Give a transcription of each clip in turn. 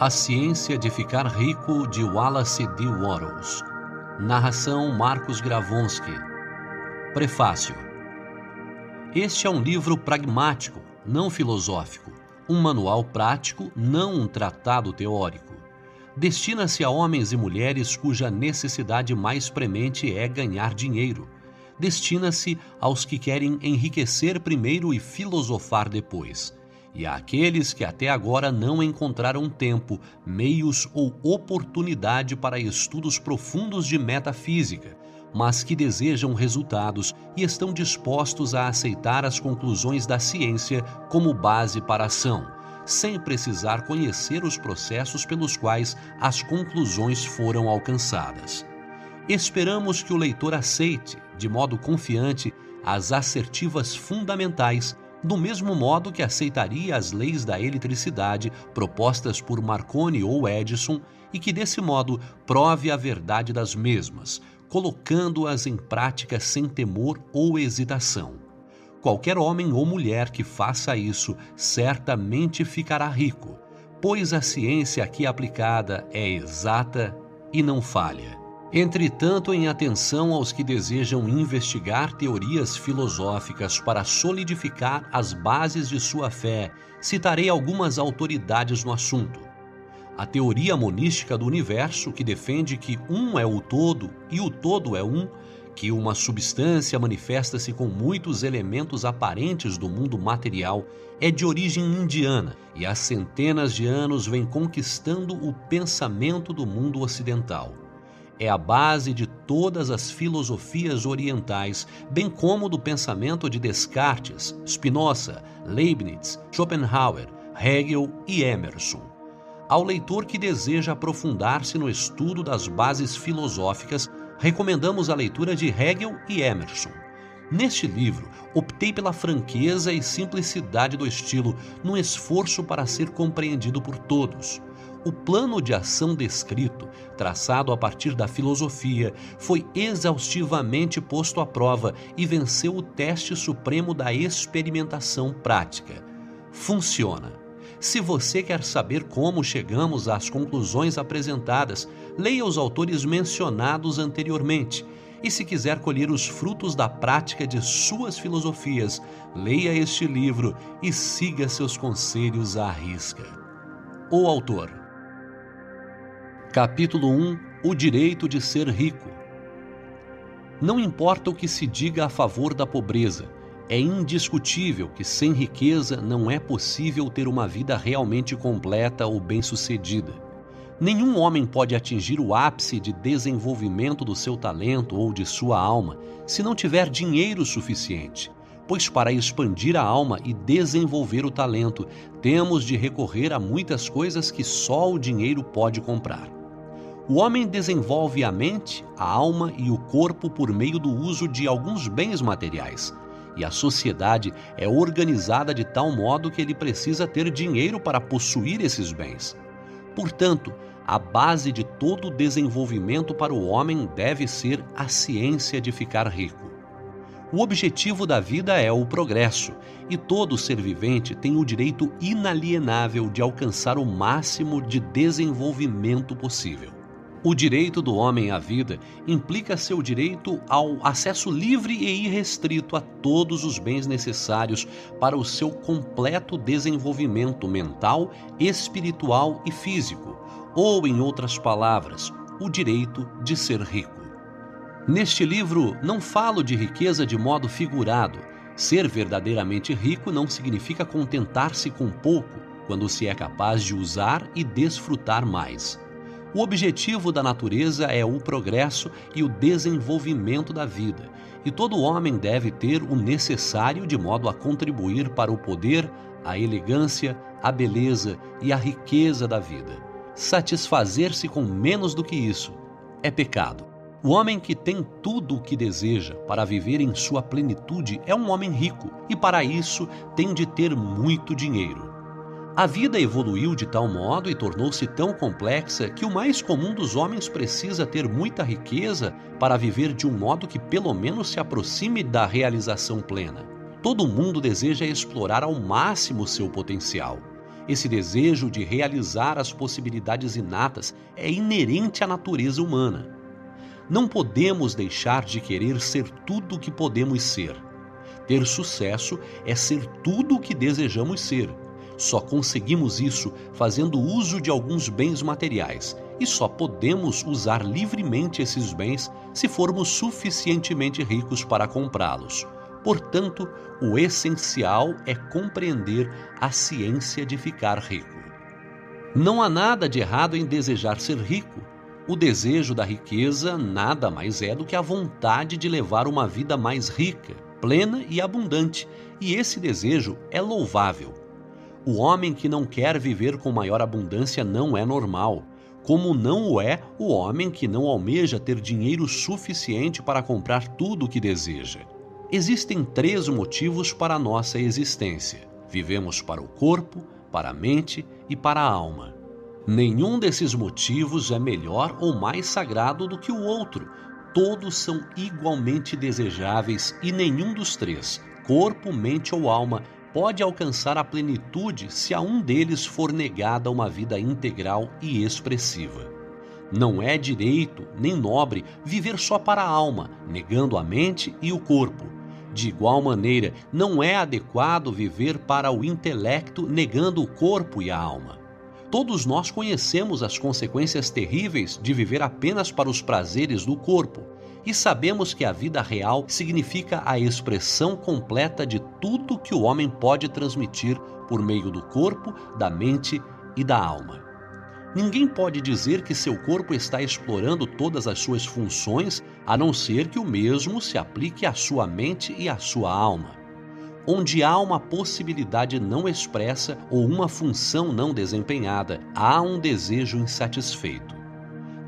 A Ciência de Ficar Rico, de Wallace D. Wattles. Narração Marcos Gravonsky. Prefácio. Este é um livro pragmático, não filosófico, um manual prático, não um tratado teórico. Destina-se a homens e mulheres cuja necessidade mais premente é ganhar dinheiro. Destina-se aos que querem enriquecer primeiro e filosofar depois e àqueles que até agora não encontraram tempo, meios ou oportunidade para estudos profundos de metafísica, mas que desejam resultados e estão dispostos a aceitar as conclusões da ciência como base para a ação, sem precisar conhecer os processos pelos quais as conclusões foram alcançadas. Esperamos que o leitor aceite, de modo confiante, as assertivas fundamentais do mesmo modo que aceitaria as leis da eletricidade propostas por Marconi ou Edison e que, desse modo, prove a verdade das mesmas, colocando-as em prática sem temor ou hesitação. Qualquer homem ou mulher que faça isso certamente ficará rico, pois a ciência aqui aplicada é exata e não falha. Entretanto, em atenção aos que desejam investigar teorias filosóficas para solidificar as bases de sua fé, citarei algumas autoridades no assunto. A teoria monística do universo, que defende que um é o todo e o todo é um, que uma substância manifesta-se com muitos elementos aparentes do mundo material, é de origem indiana e há centenas de anos vem conquistando o pensamento do mundo ocidental é a base de todas as filosofias orientais, bem como do pensamento de Descartes, Spinoza, Leibniz, Schopenhauer, Hegel e Emerson. Ao leitor que deseja aprofundar-se no estudo das bases filosóficas, recomendamos a leitura de Hegel e Emerson. Neste livro, optei pela franqueza e simplicidade do estilo, num esforço para ser compreendido por todos. O plano de ação descrito, traçado a partir da filosofia, foi exaustivamente posto à prova e venceu o teste supremo da experimentação prática. Funciona. Se você quer saber como chegamos às conclusões apresentadas, leia os autores mencionados anteriormente. E se quiser colher os frutos da prática de suas filosofias, leia este livro e siga seus conselhos à risca. O autor Capítulo 1 O direito de ser rico. Não importa o que se diga a favor da pobreza, é indiscutível que sem riqueza não é possível ter uma vida realmente completa ou bem-sucedida. Nenhum homem pode atingir o ápice de desenvolvimento do seu talento ou de sua alma se não tiver dinheiro suficiente, pois para expandir a alma e desenvolver o talento, temos de recorrer a muitas coisas que só o dinheiro pode comprar. O homem desenvolve a mente, a alma e o corpo por meio do uso de alguns bens materiais. E a sociedade é organizada de tal modo que ele precisa ter dinheiro para possuir esses bens. Portanto, a base de todo desenvolvimento para o homem deve ser a ciência de ficar rico. O objetivo da vida é o progresso, e todo ser vivente tem o direito inalienável de alcançar o máximo de desenvolvimento possível. O direito do homem à vida implica seu direito ao acesso livre e irrestrito a todos os bens necessários para o seu completo desenvolvimento mental, espiritual e físico, ou, em outras palavras, o direito de ser rico. Neste livro, não falo de riqueza de modo figurado. Ser verdadeiramente rico não significa contentar-se com pouco, quando se é capaz de usar e desfrutar mais. O objetivo da natureza é o progresso e o desenvolvimento da vida, e todo homem deve ter o necessário de modo a contribuir para o poder, a elegância, a beleza e a riqueza da vida. Satisfazer-se com menos do que isso é pecado. O homem que tem tudo o que deseja para viver em sua plenitude é um homem rico e, para isso, tem de ter muito dinheiro. A vida evoluiu de tal modo e tornou-se tão complexa que o mais comum dos homens precisa ter muita riqueza para viver de um modo que pelo menos se aproxime da realização plena. Todo mundo deseja explorar ao máximo seu potencial. Esse desejo de realizar as possibilidades inatas é inerente à natureza humana. Não podemos deixar de querer ser tudo o que podemos ser. Ter sucesso é ser tudo o que desejamos ser. Só conseguimos isso fazendo uso de alguns bens materiais e só podemos usar livremente esses bens se formos suficientemente ricos para comprá-los. Portanto, o essencial é compreender a ciência de ficar rico. Não há nada de errado em desejar ser rico, o desejo da riqueza nada mais é do que a vontade de levar uma vida mais rica, plena e abundante, e esse desejo é louvável. O homem que não quer viver com maior abundância não é normal, como não o é o homem que não almeja ter dinheiro suficiente para comprar tudo o que deseja. Existem três motivos para a nossa existência: vivemos para o corpo, para a mente e para a alma. Nenhum desses motivos é melhor ou mais sagrado do que o outro. Todos são igualmente desejáveis e nenhum dos três, corpo, mente ou alma, pode alcançar a plenitude se a um deles for negada uma vida integral e expressiva. Não é direito nem nobre viver só para a alma, negando a mente e o corpo. De igual maneira, não é adequado viver para o intelecto, negando o corpo e a alma. Todos nós conhecemos as consequências terríveis de viver apenas para os prazeres do corpo e sabemos que a vida real significa a expressão completa de tudo que o homem pode transmitir por meio do corpo, da mente e da alma. Ninguém pode dizer que seu corpo está explorando todas as suas funções, a não ser que o mesmo se aplique à sua mente e à sua alma onde há uma possibilidade não expressa ou uma função não desempenhada, há um desejo insatisfeito.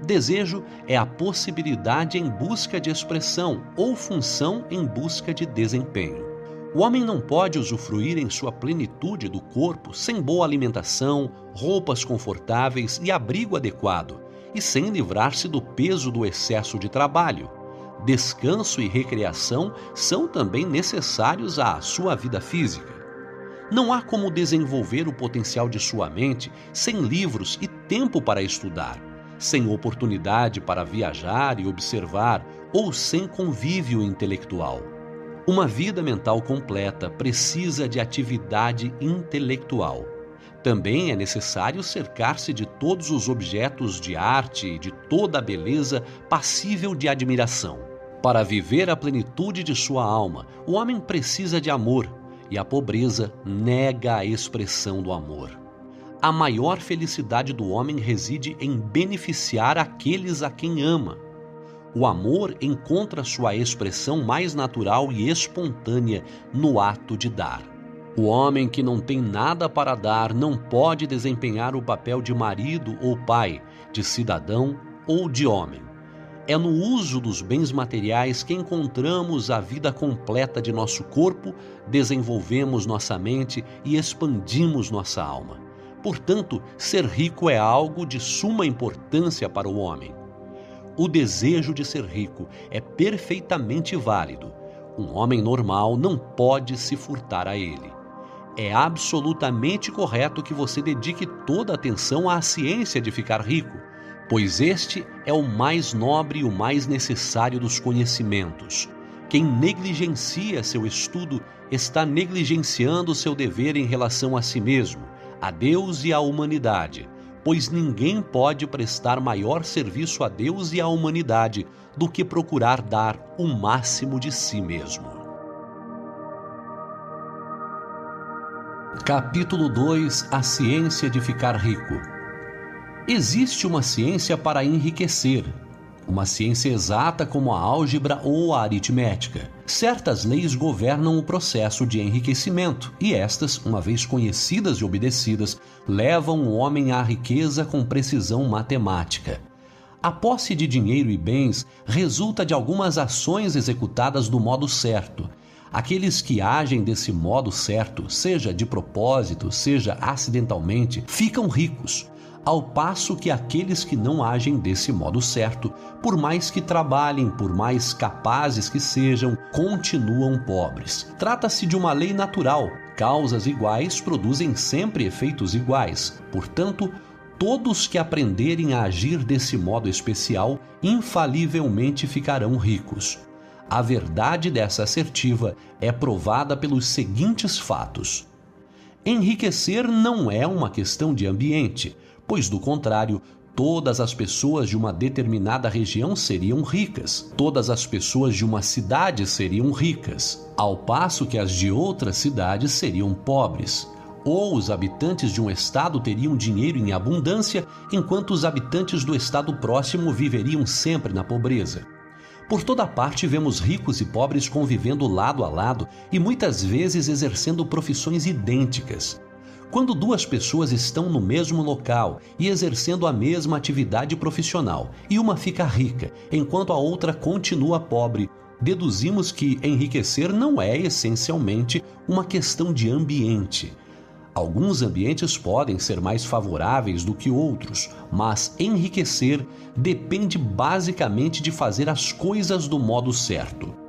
Desejo é a possibilidade em busca de expressão ou função em busca de desempenho. O homem não pode usufruir em sua plenitude do corpo sem boa alimentação, roupas confortáveis e abrigo adequado, e sem livrar-se do peso do excesso de trabalho, descanso e recreação são também necessários à sua vida física. Não há como desenvolver o potencial de sua mente sem livros e tempo para estudar, sem oportunidade para viajar e observar ou sem convívio intelectual. Uma vida mental completa precisa de atividade intelectual. Também é necessário cercar-se de todos os objetos de arte e de toda a beleza passível de admiração. Para viver a plenitude de sua alma, o homem precisa de amor e a pobreza nega a expressão do amor. A maior felicidade do homem reside em beneficiar aqueles a quem ama. O amor encontra sua expressão mais natural e espontânea no ato de dar. O homem que não tem nada para dar não pode desempenhar o papel de marido ou pai, de cidadão ou de homem. É no uso dos bens materiais que encontramos a vida completa de nosso corpo, desenvolvemos nossa mente e expandimos nossa alma. Portanto, ser rico é algo de suma importância para o homem. O desejo de ser rico é perfeitamente válido. Um homem normal não pode se furtar a ele. É absolutamente correto que você dedique toda a atenção à ciência de ficar rico pois este é o mais nobre e o mais necessário dos conhecimentos. Quem negligencia seu estudo está negligenciando seu dever em relação a si mesmo, a Deus e à humanidade, pois ninguém pode prestar maior serviço a Deus e à humanidade do que procurar dar o máximo de si mesmo. Capítulo 2 A ciência de ficar rico Existe uma ciência para enriquecer. Uma ciência exata como a álgebra ou a aritmética. Certas leis governam o processo de enriquecimento, e estas, uma vez conhecidas e obedecidas, levam o homem à riqueza com precisão matemática. A posse de dinheiro e bens resulta de algumas ações executadas do modo certo. Aqueles que agem desse modo certo, seja de propósito, seja acidentalmente, ficam ricos ao passo que aqueles que não agem desse modo certo, por mais que trabalhem, por mais capazes que sejam, continuam pobres. Trata-se de uma lei natural. Causas iguais produzem sempre efeitos iguais. Portanto, todos que aprenderem a agir desse modo especial infalivelmente ficarão ricos. A verdade dessa assertiva é provada pelos seguintes fatos. Enriquecer não é uma questão de ambiente, pois do contrário, todas as pessoas de uma determinada região seriam ricas, todas as pessoas de uma cidade seriam ricas, ao passo que as de outras cidades seriam pobres. Ou os habitantes de um estado teriam dinheiro em abundância, enquanto os habitantes do estado próximo viveriam sempre na pobreza. Por toda parte vemos ricos e pobres convivendo lado a lado e muitas vezes exercendo profissões idênticas. Quando duas pessoas estão no mesmo local e exercendo a mesma atividade profissional e uma fica rica enquanto a outra continua pobre, deduzimos que enriquecer não é essencialmente uma questão de ambiente. Alguns ambientes podem ser mais favoráveis do que outros, mas enriquecer depende basicamente de fazer as coisas do modo certo.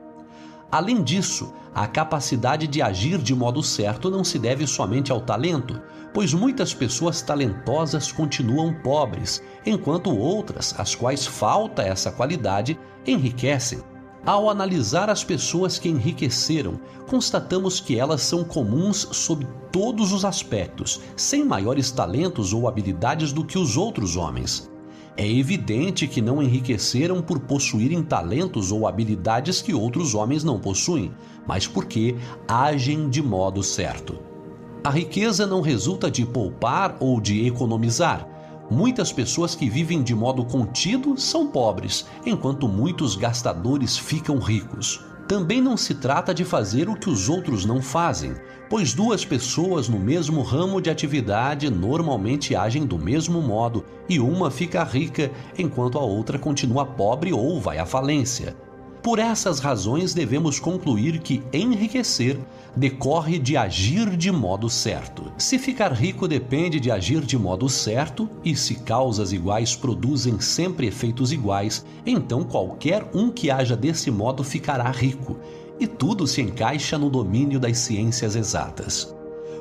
Além disso, a capacidade de agir de modo certo não se deve somente ao talento, pois muitas pessoas talentosas continuam pobres, enquanto outras, às quais falta essa qualidade, enriquecem. Ao analisar as pessoas que enriqueceram, constatamos que elas são comuns sob todos os aspectos, sem maiores talentos ou habilidades do que os outros homens. É evidente que não enriqueceram por possuírem talentos ou habilidades que outros homens não possuem, mas porque agem de modo certo. A riqueza não resulta de poupar ou de economizar. Muitas pessoas que vivem de modo contido são pobres, enquanto muitos gastadores ficam ricos. Também não se trata de fazer o que os outros não fazem, pois duas pessoas no mesmo ramo de atividade normalmente agem do mesmo modo e uma fica rica enquanto a outra continua pobre ou vai à falência. Por essas razões, devemos concluir que enriquecer decorre de agir de modo certo. Se ficar rico depende de agir de modo certo, e se causas iguais produzem sempre efeitos iguais, então qualquer um que haja desse modo ficará rico, e tudo se encaixa no domínio das ciências exatas.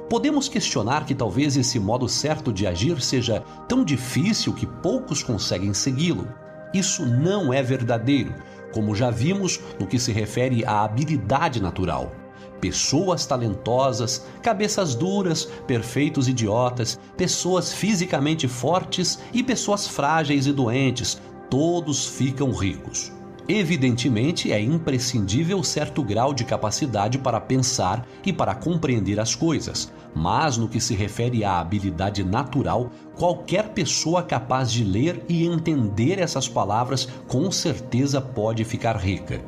Podemos questionar que talvez esse modo certo de agir seja tão difícil que poucos conseguem segui-lo. Isso não é verdadeiro, como já vimos no que se refere à habilidade natural. Pessoas talentosas, cabeças duras, perfeitos idiotas, pessoas fisicamente fortes e pessoas frágeis e doentes, todos ficam ricos. Evidentemente, é imprescindível certo grau de capacidade para pensar e para compreender as coisas, mas no que se refere à habilidade natural, qualquer pessoa capaz de ler e entender essas palavras com certeza pode ficar rica.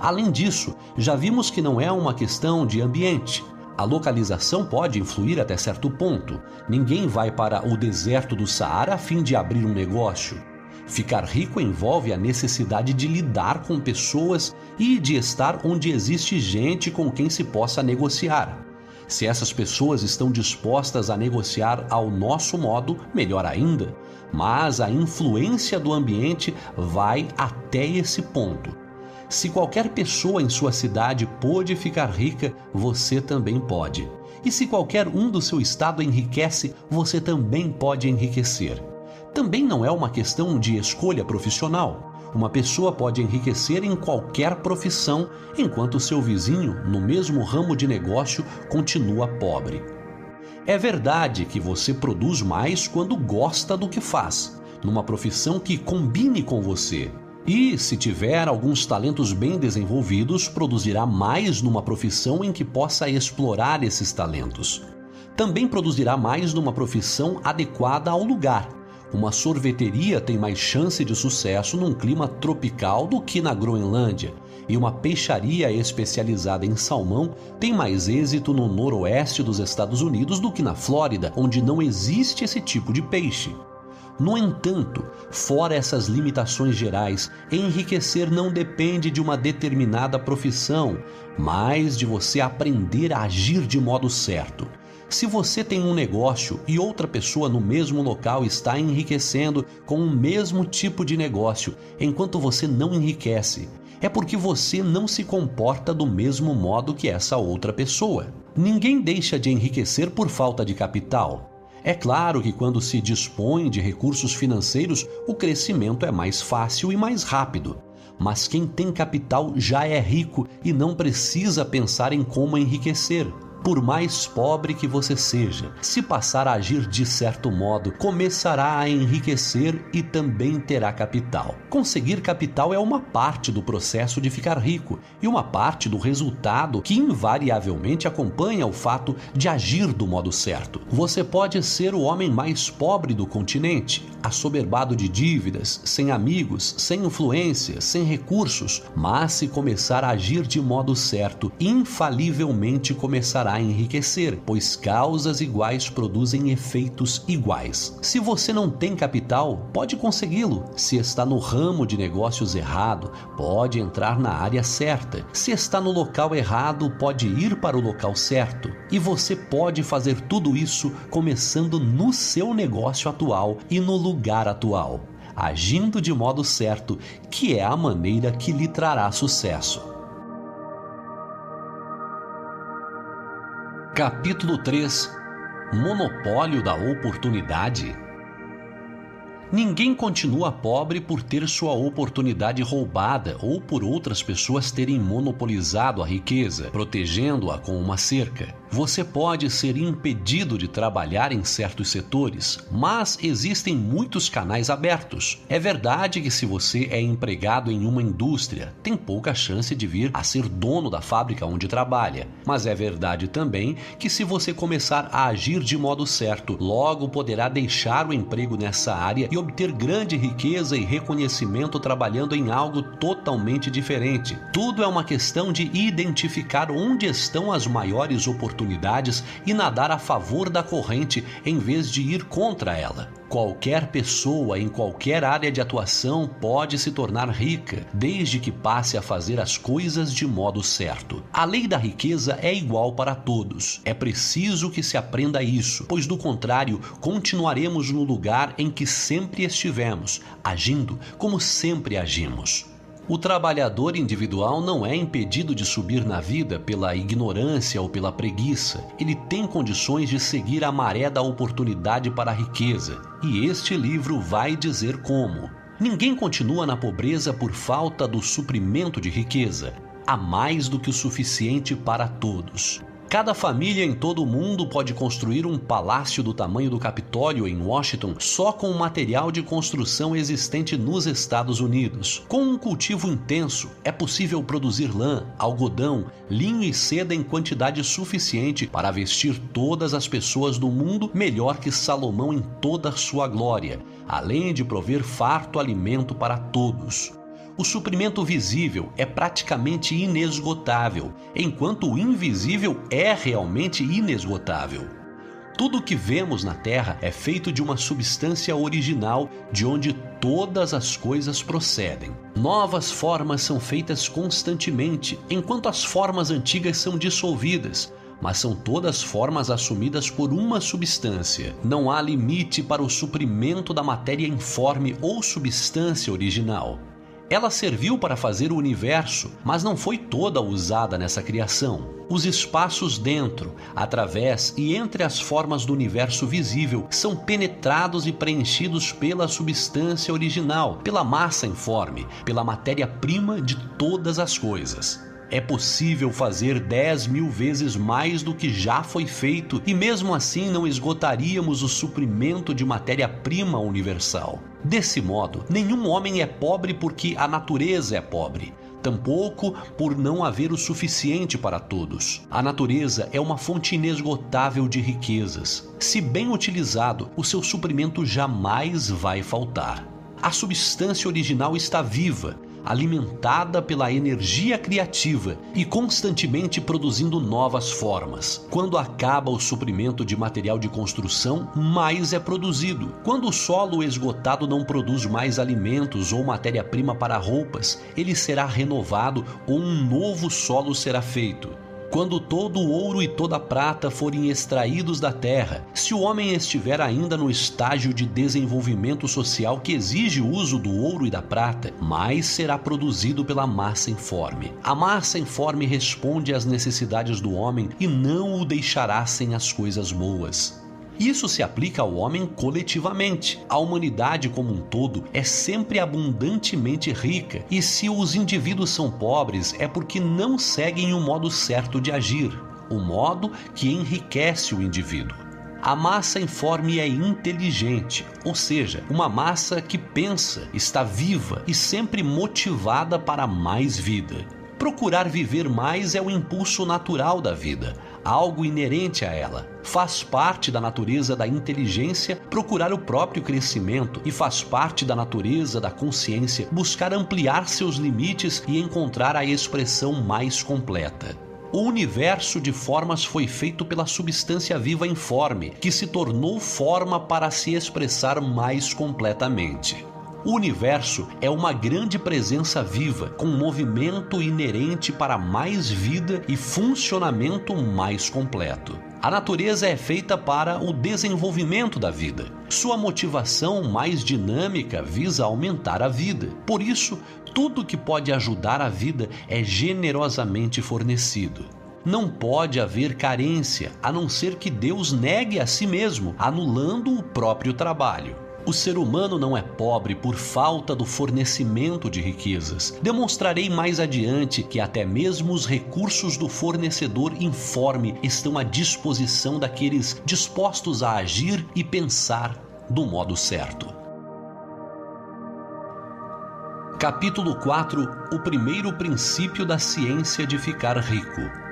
Além disso, já vimos que não é uma questão de ambiente. A localização pode influir até certo ponto. Ninguém vai para o deserto do Saara a fim de abrir um negócio. Ficar rico envolve a necessidade de lidar com pessoas e de estar onde existe gente com quem se possa negociar. Se essas pessoas estão dispostas a negociar ao nosso modo, melhor ainda. Mas a influência do ambiente vai até esse ponto. Se qualquer pessoa em sua cidade pôde ficar rica, você também pode. E se qualquer um do seu estado enriquece, você também pode enriquecer também não é uma questão de escolha profissional. Uma pessoa pode enriquecer em qualquer profissão, enquanto seu vizinho, no mesmo ramo de negócio, continua pobre. É verdade que você produz mais quando gosta do que faz, numa profissão que combine com você. E, se tiver alguns talentos bem desenvolvidos, produzirá mais numa profissão em que possa explorar esses talentos. Também produzirá mais numa profissão adequada ao lugar Uma sorveteria tem mais chance de sucesso num clima tropical do que na Groenlândia, e uma peixaria especializada em salmão tem mais êxito no noroeste dos Estados Unidos do que na Flórida, onde não existe esse tipo de peixe. No entanto, fora essas limitações gerais, enriquecer não depende de uma determinada profissão, mas de você aprender a agir de modo certo. Se você tem um negócio e outra pessoa no mesmo local está enriquecendo com o mesmo tipo de negócio, enquanto você não enriquece, é porque você não se comporta do mesmo modo que essa outra pessoa. Ninguém deixa de enriquecer por falta de capital. É claro que quando se dispõe de recursos financeiros, o crescimento é mais fácil e mais rápido. Mas quem tem capital já é rico e não precisa pensar em como enriquecer por mais pobre que você seja, se passar a agir de certo modo, começará a enriquecer e também terá capital. Conseguir capital é uma parte do processo de ficar rico e uma parte do resultado que invariavelmente acompanha o fato de agir do modo certo. Você pode ser o homem mais pobre do continente, assoberbado de dívidas, sem amigos, sem influência, sem recursos, mas se começar a agir de modo certo, infalivelmente começará a enriquecer, pois causas iguais produzem efeitos iguais. Se você não tem capital, pode consegui-lo. Se está no ramo de negócios errado, pode entrar na área certa. Se está no local errado, pode ir para o local certo. E você pode fazer tudo isso começando no seu negócio atual e no lugar atual agindo de modo certo, que é a maneira que lhe trará sucesso. Capítulo 3 Monopólio da Oportunidade Ninguém continua pobre por ter sua oportunidade roubada ou por outras pessoas terem monopolizado a riqueza, protegendo-a com uma cerca. Você pode ser impedido de trabalhar em certos setores, mas existem muitos canais abertos. É verdade que, se você é empregado em uma indústria, tem pouca chance de vir a ser dono da fábrica onde trabalha. Mas é verdade também que, se você começar a agir de modo certo, logo poderá deixar o emprego nessa área e obter grande riqueza e reconhecimento trabalhando em algo totalmente diferente. Tudo é uma questão de identificar onde estão as maiores oportunidades oportunidades e nadar a favor da corrente em vez de ir contra ela. Qualquer pessoa em qualquer área de atuação pode se tornar rica, desde que passe a fazer as coisas de modo certo. A lei da riqueza é igual para todos. É preciso que se aprenda isso, pois do contrário, continuaremos no lugar em que sempre estivemos, agindo como sempre agimos. O trabalhador individual não é impedido de subir na vida pela ignorância ou pela preguiça. Ele tem condições de seguir a maré da oportunidade para a riqueza, e este livro vai dizer como. Ninguém continua na pobreza por falta do suprimento de riqueza. Há mais do que o suficiente para todos. Cada família em todo o mundo pode construir um palácio do tamanho do Capitólio em Washington só com o material de construção existente nos Estados Unidos. Com um cultivo intenso, é possível produzir lã, algodão, linho e seda em quantidade suficiente para vestir todas as pessoas do mundo melhor que Salomão em toda sua glória, além de prover farto alimento para todos. O suprimento visível é praticamente inesgotável, enquanto o invisível é realmente inesgotável. Tudo o que vemos na Terra é feito de uma substância original de onde todas as coisas procedem. Novas formas são feitas constantemente, enquanto as formas antigas são dissolvidas, mas são todas formas assumidas por uma substância. Não há limite para o suprimento da matéria informe ou substância original. Ela serviu para fazer o universo, mas não foi toda usada nessa criação. Os espaços dentro, através e entre as formas do universo visível são penetrados e preenchidos pela substância original, pela massa informe, pela matéria-prima de todas as coisas. É possível fazer 10 mil vezes mais do que já foi feito e mesmo assim não esgotaríamos o suprimento de matéria-prima universal. Desse modo, nenhum homem é pobre porque a natureza é pobre. tampouco por não haver o suficiente para todos. A natureza é uma fonte inesgotável de riquezas. Se bem utilizado, o seu suprimento jamais vai faltar. A substância original está viva alimentada pela energia criativa e constantemente produzindo novas formas. Quando acaba o suprimento de material de construção, mais é produzido. Quando o solo esgotado não produz mais alimentos ou matéria-prima para roupas, ele será renovado ou um novo solo será feito quando todo o ouro e toda a prata forem extraídos da terra, se o homem estiver ainda no estágio de desenvolvimento social que exige o uso do ouro e da prata, mais será produzido pela massa informe. A massa informe responde às necessidades do homem e não o deixará sem as coisas boas. Isso se aplica ao homem coletivamente. A humanidade como um todo é sempre abundantemente rica, e se os indivíduos são pobres é porque não seguem o modo certo de agir, o modo que enriquece o indivíduo. A massa informe é inteligente, ou seja, uma massa que pensa, está viva e sempre motivada para mais vida. Procurar viver mais é o impulso natural da vida algo inerente a ela. Faz parte da natureza da inteligência procurar o próprio crescimento e faz parte da natureza da consciência buscar ampliar seus limites e encontrar a expressão mais completa. O universo de formas foi feito pela substância viva informe, que se tornou forma para se expressar mais completamente. O universo é uma grande presença viva, com movimento inerente para mais vida e funcionamento mais completo. A natureza é feita para o desenvolvimento da vida. Sua motivação mais dinâmica visa aumentar a vida. Por isso, tudo que pode ajudar a vida é generosamente fornecido. Não pode haver carência, a não ser que Deus negue a si mesmo, anulando o próprio trabalho. O ser humano não é pobre por falta do fornecimento de riquezas. Demonstrarei mais adiante que até mesmo os recursos do fornecedor informe estão à disposição daqueles dispostos a agir e pensar do modo certo. Capítulo 4 O primeiro princípio da ciência de ficar rico.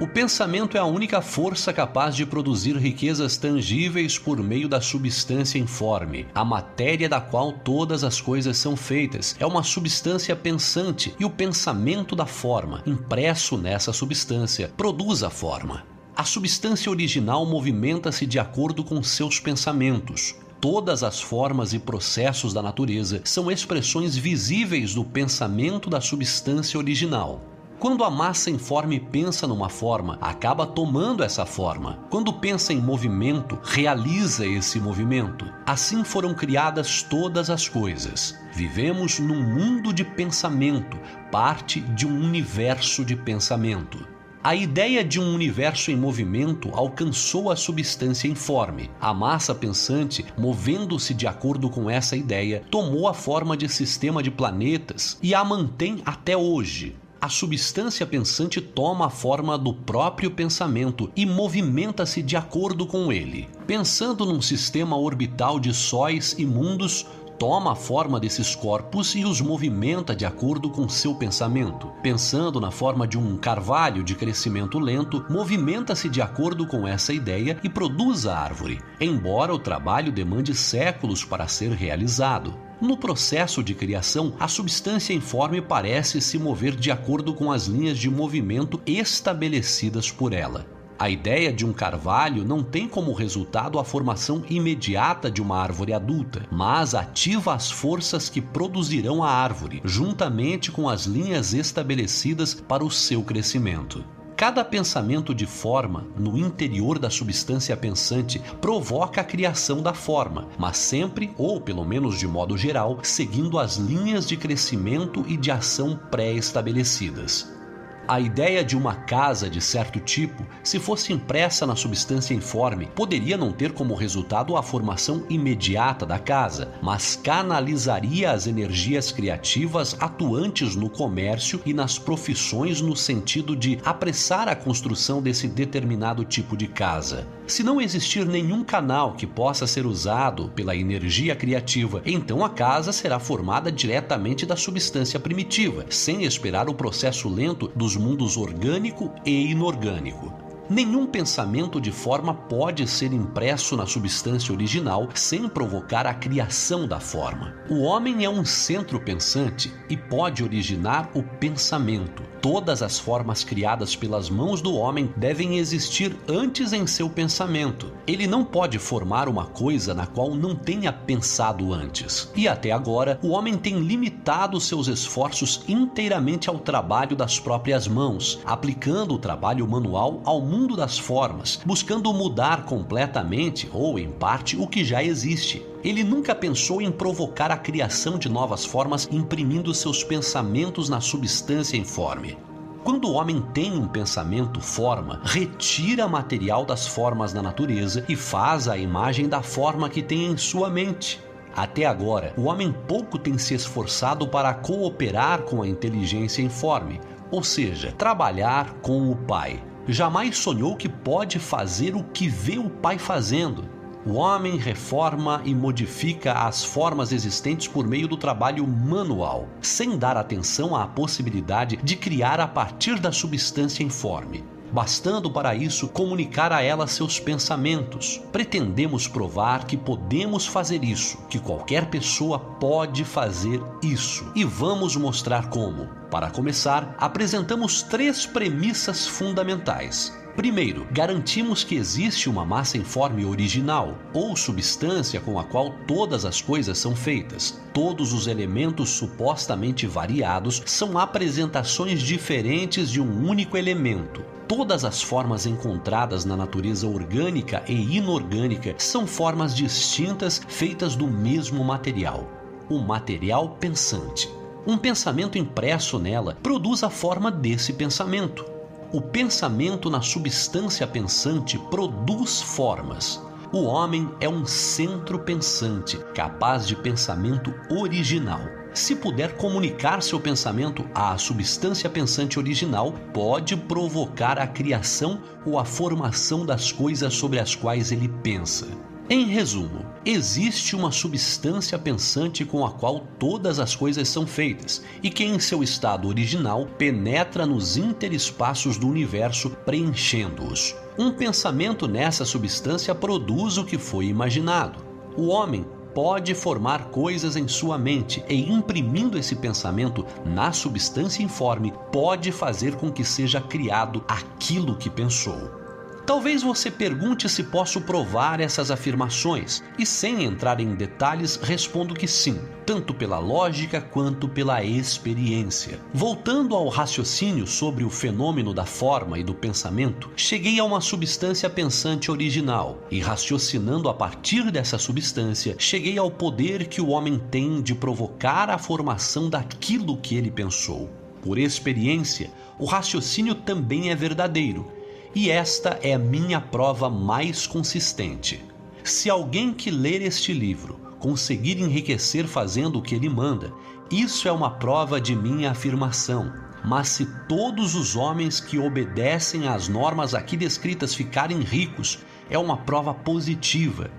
O pensamento é a única força capaz de produzir riquezas tangíveis por meio da substância informe, a matéria da qual todas as coisas são feitas. É uma substância pensante e o pensamento da forma, impresso nessa substância, produz a forma. A substância original movimenta-se de acordo com seus pensamentos. Todas as formas e processos da natureza são expressões visíveis do pensamento da substância original. Quando a massa informe pensa numa forma, acaba tomando essa forma. Quando pensa em movimento, realiza esse movimento. Assim foram criadas todas as coisas. Vivemos num mundo de pensamento, parte de um universo de pensamento. A ideia de um universo em movimento alcançou a substância informe. A massa pensante, movendo-se de acordo com essa ideia, tomou a forma de sistema de planetas e a mantém até hoje a substância pensante toma a forma do próprio pensamento e movimenta-se de acordo com ele. Pensando num sistema orbital de sóis e mundos, toma a forma desses corpos e os movimenta de acordo com seu pensamento. Pensando na forma de um carvalho de crescimento lento, movimenta-se de acordo com essa ideia e produz a árvore, embora o trabalho demande séculos para ser realizado. No processo de criação, a substância informe parece se mover de acordo com as linhas de movimento estabelecidas por ela. A ideia de um carvalho não tem como resultado a formação imediata de uma árvore adulta, mas ativa as forças que produzirão a árvore, juntamente com as linhas estabelecidas para o seu crescimento. Cada pensamento de forma no interior da substância pensante provoca a criação da forma, mas sempre, ou pelo menos de modo geral, seguindo as linhas de crescimento e de ação pré-estabelecidas. A ideia de uma casa de certo tipo, se fosse impressa na substância informe, poderia não ter como resultado a formação imediata da casa, mas canalizaria as energias criativas atuantes no comércio e nas profissões no sentido de apressar a construção desse determinado tipo de casa. Se não existir nenhum canal que possa ser usado pela energia criativa, então a casa será formada diretamente da substância primitiva, sem esperar o processo lento dos mundos orgânico e inorgânico. Nenhum pensamento de forma pode ser impresso na substância original sem provocar a criação da forma. O homem é um centro pensante e pode originar o pensamento. Todas as formas criadas pelas mãos do homem devem existir antes em seu pensamento. Ele não pode formar uma coisa na qual não tenha pensado antes. E até agora, o homem tem limitado seus esforços inteiramente ao trabalho das próprias mãos, aplicando o trabalho manual ao mundo das formas, buscando mudar completamente ou em parte o que já existe. Ele nunca pensou em provocar a criação de novas formas imprimindo seus pensamentos na substância informe. Quando o homem tem um pensamento forma, retira material das formas da natureza e faz a imagem da forma que tem em sua mente. Até agora, o homem pouco tem se esforçado para cooperar com a inteligência informe, ou seja, trabalhar com o Pai jamais sonhou que pode fazer o que vê o Pai fazendo. O homem reforma e modifica as formas existentes por meio do trabalho manual, sem dar atenção à possibilidade de criar a partir da substância informe bastando para isso comunicar a ela seus pensamentos. Pretendemos provar que podemos fazer isso, que qualquer pessoa pode fazer isso. E vamos mostrar como. Para começar, apresentamos três premissas fundamentais. Primeiro, garantimos que existe uma massa informe original, ou substância com a qual todas as coisas são feitas. Todos os elementos supostamente variados são apresentações diferentes de um único elemento. Todas as formas encontradas na natureza orgânica e inorgânica são formas distintas feitas do mesmo material, o material pensante. Um pensamento impresso nela produz a forma desse pensamento. O pensamento na substância pensante produz formas. O homem é um centro pensante, capaz de pensamento original. Se puder comunicar seu pensamento à substância pensante original, pode provocar a criação ou a formação das coisas sobre as quais ele pensa. Em resumo, existe uma substância pensante com a qual todas as coisas são feitas e que, em seu estado original, penetra nos interespaços do universo, preenchendo-os. Um pensamento nessa substância produz o que foi imaginado. O homem pode formar coisas em sua mente e, imprimindo esse pensamento na substância informe, pode fazer com que seja criado aquilo que pensou. Talvez você pergunte se posso provar essas afirmações, e sem entrar em detalhes, respondo que sim, tanto pela lógica quanto pela experiência. Voltando ao raciocínio sobre o fenômeno da forma e do pensamento, cheguei a uma substância pensante original, e raciocinando a partir dessa substância, cheguei ao poder que o homem tem de provocar a formação daquilo que ele pensou. Por experiência, o raciocínio também é verdadeiro e esta é a minha prova mais consistente. Se alguém que ler este livro conseguir enriquecer fazendo o que ele manda, isso é uma prova de minha afirmação. Mas se todos os homens que obedecem às normas aqui descritas ficarem ricos, é uma prova positiva.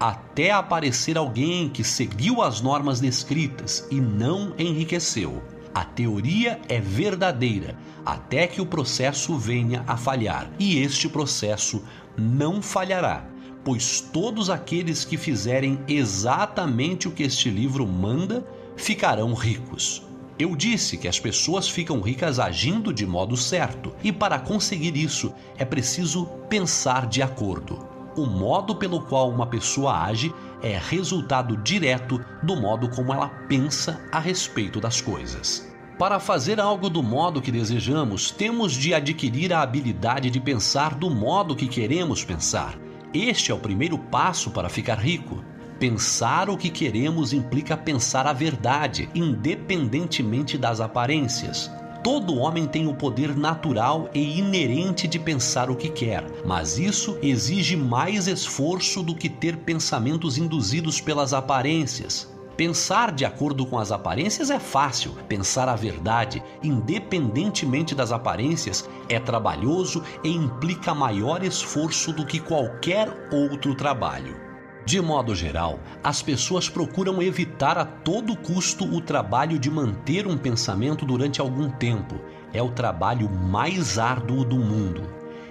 Até aparecer alguém que seguiu as normas descritas e não enriqueceu. A teoria é verdadeira até que o processo venha a falhar. E este processo não falhará, pois todos aqueles que fizerem exatamente o que este livro manda ficarão ricos. Eu disse que as pessoas ficam ricas agindo de modo certo, e para conseguir isso é preciso pensar de acordo. O modo pelo qual uma pessoa age é resultado direto do modo como ela pensa a respeito das coisas. Para fazer algo do modo que desejamos, temos de adquirir a habilidade de pensar do modo que queremos pensar. Este é o primeiro passo para ficar rico. Pensar o que queremos implica pensar a verdade, independentemente das aparências. Todo homem tem o poder natural e inerente de pensar o que quer, mas isso exige mais esforço do que ter pensamentos induzidos pelas aparências. Pensar de acordo com as aparências é fácil, pensar a verdade, independentemente das aparências, é trabalhoso e implica maior esforço do que qualquer outro trabalho. De modo geral, as pessoas procuram evitar a todo custo o trabalho de manter um pensamento durante algum tempo. É o trabalho mais árduo do mundo,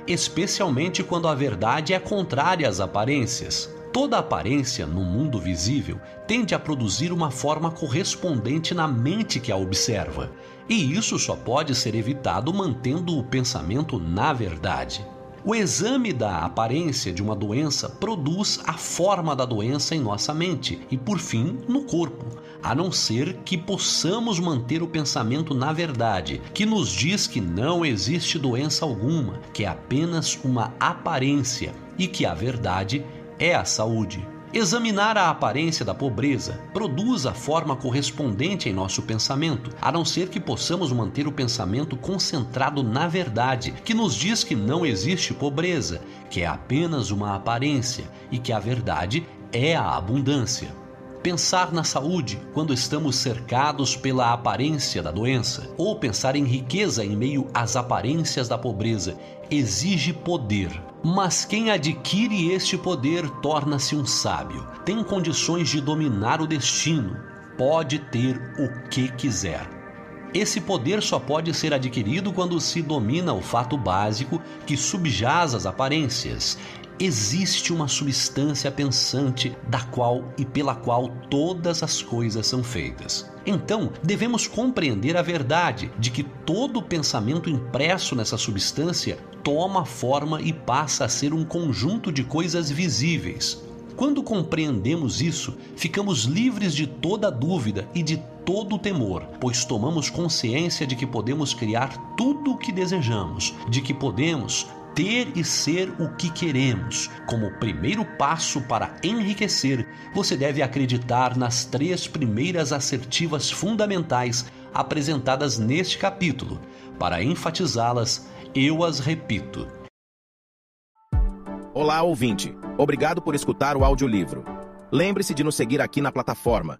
especialmente quando a verdade é contrária às aparências. Toda aparência no mundo visível tende a produzir uma forma correspondente na mente que a observa, e isso só pode ser evitado mantendo o pensamento na verdade. O exame da aparência de uma doença produz a forma da doença em nossa mente e, por fim, no corpo, a não ser que possamos manter o pensamento na verdade, que nos diz que não existe doença alguma, que é apenas uma aparência e que a verdade é a saúde. Examinar a aparência da pobreza produz a forma correspondente em nosso pensamento, a não ser que possamos manter o pensamento concentrado na verdade, que nos diz que não existe pobreza, que é apenas uma aparência e que a verdade é a abundância. Pensar na saúde quando estamos cercados pela aparência da doença, ou pensar em riqueza em meio às aparências da pobreza, exige poder. Mas quem adquire este poder torna-se um sábio, tem condições de dominar o destino, pode ter o que quiser. Esse poder só pode ser adquirido quando se domina o fato básico que subjaz as aparências existe uma substância pensante da qual e pela qual todas as coisas são feitas. Então, devemos compreender a verdade de que todo pensamento impresso nessa substância toma forma e passa a ser um conjunto de coisas visíveis. Quando compreendemos isso, ficamos livres de toda dúvida e de todo temor, pois tomamos consciência de que podemos criar tudo o que desejamos, de que podemos ter e ser o que queremos. Como primeiro passo para enriquecer, você deve acreditar nas três primeiras assertivas fundamentais apresentadas neste capítulo. Para enfatizá-las, eu as repito. Olá, ouvinte. Obrigado por escutar o audiolivro. Lembre-se de nos seguir aqui na plataforma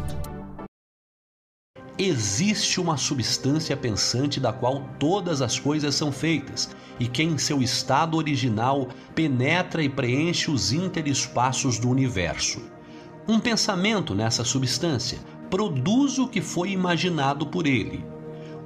existe uma substância pensante da qual todas as coisas são feitas e que em seu estado original penetra e preenche os interespaços do universo. Um pensamento nessa substância produz o que foi imaginado por ele.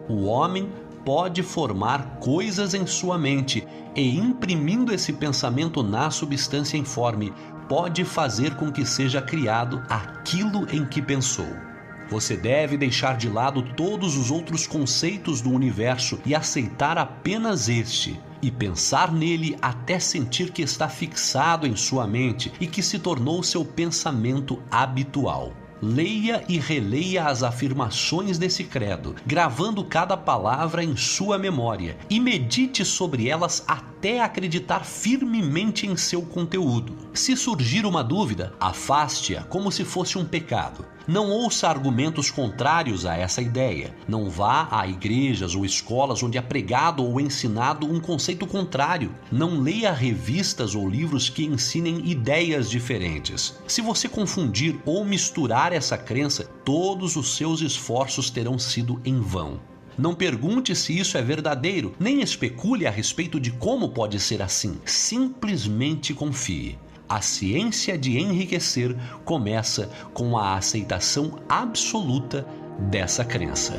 O homem pode formar coisas em sua mente e, imprimindo esse pensamento na substância informe, pode fazer com que seja criado aquilo em que pensou. Você deve deixar de lado todos os outros conceitos do universo e aceitar apenas este, e pensar nele até sentir que está fixado em sua mente e que se tornou seu pensamento habitual. Leia e releia as afirmações desse credo, gravando cada palavra em sua memória e medite sobre elas até acreditar firmemente em seu conteúdo. Se surgir uma dúvida, afaste-a como se fosse um pecado. Não ouça argumentos contrários a essa ideia. Não vá a igrejas ou escolas onde é pregado ou ensinado um conceito contrário. Não leia revistas ou livros que ensinem ideias diferentes. Se você confundir ou misturar essa crença, todos os seus esforços terão sido em vão. Não pergunte se isso é verdadeiro, nem especule a respeito de como pode ser assim. Simplesmente confie. A ciência de enriquecer começa com a aceitação absoluta dessa crença.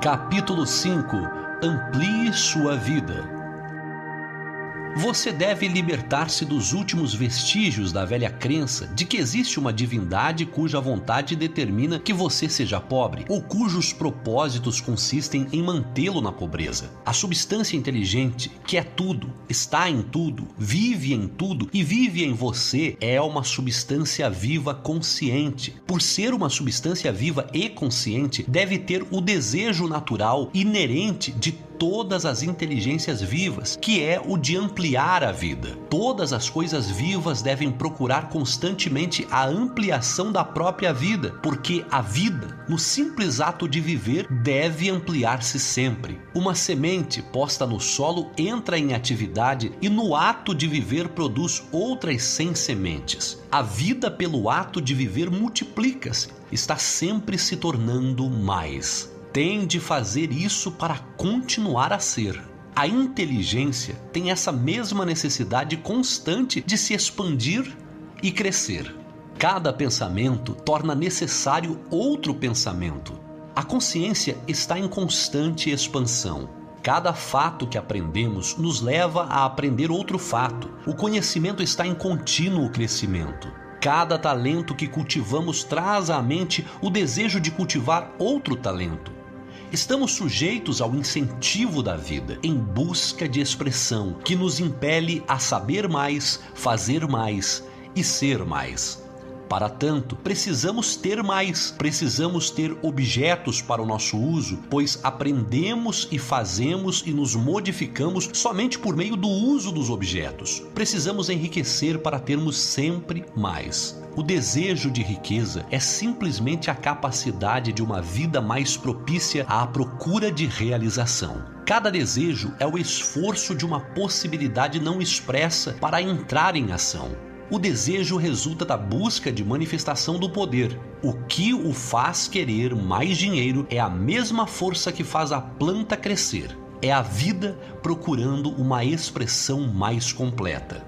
Capítulo 5 Amplie sua vida. Você deve libertar-se dos últimos vestígios da velha crença de que existe uma divindade cuja vontade determina que você seja pobre, ou cujos propósitos consistem em mantê-lo na pobreza. A substância inteligente, que é tudo, está em tudo, vive em tudo e vive em você, é uma substância viva consciente. Por ser uma substância viva e consciente, deve ter o desejo natural inerente de todas as inteligências vivas, que é o de ampliar a vida. Todas as coisas vivas devem procurar constantemente a ampliação da própria vida, porque a vida, no simples ato de viver, deve ampliar-se sempre. Uma semente posta no solo entra em atividade e no ato de viver produz outras 100 sementes. A vida, pelo ato de viver, multiplica-se, está sempre se tornando mais. Tem de fazer isso para continuar a ser. A inteligência tem essa mesma necessidade constante de se expandir e crescer. Cada pensamento torna necessário outro pensamento. A consciência está em constante expansão. Cada fato que aprendemos nos leva a aprender outro fato. O conhecimento está em contínuo crescimento. Cada talento que cultivamos traz à mente o desejo de cultivar outro talento. Estamos sujeitos ao incentivo da vida, em busca de expressão, que nos impele a saber mais, fazer mais e ser mais. Para tanto, precisamos ter mais, precisamos ter objetos para o nosso uso, pois aprendemos e fazemos e nos modificamos somente por meio do uso dos objetos. Precisamos enriquecer para termos sempre mais. O desejo de riqueza é simplesmente a capacidade de uma vida mais propícia à procura de realização. Cada desejo é o esforço de uma possibilidade não expressa para entrar em ação. O desejo resulta da busca de manifestação do poder. O que o faz querer mais dinheiro é a mesma força que faz a planta crescer. É a vida procurando uma expressão mais completa.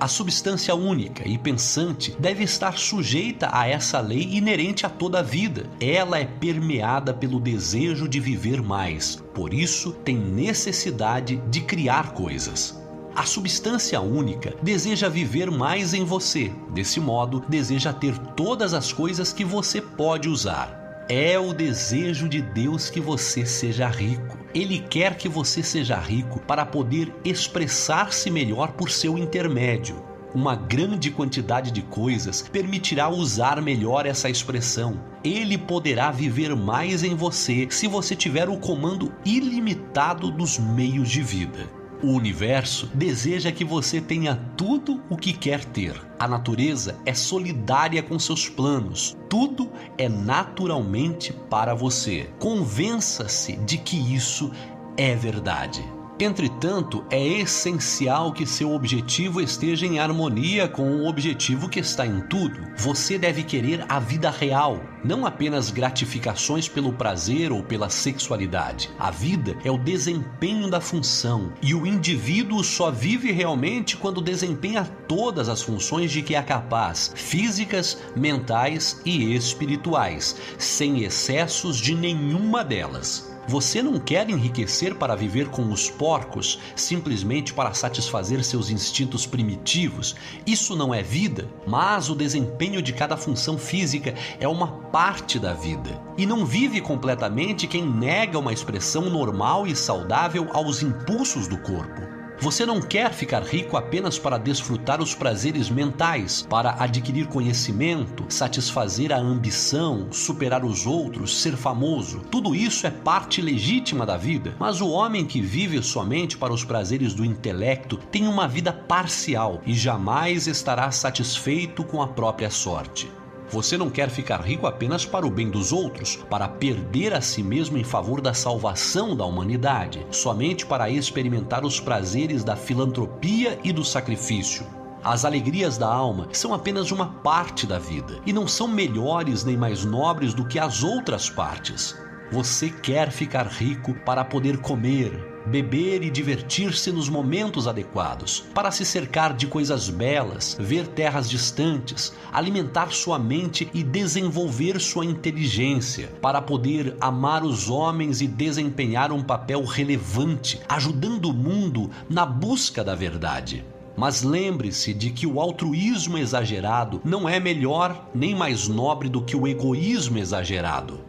A substância única e pensante deve estar sujeita a essa lei inerente a toda a vida. Ela é permeada pelo desejo de viver mais, por isso tem necessidade de criar coisas. A substância única deseja viver mais em você, desse modo, deseja ter todas as coisas que você pode usar. É o desejo de Deus que você seja rico. Ele quer que você seja rico para poder expressar-se melhor por seu intermédio. Uma grande quantidade de coisas permitirá usar melhor essa expressão. Ele poderá viver mais em você se você tiver o comando ilimitado dos meios de vida. O universo deseja que você tenha tudo o que quer ter. A natureza é solidária com seus planos. Tudo é naturalmente para você. Convença-se de que isso é verdade. Entretanto, é essencial que seu objetivo esteja em harmonia com o objetivo que está em tudo. Você deve querer a vida real, não apenas gratificações pelo prazer ou pela sexualidade. A vida é o desempenho da função e o indivíduo só vive realmente quando desempenha todas as funções de que é capaz, físicas, mentais e espirituais, sem excessos de nenhuma delas. Você não quer enriquecer para viver com os porcos, simplesmente para satisfazer seus instintos primitivos. Isso não é vida, mas o desempenho de cada função física é uma parte da vida. E não vive completamente quem nega uma expressão normal e saudável aos impulsos do corpo. Você não quer ficar rico apenas para desfrutar os prazeres mentais, para adquirir conhecimento, satisfazer a ambição, superar os outros, ser famoso. Tudo isso é parte legítima da vida, mas o homem que vive somente para os prazeres do intelecto tem uma vida parcial e jamais estará satisfeito com a própria sorte. Você não quer ficar rico apenas para o bem dos outros, para perder a si mesmo em favor da salvação da humanidade, somente para experimentar os prazeres da filantropia e do sacrifício. As alegrias da alma são apenas uma parte da vida e não são melhores nem mais nobres do que as outras partes. Você quer ficar rico para poder comer, beber e divertir-se nos momentos adequados, para se cercar de coisas belas, ver terras distantes, alimentar sua mente e desenvolver sua inteligência, para poder amar os homens e desempenhar um papel relevante, ajudando o mundo na busca da verdade. Mas lembre-se de que o altruísmo exagerado não é melhor nem mais nobre do que o egoísmo exagerado.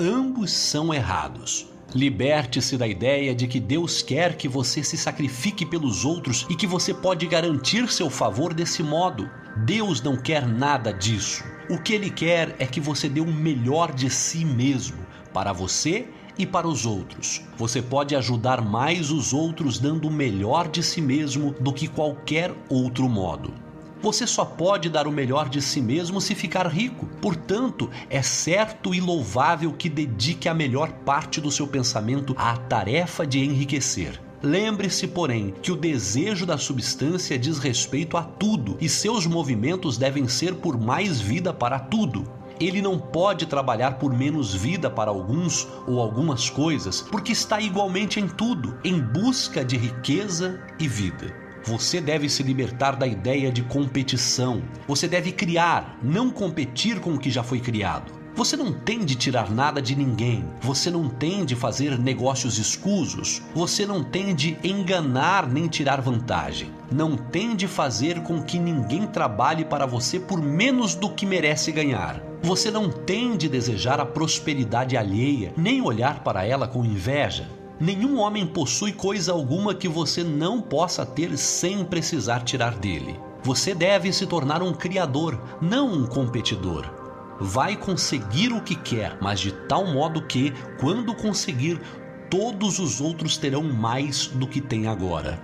Ambos são errados. Liberte-se da ideia de que Deus quer que você se sacrifique pelos outros e que você pode garantir seu favor desse modo. Deus não quer nada disso. O que Ele quer é que você dê o melhor de si mesmo, para você e para os outros. Você pode ajudar mais os outros dando o melhor de si mesmo do que qualquer outro modo. Você só pode dar o melhor de si mesmo se ficar rico. Portanto, é certo e louvável que dedique a melhor parte do seu pensamento à tarefa de enriquecer. Lembre-se, porém, que o desejo da substância diz respeito a tudo e seus movimentos devem ser por mais vida para tudo. Ele não pode trabalhar por menos vida para alguns ou algumas coisas, porque está igualmente em tudo, em busca de riqueza e vida. Você deve se libertar da ideia de competição. Você deve criar, não competir com o que já foi criado. Você não tem de tirar nada de ninguém. Você não tem de fazer negócios escusos. Você não tem de enganar nem tirar vantagem. Não tem de fazer com que ninguém trabalhe para você por menos do que merece ganhar. Você não tem de desejar a prosperidade alheia, nem olhar para ela com inveja. Nenhum homem possui coisa alguma que você não possa ter sem precisar tirar dele. Você deve se tornar um criador, não um competidor. Vai conseguir o que quer, mas de tal modo que, quando conseguir, todos os outros terão mais do que tem agora.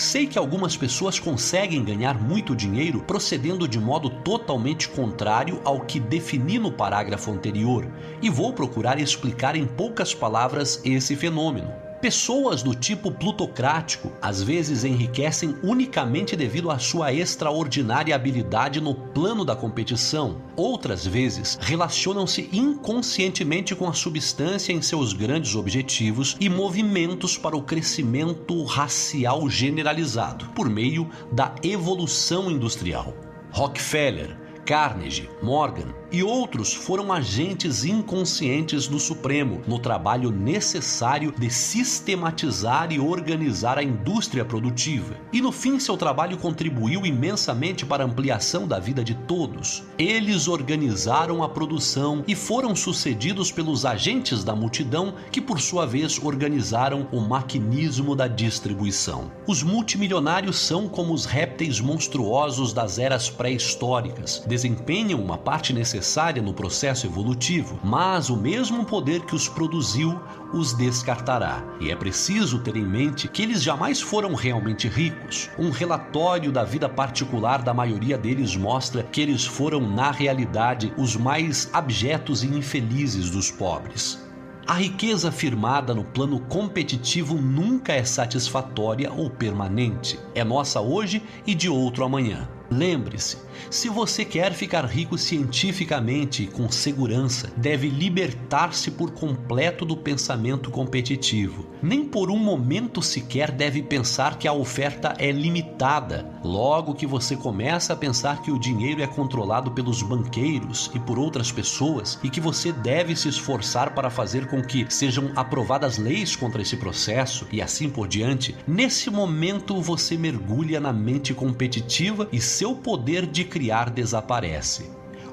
Sei que algumas pessoas conseguem ganhar muito dinheiro procedendo de modo totalmente contrário ao que defini no parágrafo anterior, e vou procurar explicar em poucas palavras esse fenômeno. Pessoas do tipo plutocrático às vezes enriquecem unicamente devido à sua extraordinária habilidade no plano da competição. Outras vezes relacionam-se inconscientemente com a substância em seus grandes objetivos e movimentos para o crescimento racial generalizado por meio da evolução industrial. Rockefeller, Carnegie, Morgan e outros foram agentes inconscientes do Supremo no trabalho necessário de sistematizar e organizar a indústria produtiva. E no fim, seu trabalho contribuiu imensamente para a ampliação da vida de todos. Eles organizaram a produção e foram sucedidos pelos agentes da multidão, que por sua vez organizaram o maquinismo da distribuição. Os multimilionários são como os répteis monstruosos das eras pré-históricas, desempenham uma parte necessária necessária no processo evolutivo, mas o mesmo poder que os produziu os descartará. E é preciso ter em mente que eles jamais foram realmente ricos. Um relatório da vida particular da maioria deles mostra que eles foram, na realidade, os mais abjetos e infelizes dos pobres. A riqueza firmada no plano competitivo nunca é satisfatória ou permanente. É nossa hoje e de outro amanhã. Lembre-se, se você quer ficar rico cientificamente e com segurança, deve libertar-se por completo do pensamento competitivo. Nem por um momento sequer deve pensar que a oferta é limitada. Logo que você começa a pensar que o dinheiro é controlado pelos banqueiros e por outras pessoas e que você deve se esforçar para fazer com que sejam aprovadas leis contra esse processo e assim por diante, nesse momento você mergulha na mente competitiva e seu poder de criar desaparece.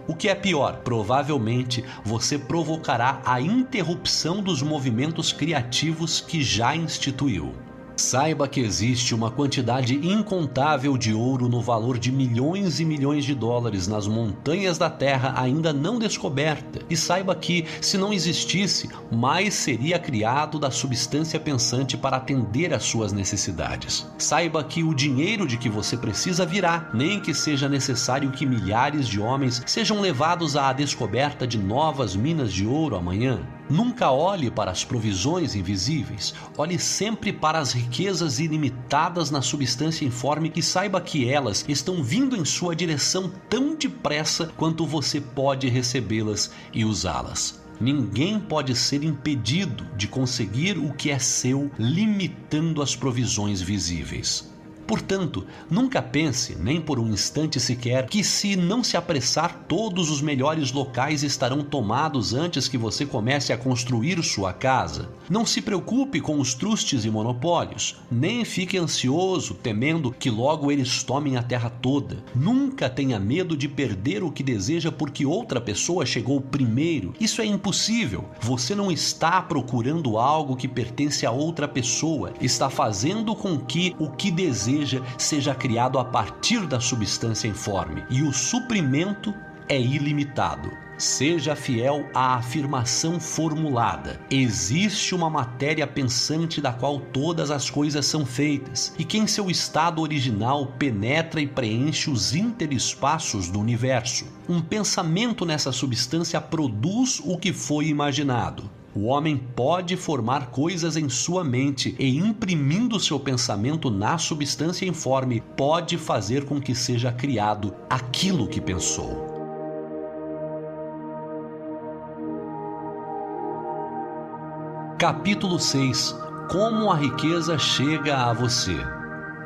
O que é pior, provavelmente você provocará a interrupção dos movimentos criativos que já instituiu. Saiba que existe uma quantidade incontável de ouro no valor de milhões e milhões de dólares nas montanhas da Terra ainda não descoberta. E saiba que, se não existisse, mais seria criado da substância pensante para atender às suas necessidades. Saiba que o dinheiro de que você precisa virá, nem que seja necessário que milhares de homens sejam levados à descoberta de novas minas de ouro amanhã. Nunca olhe para as provisões invisíveis, olhe sempre para as riquezas ilimitadas na substância informe e saiba que elas estão vindo em sua direção tão depressa quanto você pode recebê-las e usá-las. Ninguém pode ser impedido de conseguir o que é seu, limitando as provisões visíveis. Portanto, nunca pense, nem por um instante sequer, que se não se apressar, todos os melhores locais estarão tomados antes que você comece a construir sua casa. Não se preocupe com os trustes e monopólios, nem fique ansioso temendo que logo eles tomem a terra toda. Nunca tenha medo de perder o que deseja porque outra pessoa chegou primeiro. Isso é impossível. Você não está procurando algo que pertence a outra pessoa, está fazendo com que o que deseja seja criado a partir da substância informe e o suprimento é ilimitado. Seja fiel à afirmação formulada. Existe uma matéria pensante da qual todas as coisas são feitas, e que em seu estado original penetra e preenche os interespaços do universo. Um pensamento nessa substância produz o que foi imaginado. O homem pode formar coisas em sua mente e, imprimindo seu pensamento na substância informe, pode fazer com que seja criado aquilo que pensou. Capítulo 6 Como a riqueza chega a você.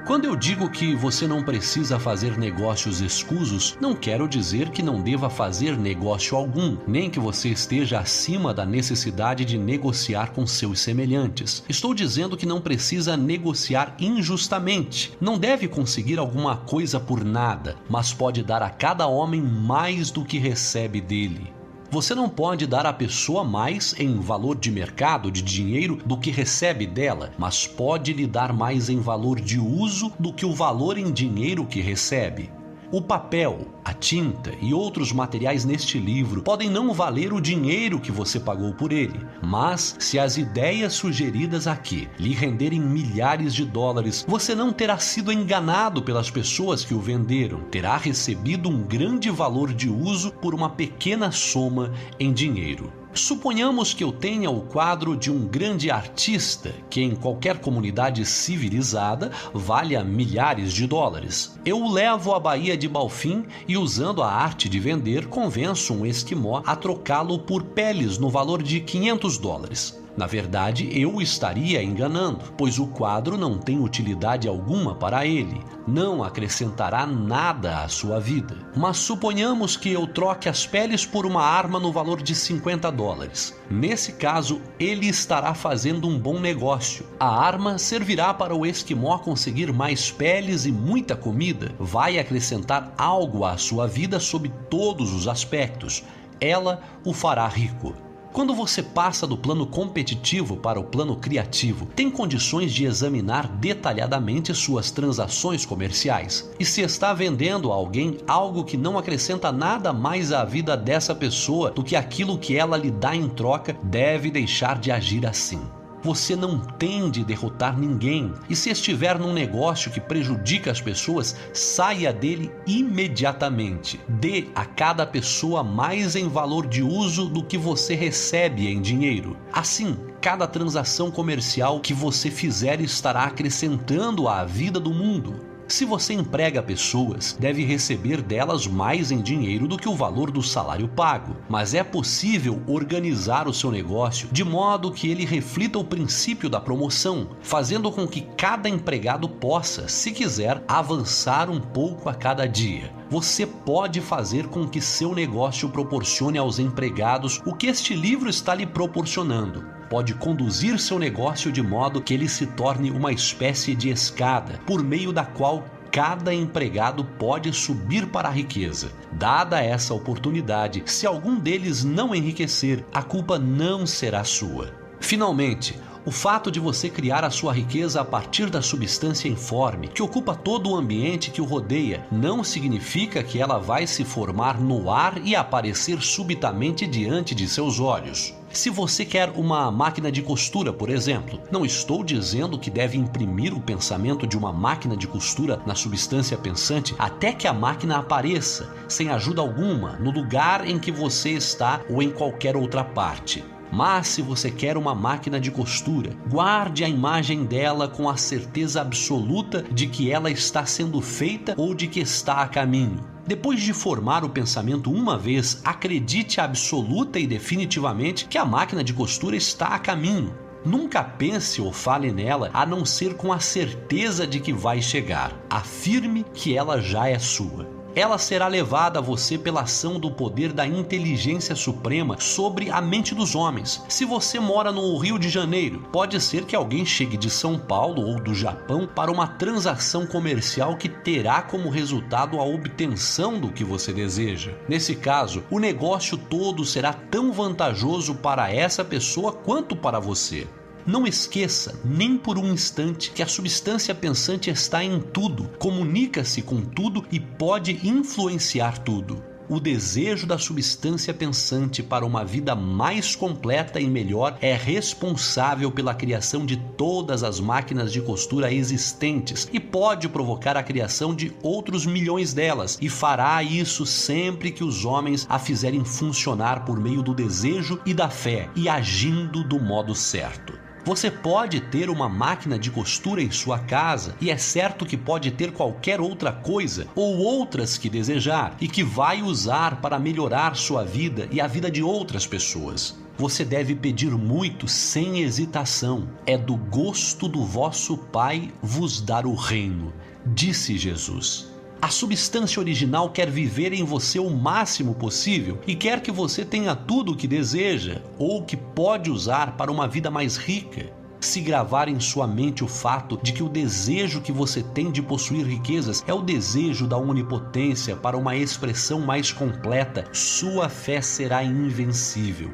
Quando eu digo que você não precisa fazer negócios escusos, não quero dizer que não deva fazer negócio algum, nem que você esteja acima da necessidade de negociar com seus semelhantes. Estou dizendo que não precisa negociar injustamente. Não deve conseguir alguma coisa por nada, mas pode dar a cada homem mais do que recebe dele. Você não pode dar à pessoa mais em valor de mercado, de dinheiro, do que recebe dela, mas pode lhe dar mais em valor de uso do que o valor em dinheiro que recebe. O papel, a tinta e outros materiais neste livro podem não valer o dinheiro que você pagou por ele, mas se as ideias sugeridas aqui lhe renderem milhares de dólares, você não terá sido enganado pelas pessoas que o venderam, terá recebido um grande valor de uso por uma pequena soma em dinheiro. Suponhamos que eu tenha o quadro de um grande artista que, em qualquer comunidade civilizada, valha milhares de dólares. Eu o levo à Baía de Balfim e, usando a arte de vender, convenço um esquimó a trocá-lo por peles no valor de 500 dólares. Na verdade, eu estaria enganando, pois o quadro não tem utilidade alguma para ele, não acrescentará nada à sua vida. Mas suponhamos que eu troque as peles por uma arma no valor de 50 dólares. Nesse caso, ele estará fazendo um bom negócio. A arma servirá para o esquimó conseguir mais peles e muita comida, vai acrescentar algo à sua vida sob todos os aspectos. Ela o fará rico. Quando você passa do plano competitivo para o plano criativo, tem condições de examinar detalhadamente suas transações comerciais. E se está vendendo a alguém algo que não acrescenta nada mais à vida dessa pessoa do que aquilo que ela lhe dá em troca, deve deixar de agir assim. Você não tem de derrotar ninguém. E se estiver num negócio que prejudica as pessoas, saia dele imediatamente. Dê a cada pessoa mais em valor de uso do que você recebe em dinheiro. Assim, cada transação comercial que você fizer estará acrescentando à vida do mundo. Se você emprega pessoas, deve receber delas mais em dinheiro do que o valor do salário pago, mas é possível organizar o seu negócio de modo que ele reflita o princípio da promoção, fazendo com que cada empregado possa, se quiser, avançar um pouco a cada dia. Você pode fazer com que seu negócio proporcione aos empregados o que este livro está lhe proporcionando pode conduzir seu negócio de modo que ele se torne uma espécie de escada por meio da qual cada empregado pode subir para a riqueza. Dada essa oportunidade, se algum deles não enriquecer, a culpa não será sua. Finalmente, o fato de você criar a sua riqueza a partir da substância informe, que ocupa todo o ambiente que o rodeia, não significa que ela vai se formar no ar e aparecer subitamente diante de seus olhos. Se você quer uma máquina de costura, por exemplo, não estou dizendo que deve imprimir o pensamento de uma máquina de costura na substância pensante até que a máquina apareça, sem ajuda alguma, no lugar em que você está ou em qualquer outra parte. Mas se você quer uma máquina de costura, guarde a imagem dela com a certeza absoluta de que ela está sendo feita ou de que está a caminho. Depois de formar o pensamento uma vez, acredite absoluta e definitivamente que a máquina de costura está a caminho. Nunca pense ou fale nela a não ser com a certeza de que vai chegar. Afirme que ela já é sua ela será levada a você pela ação do poder da inteligência suprema sobre a mente dos homens. Se você mora no Rio de Janeiro, pode ser que alguém chegue de São Paulo ou do Japão para uma transação comercial que terá como resultado a obtenção do que você deseja. Nesse caso, o negócio todo será tão vantajoso para essa pessoa quanto para você. Não esqueça, nem por um instante, que a substância pensante está em tudo, comunica-se com tudo e pode influenciar tudo. o desejo da substância pensante para uma vida mais completa e melhor é responsável pela criação de todas as máquinas de costura existentes e pode provocar a criação de outros milhões delas, e fará isso sempre que os homens a fizerem funcionar por meio do desejo e da fé e agindo do modo certo. Você pode ter uma máquina de costura em sua casa e é certo que pode ter qualquer outra coisa ou outras que desejar e que vai usar para melhorar sua vida e a vida de outras pessoas. Você deve pedir muito sem hesitação. É do gosto do vosso Pai vos dar o reino, disse Jesus. A substância original quer viver em você o máximo possível e quer que você tenha tudo o que deseja ou que pode usar para uma vida mais rica. Se gravar em sua mente o fato de que o desejo que você tem de possuir riquezas é o desejo da onipotência para uma expressão mais completa, sua fé será invencível.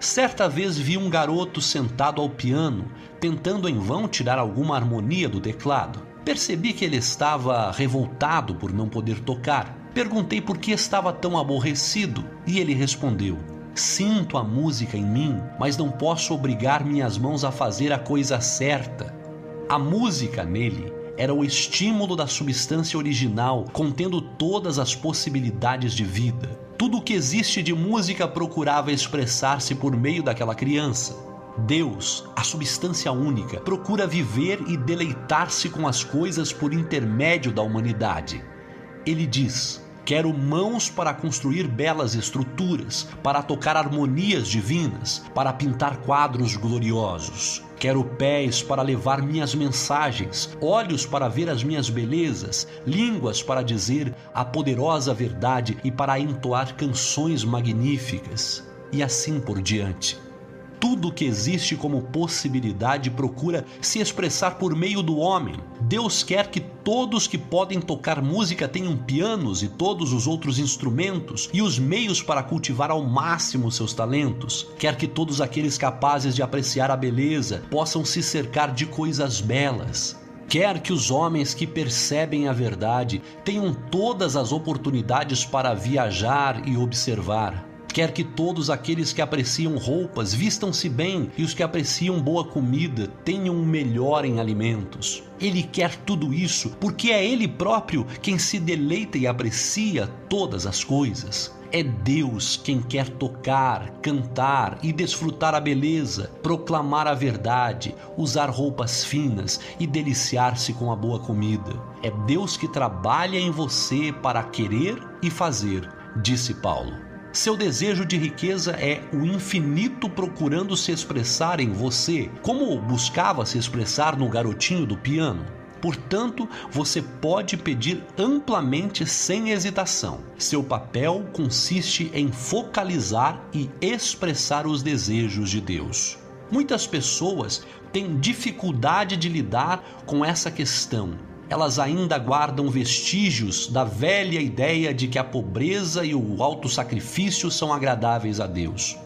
Certa vez vi um garoto sentado ao piano, tentando em vão tirar alguma harmonia do teclado. Percebi que ele estava revoltado por não poder tocar. Perguntei por que estava tão aborrecido e ele respondeu: Sinto a música em mim, mas não posso obrigar minhas mãos a fazer a coisa certa. A música nele era o estímulo da substância original, contendo todas as possibilidades de vida. Tudo o que existe de música procurava expressar-se por meio daquela criança. Deus, a substância única, procura viver e deleitar-se com as coisas por intermédio da humanidade. Ele diz: Quero mãos para construir belas estruturas, para tocar harmonias divinas, para pintar quadros gloriosos. Quero pés para levar minhas mensagens, olhos para ver as minhas belezas, línguas para dizer a poderosa verdade e para entoar canções magníficas, e assim por diante. Tudo que existe como possibilidade procura se expressar por meio do homem. Deus quer que todos que podem tocar música tenham pianos e todos os outros instrumentos e os meios para cultivar ao máximo seus talentos. Quer que todos aqueles capazes de apreciar a beleza possam se cercar de coisas belas. Quer que os homens que percebem a verdade tenham todas as oportunidades para viajar e observar quer que todos aqueles que apreciam roupas vistam-se bem e os que apreciam boa comida tenham o melhor em alimentos. Ele quer tudo isso porque é Ele próprio quem se deleita e aprecia todas as coisas. É Deus quem quer tocar, cantar e desfrutar a beleza, proclamar a verdade, usar roupas finas e deliciar-se com a boa comida. É Deus que trabalha em você para querer e fazer, disse Paulo. Seu desejo de riqueza é o infinito procurando se expressar em você, como buscava se expressar no garotinho do piano. Portanto, você pode pedir amplamente sem hesitação. Seu papel consiste em focalizar e expressar os desejos de Deus. Muitas pessoas têm dificuldade de lidar com essa questão elas ainda guardam vestígios da velha ideia de que a pobreza e o alto sacrifício são agradáveis a Deus.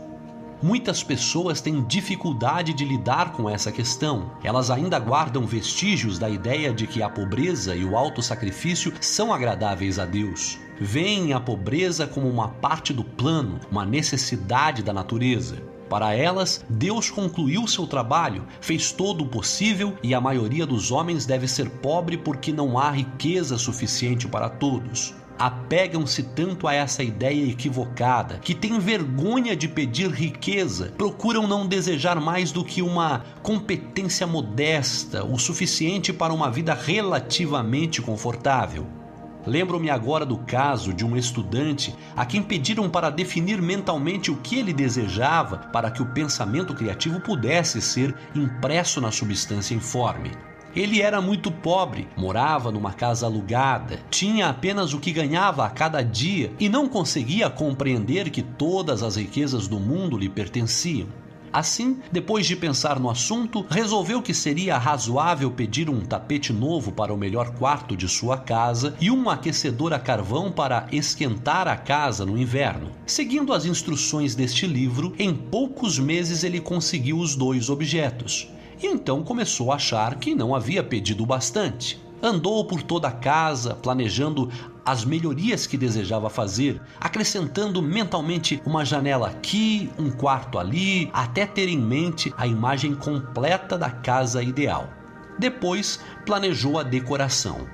Muitas pessoas têm dificuldade de lidar com essa questão. Elas ainda guardam vestígios da ideia de que a pobreza e o alto sacrifício são agradáveis a Deus. Veem a pobreza como uma parte do plano, uma necessidade da natureza. Para elas, Deus concluiu seu trabalho, fez todo o possível e a maioria dos homens deve ser pobre porque não há riqueza suficiente para todos apegam-se tanto a essa ideia equivocada que têm vergonha de pedir riqueza, procuram não desejar mais do que uma competência modesta, o suficiente para uma vida relativamente confortável. Lembro-me agora do caso de um estudante a quem pediram para definir mentalmente o que ele desejava para que o pensamento criativo pudesse ser impresso na substância informe. Ele era muito pobre, morava numa casa alugada, tinha apenas o que ganhava a cada dia e não conseguia compreender que todas as riquezas do mundo lhe pertenciam. Assim, depois de pensar no assunto, resolveu que seria razoável pedir um tapete novo para o melhor quarto de sua casa e um aquecedor a carvão para esquentar a casa no inverno. Seguindo as instruções deste livro, em poucos meses ele conseguiu os dois objetos. E então começou a achar que não havia pedido bastante. Andou por toda a casa, planejando as melhorias que desejava fazer, acrescentando mentalmente uma janela aqui, um quarto ali, até ter em mente a imagem completa da casa ideal. Depois, planejou a decoração.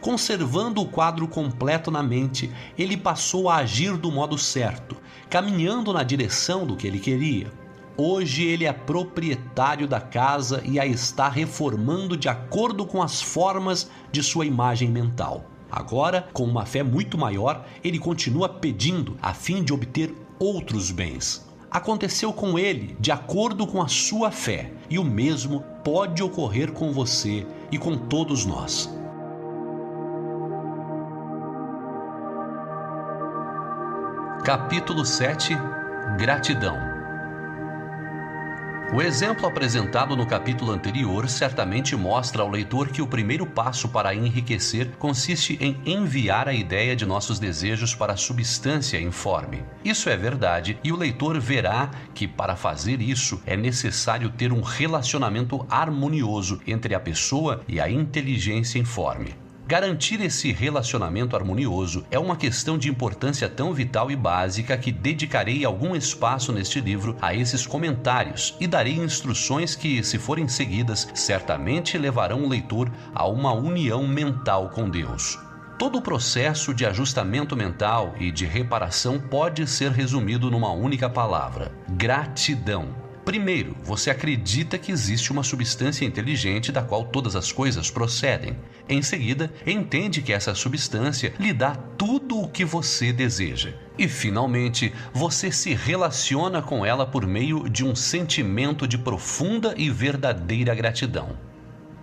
Conservando o quadro completo na mente, ele passou a agir do modo certo, caminhando na direção do que ele queria. Hoje ele é proprietário da casa e a está reformando de acordo com as formas de sua imagem mental. Agora, com uma fé muito maior, ele continua pedindo a fim de obter outros bens. Aconteceu com ele de acordo com a sua fé, e o mesmo pode ocorrer com você e com todos nós. Capítulo 7 Gratidão o exemplo apresentado no capítulo anterior certamente mostra ao leitor que o primeiro passo para enriquecer consiste em enviar a ideia de nossos desejos para a substância informe. Isso é verdade e o leitor verá que para fazer isso é necessário ter um relacionamento harmonioso entre a pessoa e a inteligência informe. Garantir esse relacionamento harmonioso é uma questão de importância tão vital e básica que dedicarei algum espaço neste livro a esses comentários e darei instruções que, se forem seguidas, certamente levarão o leitor a uma união mental com Deus. Todo o processo de ajustamento mental e de reparação pode ser resumido numa única palavra: gratidão. Primeiro, você acredita que existe uma substância inteligente da qual todas as coisas procedem. Em seguida, entende que essa substância lhe dá tudo o que você deseja. E, finalmente, você se relaciona com ela por meio de um sentimento de profunda e verdadeira gratidão.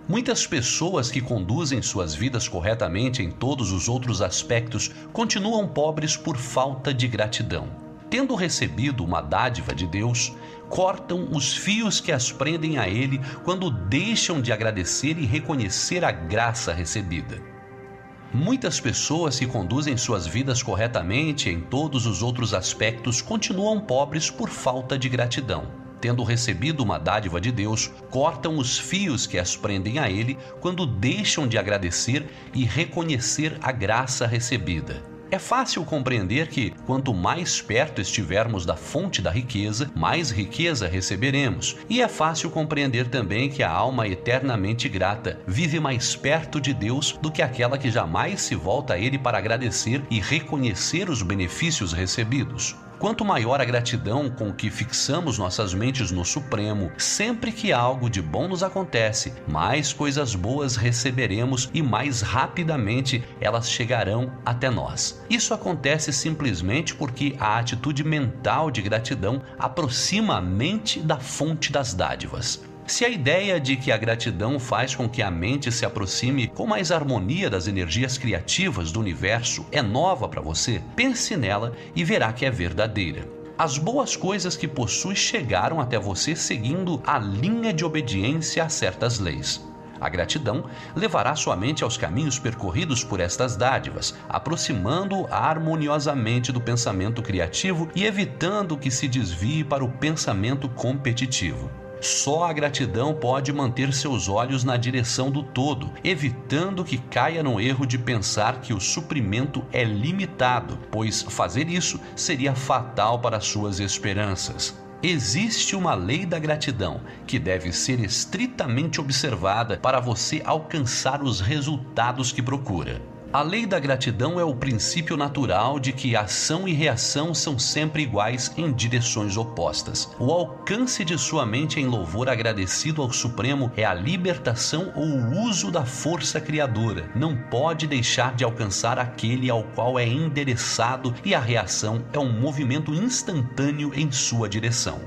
Muitas pessoas que conduzem suas vidas corretamente em todos os outros aspectos continuam pobres por falta de gratidão tendo recebido uma dádiva de Deus, cortam os fios que as prendem a Ele quando deixam de agradecer e reconhecer a graça recebida. Muitas pessoas que conduzem suas vidas corretamente em todos os outros aspectos continuam pobres por falta de gratidão. Tendo recebido uma dádiva de Deus, cortam os fios que as prendem a Ele quando deixam de agradecer e reconhecer a graça recebida. É fácil compreender que, quanto mais perto estivermos da fonte da riqueza, mais riqueza receberemos. E é fácil compreender também que a alma eternamente grata vive mais perto de Deus do que aquela que jamais se volta a Ele para agradecer e reconhecer os benefícios recebidos. Quanto maior a gratidão com que fixamos nossas mentes no Supremo, sempre que algo de bom nos acontece, mais coisas boas receberemos e mais rapidamente elas chegarão até nós. Isso acontece simplesmente porque a atitude mental de gratidão aproxima a mente da fonte das dádivas. Se a ideia de que a gratidão faz com que a mente se aproxime com mais harmonia das energias criativas do universo é nova para você, pense nela e verá que é verdadeira. As boas coisas que possui chegaram até você seguindo a linha de obediência a certas leis. A gratidão levará sua mente aos caminhos percorridos por estas dádivas, aproximando harmoniosamente do pensamento criativo e evitando que se desvie para o pensamento competitivo. Só a gratidão pode manter seus olhos na direção do todo, evitando que caia no erro de pensar que o suprimento é limitado, pois fazer isso seria fatal para suas esperanças. Existe uma lei da gratidão que deve ser estritamente observada para você alcançar os resultados que procura. A lei da gratidão é o princípio natural de que ação e reação são sempre iguais em direções opostas. O alcance de sua mente em louvor agradecido ao Supremo é a libertação ou o uso da força criadora. Não pode deixar de alcançar aquele ao qual é endereçado e a reação é um movimento instantâneo em sua direção.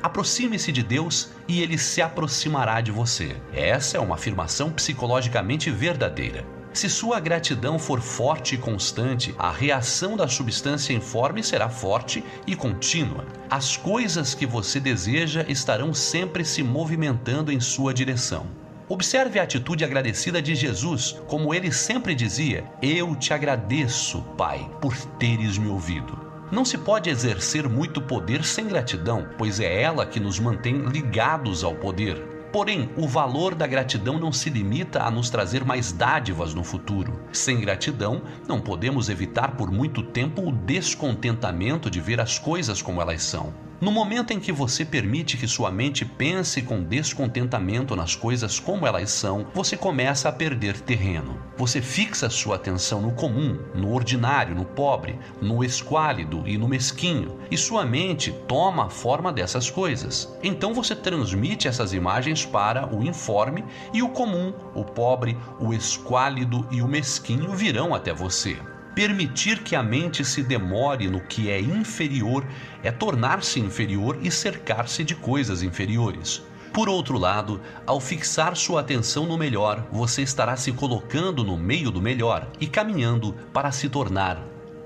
Aproxime-se de Deus e ele se aproximará de você. Essa é uma afirmação psicologicamente verdadeira. Se sua gratidão for forte e constante, a reação da substância informe será forte e contínua. As coisas que você deseja estarão sempre se movimentando em sua direção. Observe a atitude agradecida de Jesus, como ele sempre dizia: Eu te agradeço, Pai, por teres me ouvido. Não se pode exercer muito poder sem gratidão, pois é ela que nos mantém ligados ao poder. Porém, o valor da gratidão não se limita a nos trazer mais dádivas no futuro. Sem gratidão, não podemos evitar por muito tempo o descontentamento de ver as coisas como elas são. No momento em que você permite que sua mente pense com descontentamento nas coisas como elas são, você começa a perder terreno. Você fixa sua atenção no comum, no ordinário, no pobre, no esquálido e no mesquinho, e sua mente toma a forma dessas coisas. Então você transmite essas imagens para o informe e o comum, o pobre, o esquálido e o mesquinho virão até você. Permitir que a mente se demore no que é inferior é tornar-se inferior e cercar-se de coisas inferiores. Por outro lado, ao fixar sua atenção no melhor, você estará se colocando no meio do melhor e caminhando para se tornar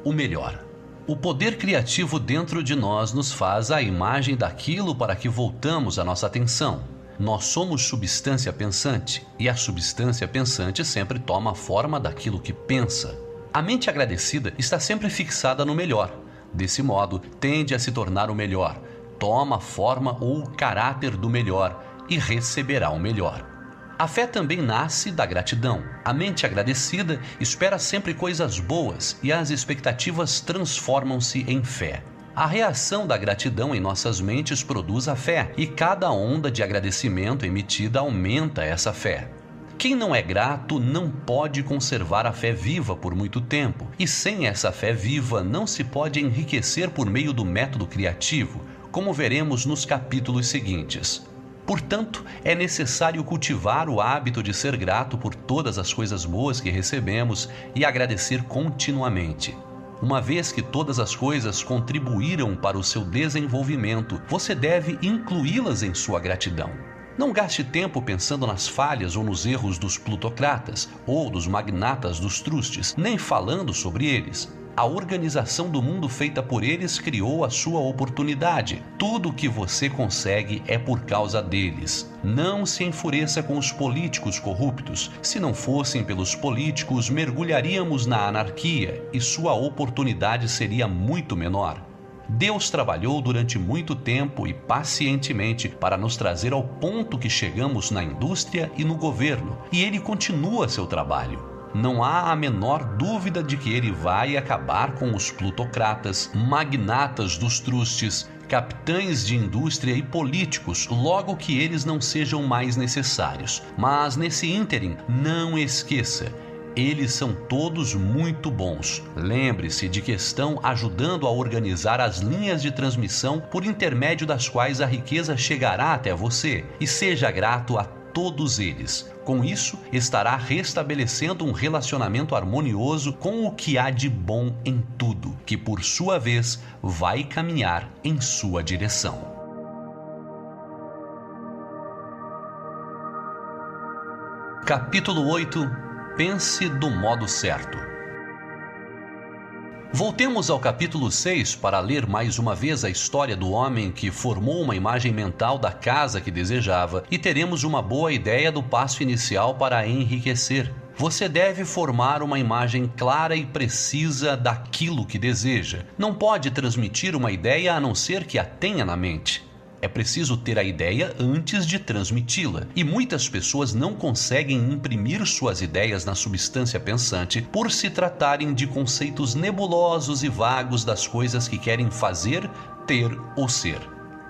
o melhor. O poder criativo dentro de nós nos faz a imagem daquilo para que voltamos a nossa atenção. Nós somos substância pensante e a substância pensante sempre toma a forma daquilo que pensa. A mente agradecida está sempre fixada no melhor. Desse modo, tende a se tornar o melhor, toma a forma ou o caráter do melhor e receberá o melhor. A fé também nasce da gratidão. A mente agradecida espera sempre coisas boas e as expectativas transformam-se em fé. A reação da gratidão em nossas mentes produz a fé, e cada onda de agradecimento emitida aumenta essa fé. Quem não é grato não pode conservar a fé viva por muito tempo, e sem essa fé viva não se pode enriquecer por meio do método criativo, como veremos nos capítulos seguintes. Portanto, é necessário cultivar o hábito de ser grato por todas as coisas boas que recebemos e agradecer continuamente. Uma vez que todas as coisas contribuíram para o seu desenvolvimento, você deve incluí-las em sua gratidão. Não gaste tempo pensando nas falhas ou nos erros dos plutocratas ou dos magnatas dos trustes, nem falando sobre eles. A organização do mundo feita por eles criou a sua oportunidade. Tudo o que você consegue é por causa deles. Não se enfureça com os políticos corruptos. Se não fossem pelos políticos, mergulharíamos na anarquia e sua oportunidade seria muito menor. Deus trabalhou durante muito tempo e pacientemente para nos trazer ao ponto que chegamos na indústria e no governo, e ele continua seu trabalho. Não há a menor dúvida de que ele vai acabar com os plutocratas, magnatas dos trustes, capitães de indústria e políticos, logo que eles não sejam mais necessários. Mas nesse ínterim, não esqueça, eles são todos muito bons. Lembre-se de que estão ajudando a organizar as linhas de transmissão por intermédio das quais a riqueza chegará até você e seja grato a todos eles. Com isso, estará restabelecendo um relacionamento harmonioso com o que há de bom em tudo, que por sua vez vai caminhar em sua direção. Capítulo 8 pense do modo certo. Voltemos ao capítulo 6 para ler mais uma vez a história do homem que formou uma imagem mental da casa que desejava e teremos uma boa ideia do passo inicial para enriquecer. Você deve formar uma imagem clara e precisa daquilo que deseja. Não pode transmitir uma ideia a não ser que a tenha na mente. É preciso ter a ideia antes de transmiti-la. E muitas pessoas não conseguem imprimir suas ideias na substância pensante por se tratarem de conceitos nebulosos e vagos das coisas que querem fazer, ter ou ser.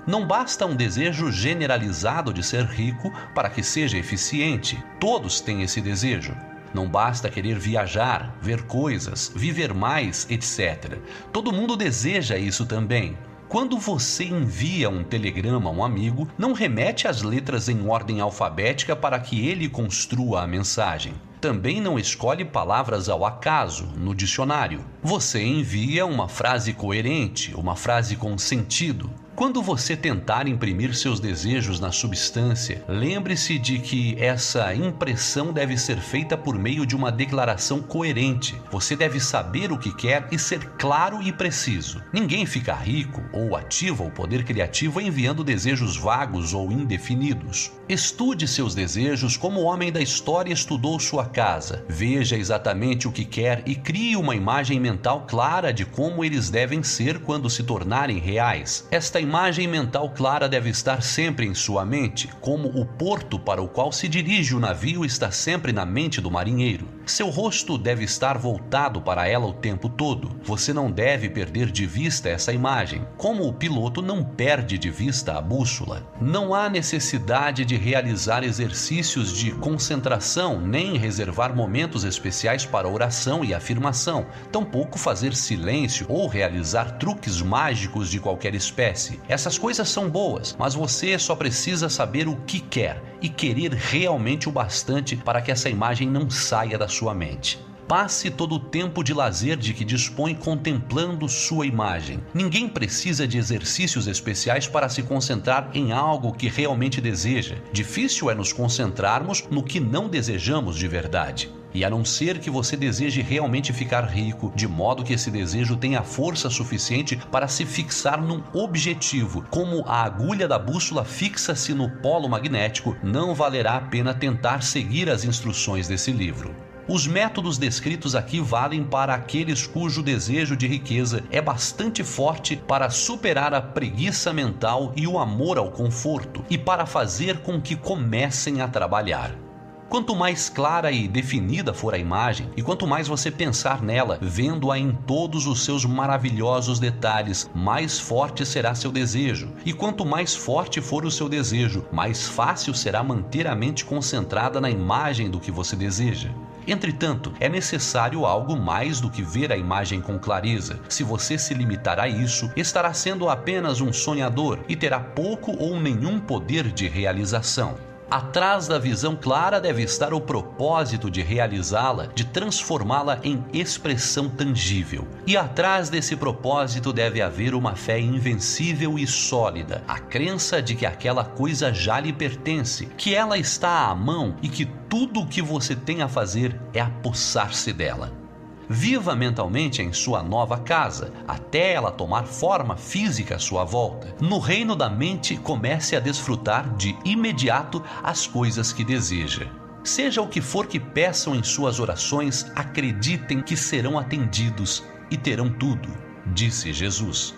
Não basta um desejo generalizado de ser rico para que seja eficiente. Todos têm esse desejo. Não basta querer viajar, ver coisas, viver mais, etc. Todo mundo deseja isso também. Quando você envia um telegrama a um amigo, não remete as letras em ordem alfabética para que ele construa a mensagem. Também não escolhe palavras ao acaso no dicionário. Você envia uma frase coerente, uma frase com sentido, quando você tentar imprimir seus desejos na substância, lembre-se de que essa impressão deve ser feita por meio de uma declaração coerente. Você deve saber o que quer e ser claro e preciso. Ninguém fica rico ou ativa o poder criativo enviando desejos vagos ou indefinidos. Estude seus desejos como o homem da história estudou sua casa. Veja exatamente o que quer e crie uma imagem mental clara de como eles devem ser quando se tornarem reais. Esta imagem mental clara deve estar sempre em sua mente, como o porto para o qual se dirige o navio está sempre na mente do marinheiro. Seu rosto deve estar voltado para ela o tempo todo. Você não deve perder de vista essa imagem, como o piloto não perde de vista a bússola. Não há necessidade de realizar exercícios de concentração nem reservar momentos especiais para oração e afirmação, tampouco fazer silêncio ou realizar truques mágicos de qualquer espécie. Essas coisas são boas, mas você só precisa saber o que quer e querer realmente o bastante para que essa imagem não saia da sua mente. Passe todo o tempo de lazer de que dispõe contemplando sua imagem. Ninguém precisa de exercícios especiais para se concentrar em algo que realmente deseja. Difícil é nos concentrarmos no que não desejamos de verdade. E a não ser que você deseje realmente ficar rico, de modo que esse desejo tenha força suficiente para se fixar num objetivo, como a agulha da bússola fixa-se no polo magnético, não valerá a pena tentar seguir as instruções desse livro. Os métodos descritos aqui valem para aqueles cujo desejo de riqueza é bastante forte para superar a preguiça mental e o amor ao conforto, e para fazer com que comecem a trabalhar. Quanto mais clara e definida for a imagem, e quanto mais você pensar nela, vendo-a em todos os seus maravilhosos detalhes, mais forte será seu desejo. E quanto mais forte for o seu desejo, mais fácil será manter a mente concentrada na imagem do que você deseja. Entretanto, é necessário algo mais do que ver a imagem com clareza. Se você se limitar a isso, estará sendo apenas um sonhador e terá pouco ou nenhum poder de realização. Atrás da visão clara deve estar o propósito de realizá-la, de transformá-la em expressão tangível. E atrás desse propósito deve haver uma fé invencível e sólida, a crença de que aquela coisa já lhe pertence, que ela está à mão e que tudo o que você tem a fazer é apossar-se dela. Viva mentalmente em sua nova casa, até ela tomar forma física à sua volta. No reino da mente, comece a desfrutar de imediato as coisas que deseja. Seja o que for que peçam em suas orações, acreditem que serão atendidos e terão tudo, disse Jesus.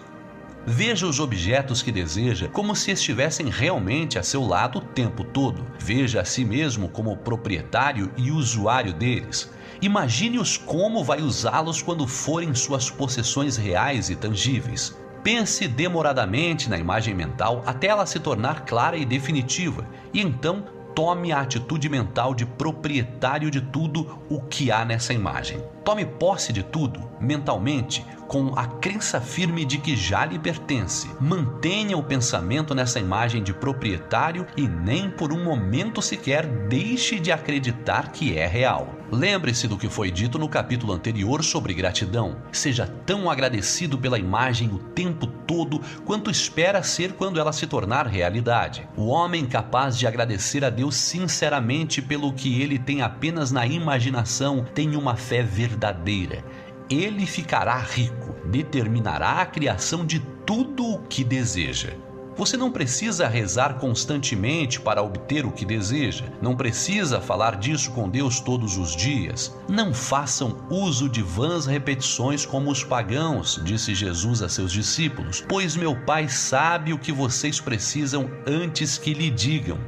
Veja os objetos que deseja como se estivessem realmente a seu lado o tempo todo. Veja a si mesmo como proprietário e usuário deles. Imagine-os como vai usá-los quando forem suas possessões reais e tangíveis. Pense demoradamente na imagem mental até ela se tornar clara e definitiva, e então tome a atitude mental de proprietário de tudo o que há nessa imagem. Tome posse de tudo, mentalmente, com a crença firme de que já lhe pertence. Mantenha o pensamento nessa imagem de proprietário e nem por um momento sequer deixe de acreditar que é real. Lembre-se do que foi dito no capítulo anterior sobre gratidão. Seja tão agradecido pela imagem o tempo todo quanto espera ser quando ela se tornar realidade. O homem capaz de agradecer a Deus sinceramente pelo que ele tem apenas na imaginação tem uma fé verdadeira ele ficará rico, determinará a criação de tudo o que deseja. Você não precisa rezar constantemente para obter o que deseja, não precisa falar disso com Deus todos os dias. Não façam uso de vãs repetições como os pagãos, disse Jesus a seus discípulos, pois meu Pai sabe o que vocês precisam antes que lhe digam.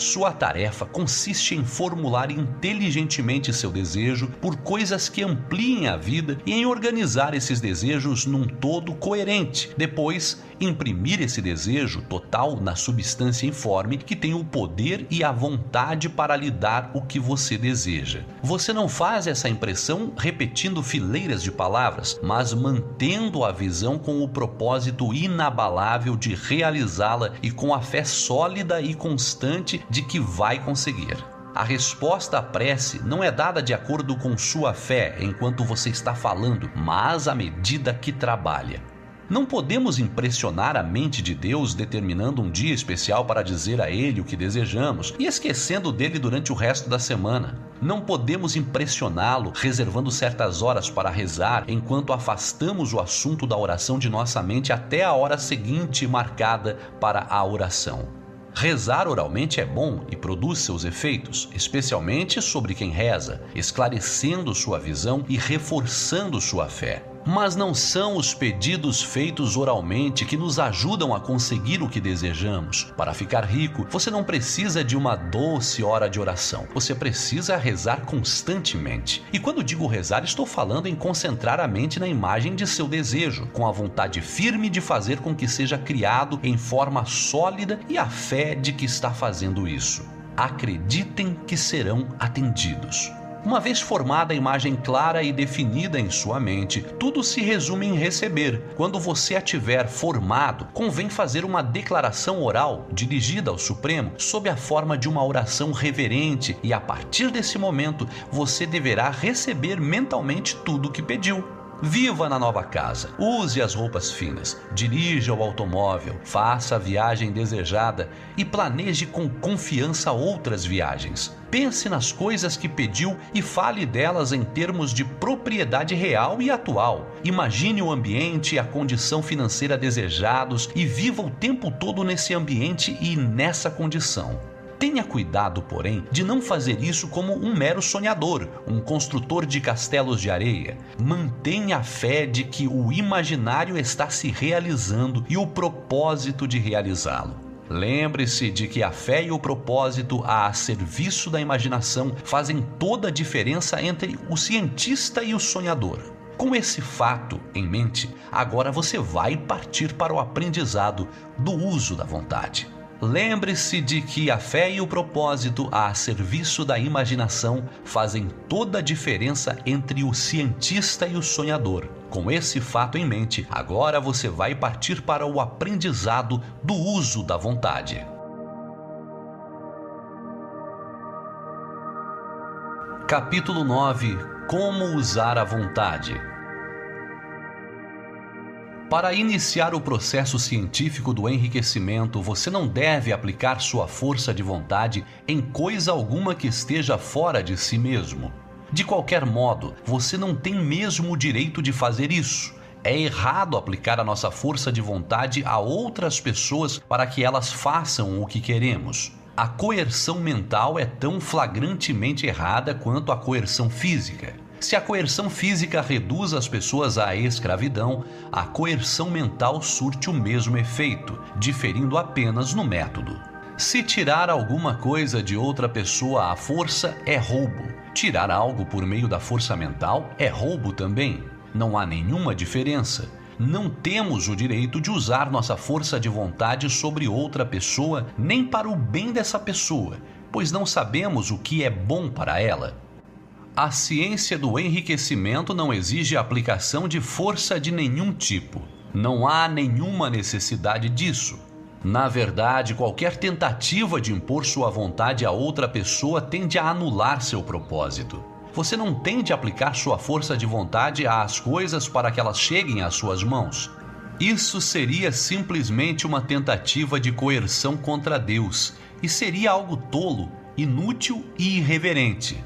Sua tarefa consiste em formular inteligentemente seu desejo por coisas que ampliem a vida e em organizar esses desejos num todo coerente. Depois, imprimir esse desejo total na substância informe que tem o poder e a vontade para lhe dar o que você deseja. Você não faz essa impressão repetindo fileiras de palavras, mas mantendo a visão com o propósito inabalável de realizá-la e com a fé sólida e constante de que vai conseguir. A resposta à prece não é dada de acordo com sua fé enquanto você está falando, mas à medida que trabalha. Não podemos impressionar a mente de Deus determinando um dia especial para dizer a Ele o que desejamos e esquecendo dele durante o resto da semana. Não podemos impressioná-lo reservando certas horas para rezar enquanto afastamos o assunto da oração de nossa mente até a hora seguinte marcada para a oração. Rezar oralmente é bom e produz seus efeitos, especialmente sobre quem reza, esclarecendo sua visão e reforçando sua fé. Mas não são os pedidos feitos oralmente que nos ajudam a conseguir o que desejamos. Para ficar rico, você não precisa de uma doce hora de oração. Você precisa rezar constantemente. E quando digo rezar, estou falando em concentrar a mente na imagem de seu desejo, com a vontade firme de fazer com que seja criado em forma sólida e a fé de que está fazendo isso. Acreditem que serão atendidos. Uma vez formada a imagem clara e definida em sua mente, tudo se resume em receber. Quando você a tiver formado, convém fazer uma declaração oral dirigida ao Supremo sob a forma de uma oração reverente e a partir desse momento você deverá receber mentalmente tudo o que pediu. Viva na nova casa, use as roupas finas, dirija o automóvel, faça a viagem desejada e planeje com confiança outras viagens. Pense nas coisas que pediu e fale delas em termos de propriedade real e atual. Imagine o ambiente e a condição financeira desejados e viva o tempo todo nesse ambiente e nessa condição. Tenha cuidado, porém, de não fazer isso como um mero sonhador, um construtor de castelos de areia. Mantenha a fé de que o imaginário está se realizando e o propósito de realizá-lo. Lembre-se de que a fé e o propósito a serviço da imaginação fazem toda a diferença entre o cientista e o sonhador. Com esse fato em mente, agora você vai partir para o aprendizado do uso da vontade. Lembre-se de que a fé e o propósito a serviço da imaginação fazem toda a diferença entre o cientista e o sonhador. Com esse fato em mente, agora você vai partir para o aprendizado do uso da vontade. Capítulo 9 Como usar a vontade. Para iniciar o processo científico do enriquecimento, você não deve aplicar sua força de vontade em coisa alguma que esteja fora de si mesmo. De qualquer modo, você não tem mesmo o direito de fazer isso. É errado aplicar a nossa força de vontade a outras pessoas para que elas façam o que queremos. A coerção mental é tão flagrantemente errada quanto a coerção física. Se a coerção física reduz as pessoas à escravidão, a coerção mental surte o mesmo efeito, diferindo apenas no método. Se tirar alguma coisa de outra pessoa à força é roubo. Tirar algo por meio da força mental é roubo também. Não há nenhuma diferença. Não temos o direito de usar nossa força de vontade sobre outra pessoa, nem para o bem dessa pessoa, pois não sabemos o que é bom para ela. A ciência do enriquecimento não exige aplicação de força de nenhum tipo. Não há nenhuma necessidade disso. Na verdade, qualquer tentativa de impor sua vontade a outra pessoa tende a anular seu propósito. Você não tem de aplicar sua força de vontade às coisas para que elas cheguem às suas mãos. Isso seria simplesmente uma tentativa de coerção contra Deus e seria algo tolo, inútil e irreverente.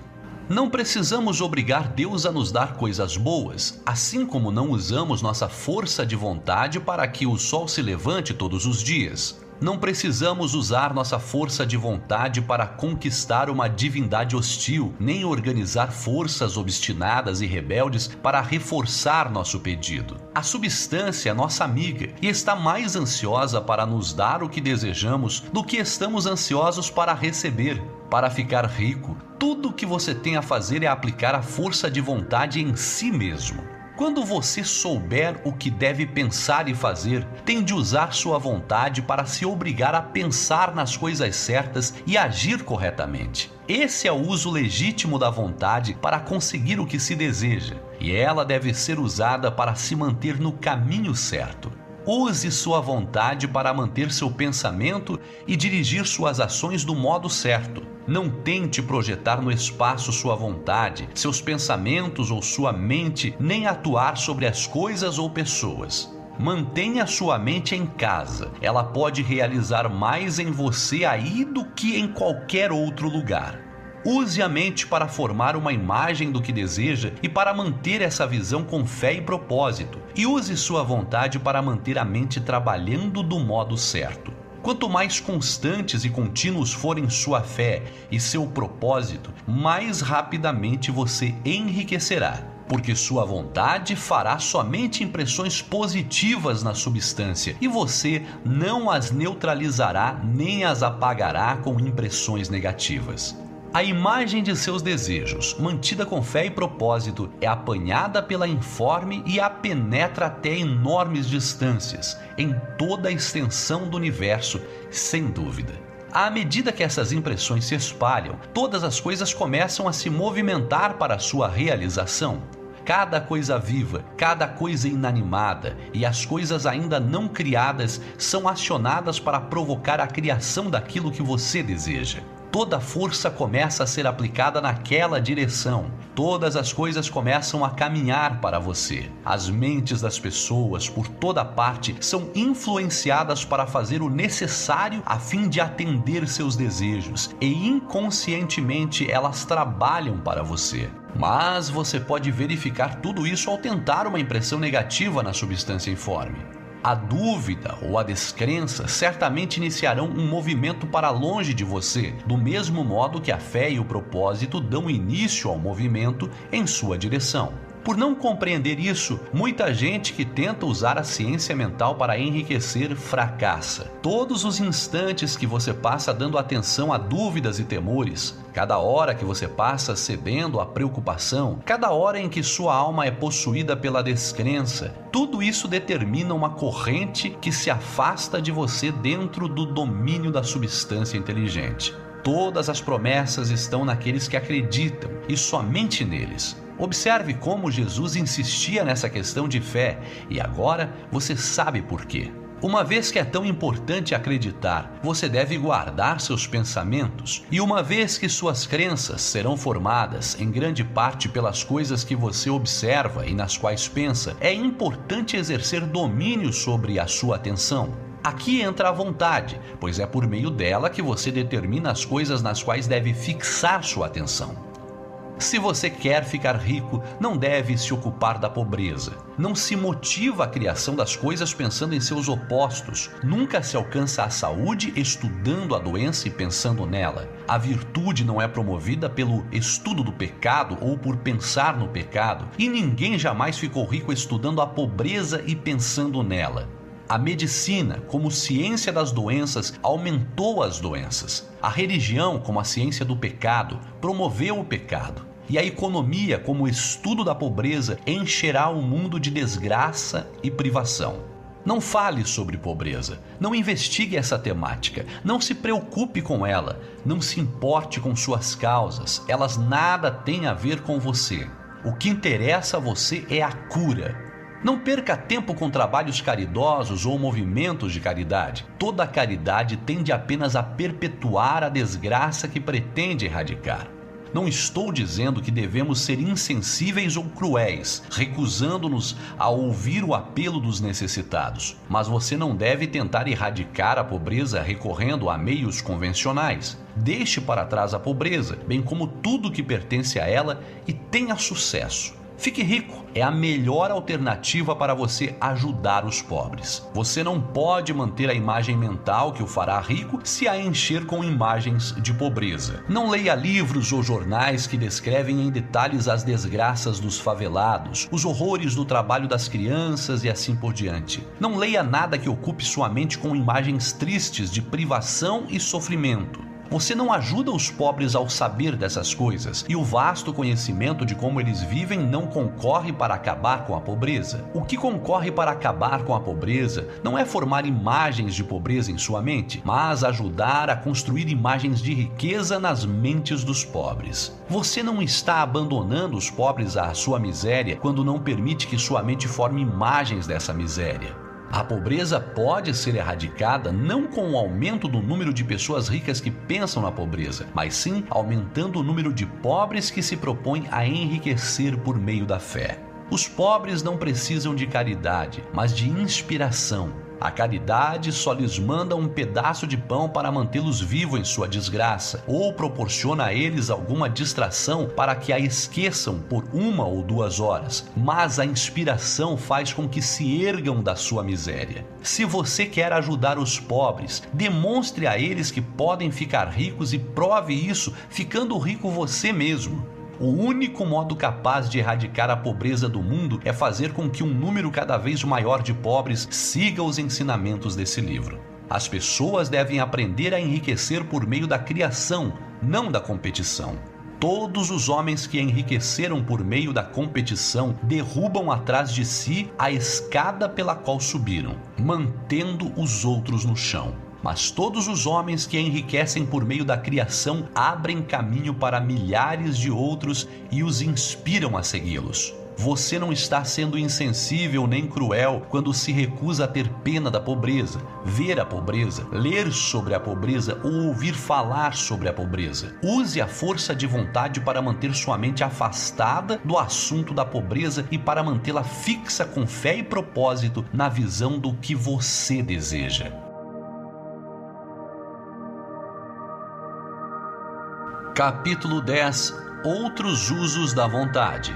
Não precisamos obrigar Deus a nos dar coisas boas, assim como não usamos nossa força de vontade para que o sol se levante todos os dias. Não precisamos usar nossa força de vontade para conquistar uma divindade hostil, nem organizar forças obstinadas e rebeldes para reforçar nosso pedido. A substância é nossa amiga e está mais ansiosa para nos dar o que desejamos do que estamos ansiosos para receber. Para ficar rico, tudo o que você tem a fazer é aplicar a força de vontade em si mesmo. Quando você souber o que deve pensar e fazer, tem de usar sua vontade para se obrigar a pensar nas coisas certas e agir corretamente. Esse é o uso legítimo da vontade para conseguir o que se deseja, e ela deve ser usada para se manter no caminho certo. Use sua vontade para manter seu pensamento e dirigir suas ações do modo certo. Não tente projetar no espaço sua vontade, seus pensamentos ou sua mente, nem atuar sobre as coisas ou pessoas. Mantenha sua mente em casa. Ela pode realizar mais em você aí do que em qualquer outro lugar. Use a mente para formar uma imagem do que deseja e para manter essa visão com fé e propósito. E use sua vontade para manter a mente trabalhando do modo certo. Quanto mais constantes e contínuos forem sua fé e seu propósito, mais rapidamente você enriquecerá porque sua vontade fará somente impressões positivas na substância e você não as neutralizará nem as apagará com impressões negativas. A imagem de seus desejos, mantida com fé e propósito, é apanhada pela informe e a penetra até enormes distâncias, em toda a extensão do universo, sem dúvida. À medida que essas impressões se espalham, todas as coisas começam a se movimentar para sua realização. Cada coisa viva, cada coisa inanimada e as coisas ainda não criadas são acionadas para provocar a criação daquilo que você deseja toda força começa a ser aplicada naquela direção. Todas as coisas começam a caminhar para você. As mentes das pessoas, por toda parte, são influenciadas para fazer o necessário a fim de atender seus desejos, e inconscientemente elas trabalham para você. Mas você pode verificar tudo isso ao tentar uma impressão negativa na substância informe. A dúvida ou a descrença certamente iniciarão um movimento para longe de você, do mesmo modo que a fé e o propósito dão início ao movimento em sua direção. Por não compreender isso, muita gente que tenta usar a ciência mental para enriquecer fracassa. Todos os instantes que você passa dando atenção a dúvidas e temores, cada hora que você passa cedendo à preocupação, cada hora em que sua alma é possuída pela descrença, tudo isso determina uma corrente que se afasta de você dentro do domínio da substância inteligente. Todas as promessas estão naqueles que acreditam e somente neles. Observe como Jesus insistia nessa questão de fé e agora você sabe por quê. Uma vez que é tão importante acreditar, você deve guardar seus pensamentos, e uma vez que suas crenças serão formadas em grande parte pelas coisas que você observa e nas quais pensa, é importante exercer domínio sobre a sua atenção. Aqui entra a vontade, pois é por meio dela que você determina as coisas nas quais deve fixar sua atenção. Se você quer ficar rico, não deve se ocupar da pobreza. Não se motiva a criação das coisas pensando em seus opostos. Nunca se alcança a saúde estudando a doença e pensando nela. A virtude não é promovida pelo estudo do pecado ou por pensar no pecado. E ninguém jamais ficou rico estudando a pobreza e pensando nela. A medicina, como ciência das doenças, aumentou as doenças. A religião, como a ciência do pecado, promoveu o pecado. E a economia, como estudo da pobreza, encherá o mundo de desgraça e privação. Não fale sobre pobreza, não investigue essa temática, não se preocupe com ela, não se importe com suas causas, elas nada têm a ver com você. O que interessa a você é a cura, não perca tempo com trabalhos caridosos ou movimentos de caridade. Toda caridade tende apenas a perpetuar a desgraça que pretende erradicar. Não estou dizendo que devemos ser insensíveis ou cruéis, recusando-nos a ouvir o apelo dos necessitados, mas você não deve tentar erradicar a pobreza recorrendo a meios convencionais. Deixe para trás a pobreza, bem como tudo que pertence a ela, e tenha sucesso. Fique rico é a melhor alternativa para você ajudar os pobres. Você não pode manter a imagem mental que o fará rico se a encher com imagens de pobreza. Não leia livros ou jornais que descrevem em detalhes as desgraças dos favelados, os horrores do trabalho das crianças e assim por diante. Não leia nada que ocupe sua mente com imagens tristes de privação e sofrimento. Você não ajuda os pobres ao saber dessas coisas, e o vasto conhecimento de como eles vivem não concorre para acabar com a pobreza. O que concorre para acabar com a pobreza não é formar imagens de pobreza em sua mente, mas ajudar a construir imagens de riqueza nas mentes dos pobres. Você não está abandonando os pobres à sua miséria quando não permite que sua mente forme imagens dessa miséria. A pobreza pode ser erradicada não com o aumento do número de pessoas ricas que pensam na pobreza, mas sim aumentando o número de pobres que se propõem a enriquecer por meio da fé. Os pobres não precisam de caridade, mas de inspiração a caridade só lhes manda um pedaço de pão para mantê-los vivos em sua desgraça, ou proporciona a eles alguma distração para que a esqueçam por uma ou duas horas. Mas a inspiração faz com que se ergam da sua miséria. Se você quer ajudar os pobres, demonstre a eles que podem ficar ricos e prove isso ficando rico você mesmo. O único modo capaz de erradicar a pobreza do mundo é fazer com que um número cada vez maior de pobres siga os ensinamentos desse livro. As pessoas devem aprender a enriquecer por meio da criação, não da competição. Todos os homens que enriqueceram por meio da competição derrubam atrás de si a escada pela qual subiram, mantendo os outros no chão. Mas todos os homens que enriquecem por meio da criação abrem caminho para milhares de outros e os inspiram a segui-los. Você não está sendo insensível nem cruel quando se recusa a ter pena da pobreza, ver a pobreza, ler sobre a pobreza ou ouvir falar sobre a pobreza. Use a força de vontade para manter sua mente afastada do assunto da pobreza e para mantê-la fixa com fé e propósito na visão do que você deseja. Capítulo 10 Outros usos da vontade.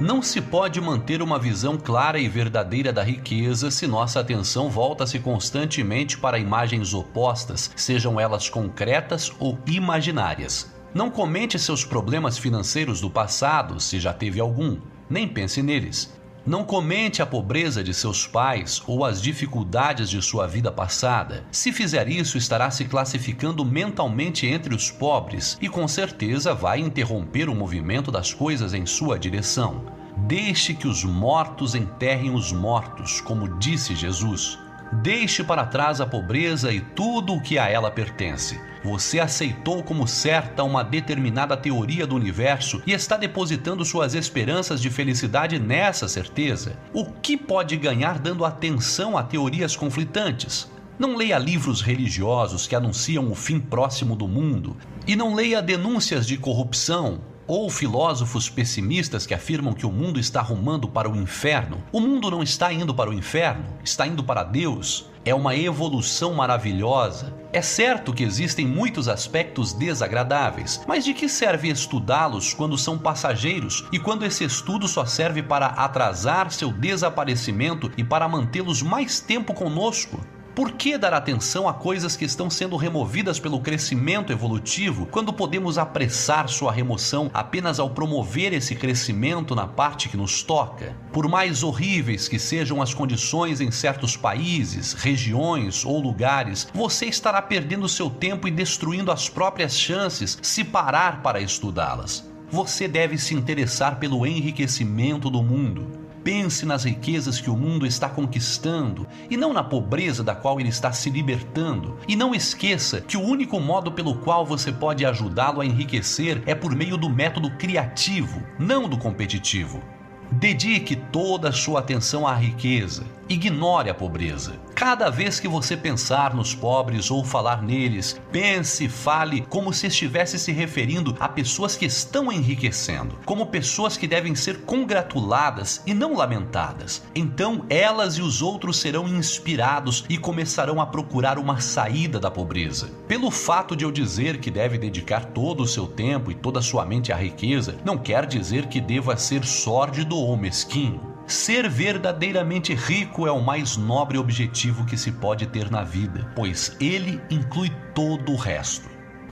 Não se pode manter uma visão clara e verdadeira da riqueza se nossa atenção volta-se constantemente para imagens opostas, sejam elas concretas ou imaginárias. Não comente seus problemas financeiros do passado, se já teve algum, nem pense neles. Não comente a pobreza de seus pais ou as dificuldades de sua vida passada. Se fizer isso, estará se classificando mentalmente entre os pobres e com certeza vai interromper o movimento das coisas em sua direção. Deixe que os mortos enterrem os mortos, como disse Jesus. Deixe para trás a pobreza e tudo o que a ela pertence. Você aceitou como certa uma determinada teoria do universo e está depositando suas esperanças de felicidade nessa certeza. O que pode ganhar dando atenção a teorias conflitantes? Não leia livros religiosos que anunciam o fim próximo do mundo. E não leia denúncias de corrupção, ou filósofos pessimistas que afirmam que o mundo está rumando para o inferno. O mundo não está indo para o inferno, está indo para Deus. É uma evolução maravilhosa. É certo que existem muitos aspectos desagradáveis, mas de que serve estudá-los quando são passageiros e quando esse estudo só serve para atrasar seu desaparecimento e para mantê-los mais tempo conosco? Por que dar atenção a coisas que estão sendo removidas pelo crescimento evolutivo quando podemos apressar sua remoção apenas ao promover esse crescimento na parte que nos toca? Por mais horríveis que sejam as condições em certos países, regiões ou lugares, você estará perdendo seu tempo e destruindo as próprias chances se parar para estudá-las. Você deve se interessar pelo enriquecimento do mundo. Pense nas riquezas que o mundo está conquistando e não na pobreza da qual ele está se libertando. E não esqueça que o único modo pelo qual você pode ajudá-lo a enriquecer é por meio do método criativo, não do competitivo. Dedique toda a sua atenção à riqueza, ignore a pobreza. Cada vez que você pensar nos pobres ou falar neles, pense fale como se estivesse se referindo a pessoas que estão enriquecendo, como pessoas que devem ser congratuladas e não lamentadas. Então elas e os outros serão inspirados e começarão a procurar uma saída da pobreza. Pelo fato de eu dizer que deve dedicar todo o seu tempo e toda a sua mente à riqueza, não quer dizer que deva ser sórdido ou mesquinho. Ser verdadeiramente rico é o mais nobre objetivo que se pode ter na vida, pois ele inclui todo o resto.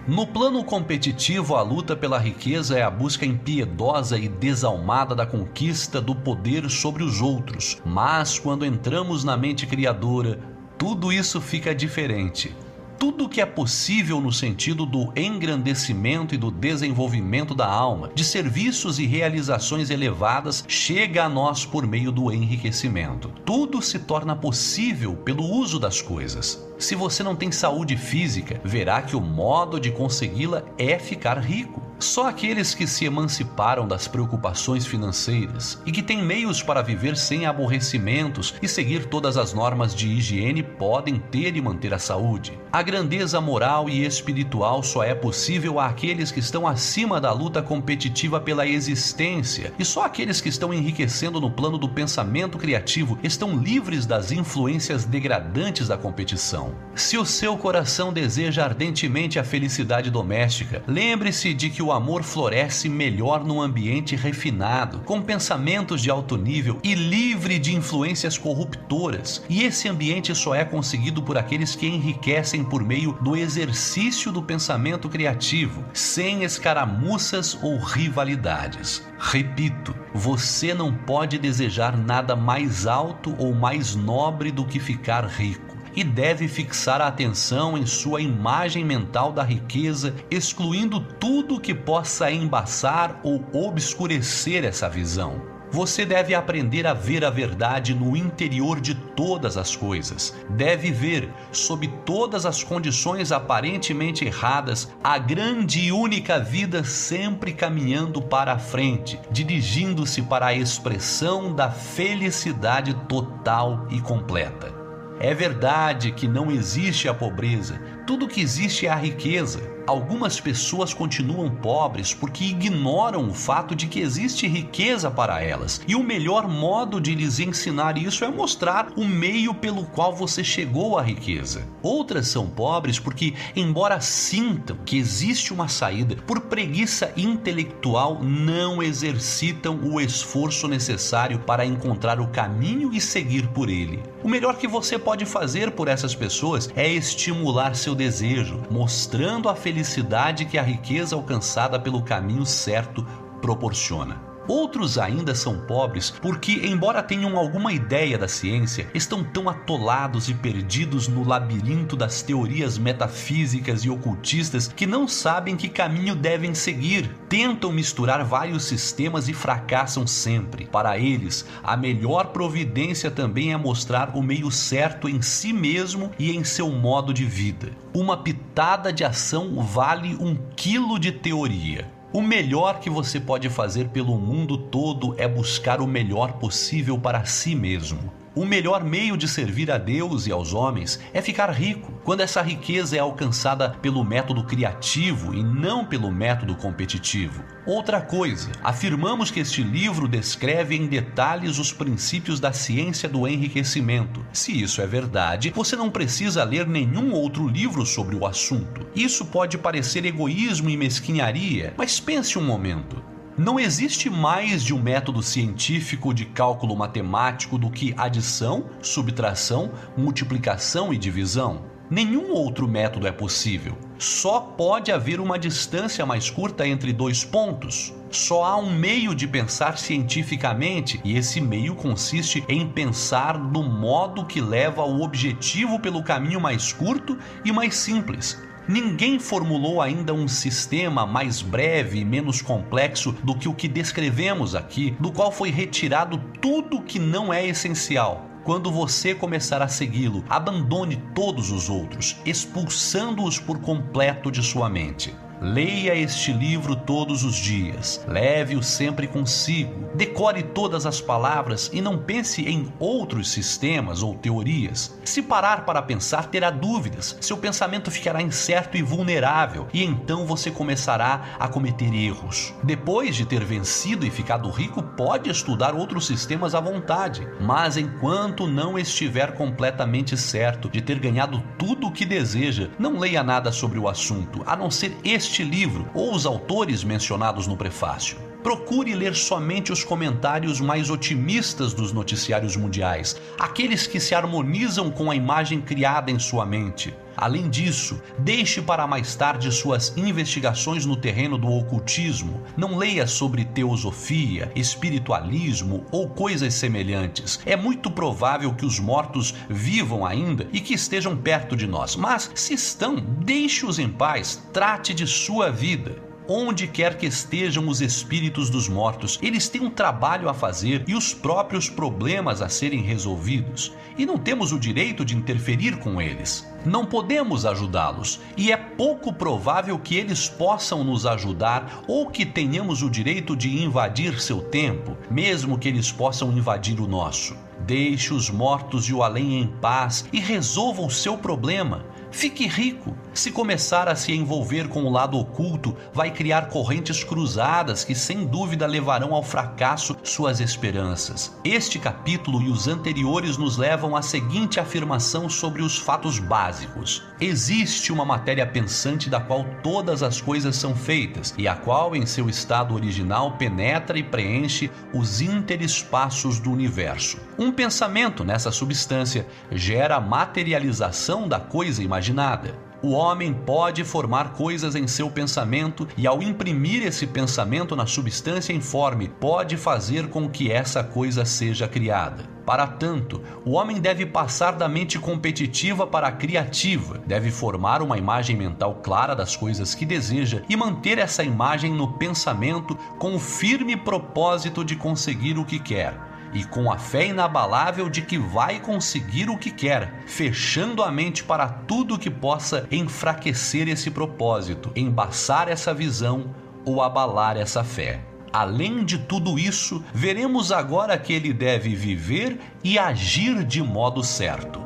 No plano competitivo, a luta pela riqueza é a busca impiedosa e desalmada da conquista do poder sobre os outros. Mas quando entramos na mente criadora, tudo isso fica diferente tudo que é possível no sentido do engrandecimento e do desenvolvimento da alma, de serviços e realizações elevadas, chega a nós por meio do enriquecimento. Tudo se torna possível pelo uso das coisas. Se você não tem saúde física, verá que o modo de consegui-la é ficar rico. Só aqueles que se emanciparam das preocupações financeiras e que têm meios para viver sem aborrecimentos e seguir todas as normas de higiene podem ter e manter a saúde. A grandeza moral e espiritual só é possível àqueles que estão acima da luta competitiva pela existência, e só aqueles que estão enriquecendo no plano do pensamento criativo estão livres das influências degradantes da competição. Se o seu coração deseja ardentemente a felicidade doméstica, lembre-se de que o o amor floresce melhor num ambiente refinado, com pensamentos de alto nível e livre de influências corruptoras. E esse ambiente só é conseguido por aqueles que enriquecem por meio do exercício do pensamento criativo, sem escaramuças ou rivalidades. Repito, você não pode desejar nada mais alto ou mais nobre do que ficar rico e deve fixar a atenção em sua imagem mental da riqueza, excluindo tudo que possa embaçar ou obscurecer essa visão. Você deve aprender a ver a verdade no interior de todas as coisas. Deve ver, sob todas as condições aparentemente erradas, a grande e única vida sempre caminhando para a frente, dirigindo-se para a expressão da felicidade total e completa. É verdade que não existe a pobreza, tudo que existe é a riqueza. Algumas pessoas continuam pobres porque ignoram o fato de que existe riqueza para elas. E o melhor modo de lhes ensinar isso é mostrar o meio pelo qual você chegou à riqueza. Outras são pobres porque, embora sintam que existe uma saída, por preguiça intelectual não exercitam o esforço necessário para encontrar o caminho e seguir por ele. O melhor que você pode fazer por essas pessoas é estimular seu desejo, mostrando a felicidade felicidade que a riqueza alcançada pelo caminho certo proporciona. Outros ainda são pobres porque, embora tenham alguma ideia da ciência, estão tão atolados e perdidos no labirinto das teorias metafísicas e ocultistas que não sabem que caminho devem seguir. Tentam misturar vários sistemas e fracassam sempre. Para eles, a melhor providência também é mostrar o meio certo em si mesmo e em seu modo de vida. Uma pitada de ação vale um quilo de teoria. O melhor que você pode fazer pelo mundo todo é buscar o melhor possível para si mesmo. O melhor meio de servir a Deus e aos homens é ficar rico, quando essa riqueza é alcançada pelo método criativo e não pelo método competitivo. Outra coisa, afirmamos que este livro descreve em detalhes os princípios da ciência do enriquecimento. Se isso é verdade, você não precisa ler nenhum outro livro sobre o assunto. Isso pode parecer egoísmo e mesquinharia, mas pense um momento. Não existe mais de um método científico de cálculo matemático do que adição, subtração, multiplicação e divisão. Nenhum outro método é possível. Só pode haver uma distância mais curta entre dois pontos. Só há um meio de pensar cientificamente, e esse meio consiste em pensar do modo que leva ao objetivo pelo caminho mais curto e mais simples. Ninguém formulou ainda um sistema mais breve e menos complexo do que o que descrevemos aqui, do qual foi retirado tudo que não é essencial. Quando você começar a segui-lo, abandone todos os outros, expulsando-os por completo de sua mente. Leia este livro todos os dias, leve-o sempre consigo, decore todas as palavras e não pense em outros sistemas ou teorias. Se parar para pensar, terá dúvidas, seu pensamento ficará incerto e vulnerável, e então você começará a cometer erros. Depois de ter vencido e ficado rico, pode estudar outros sistemas à vontade, mas enquanto não estiver completamente certo de ter ganhado tudo o que deseja, não leia nada sobre o assunto, a não ser este este livro ou os autores mencionados no prefácio. Procure ler somente os comentários mais otimistas dos noticiários mundiais, aqueles que se harmonizam com a imagem criada em sua mente. Além disso, deixe para mais tarde suas investigações no terreno do ocultismo. Não leia sobre teosofia, espiritualismo ou coisas semelhantes. É muito provável que os mortos vivam ainda e que estejam perto de nós, mas se estão, deixe-os em paz, trate de sua vida onde quer que estejam os espíritos dos mortos. Eles têm um trabalho a fazer e os próprios problemas a serem resolvidos, e não temos o direito de interferir com eles. Não podemos ajudá-los, e é pouco provável que eles possam nos ajudar ou que tenhamos o direito de invadir seu tempo, mesmo que eles possam invadir o nosso. Deixe os mortos e o além em paz e resolva o seu problema Fique rico. Se começar a se envolver com o lado oculto, vai criar correntes cruzadas que sem dúvida levarão ao fracasso suas esperanças. Este capítulo e os anteriores nos levam à seguinte afirmação sobre os fatos básicos: existe uma matéria pensante da qual todas as coisas são feitas e a qual, em seu estado original, penetra e preenche os interespaços do universo. Um pensamento nessa substância gera a materialização da coisa imaginada imaginada. O homem pode formar coisas em seu pensamento e, ao imprimir esse pensamento na substância informe, pode fazer com que essa coisa seja criada. Para tanto, o homem deve passar da mente competitiva para a criativa, deve formar uma imagem mental clara das coisas que deseja e manter essa imagem no pensamento com o firme propósito de conseguir o que quer e com a fé inabalável de que vai conseguir o que quer, fechando a mente para tudo que possa enfraquecer esse propósito, embaçar essa visão ou abalar essa fé. Além de tudo isso, veremos agora que ele deve viver e agir de modo certo.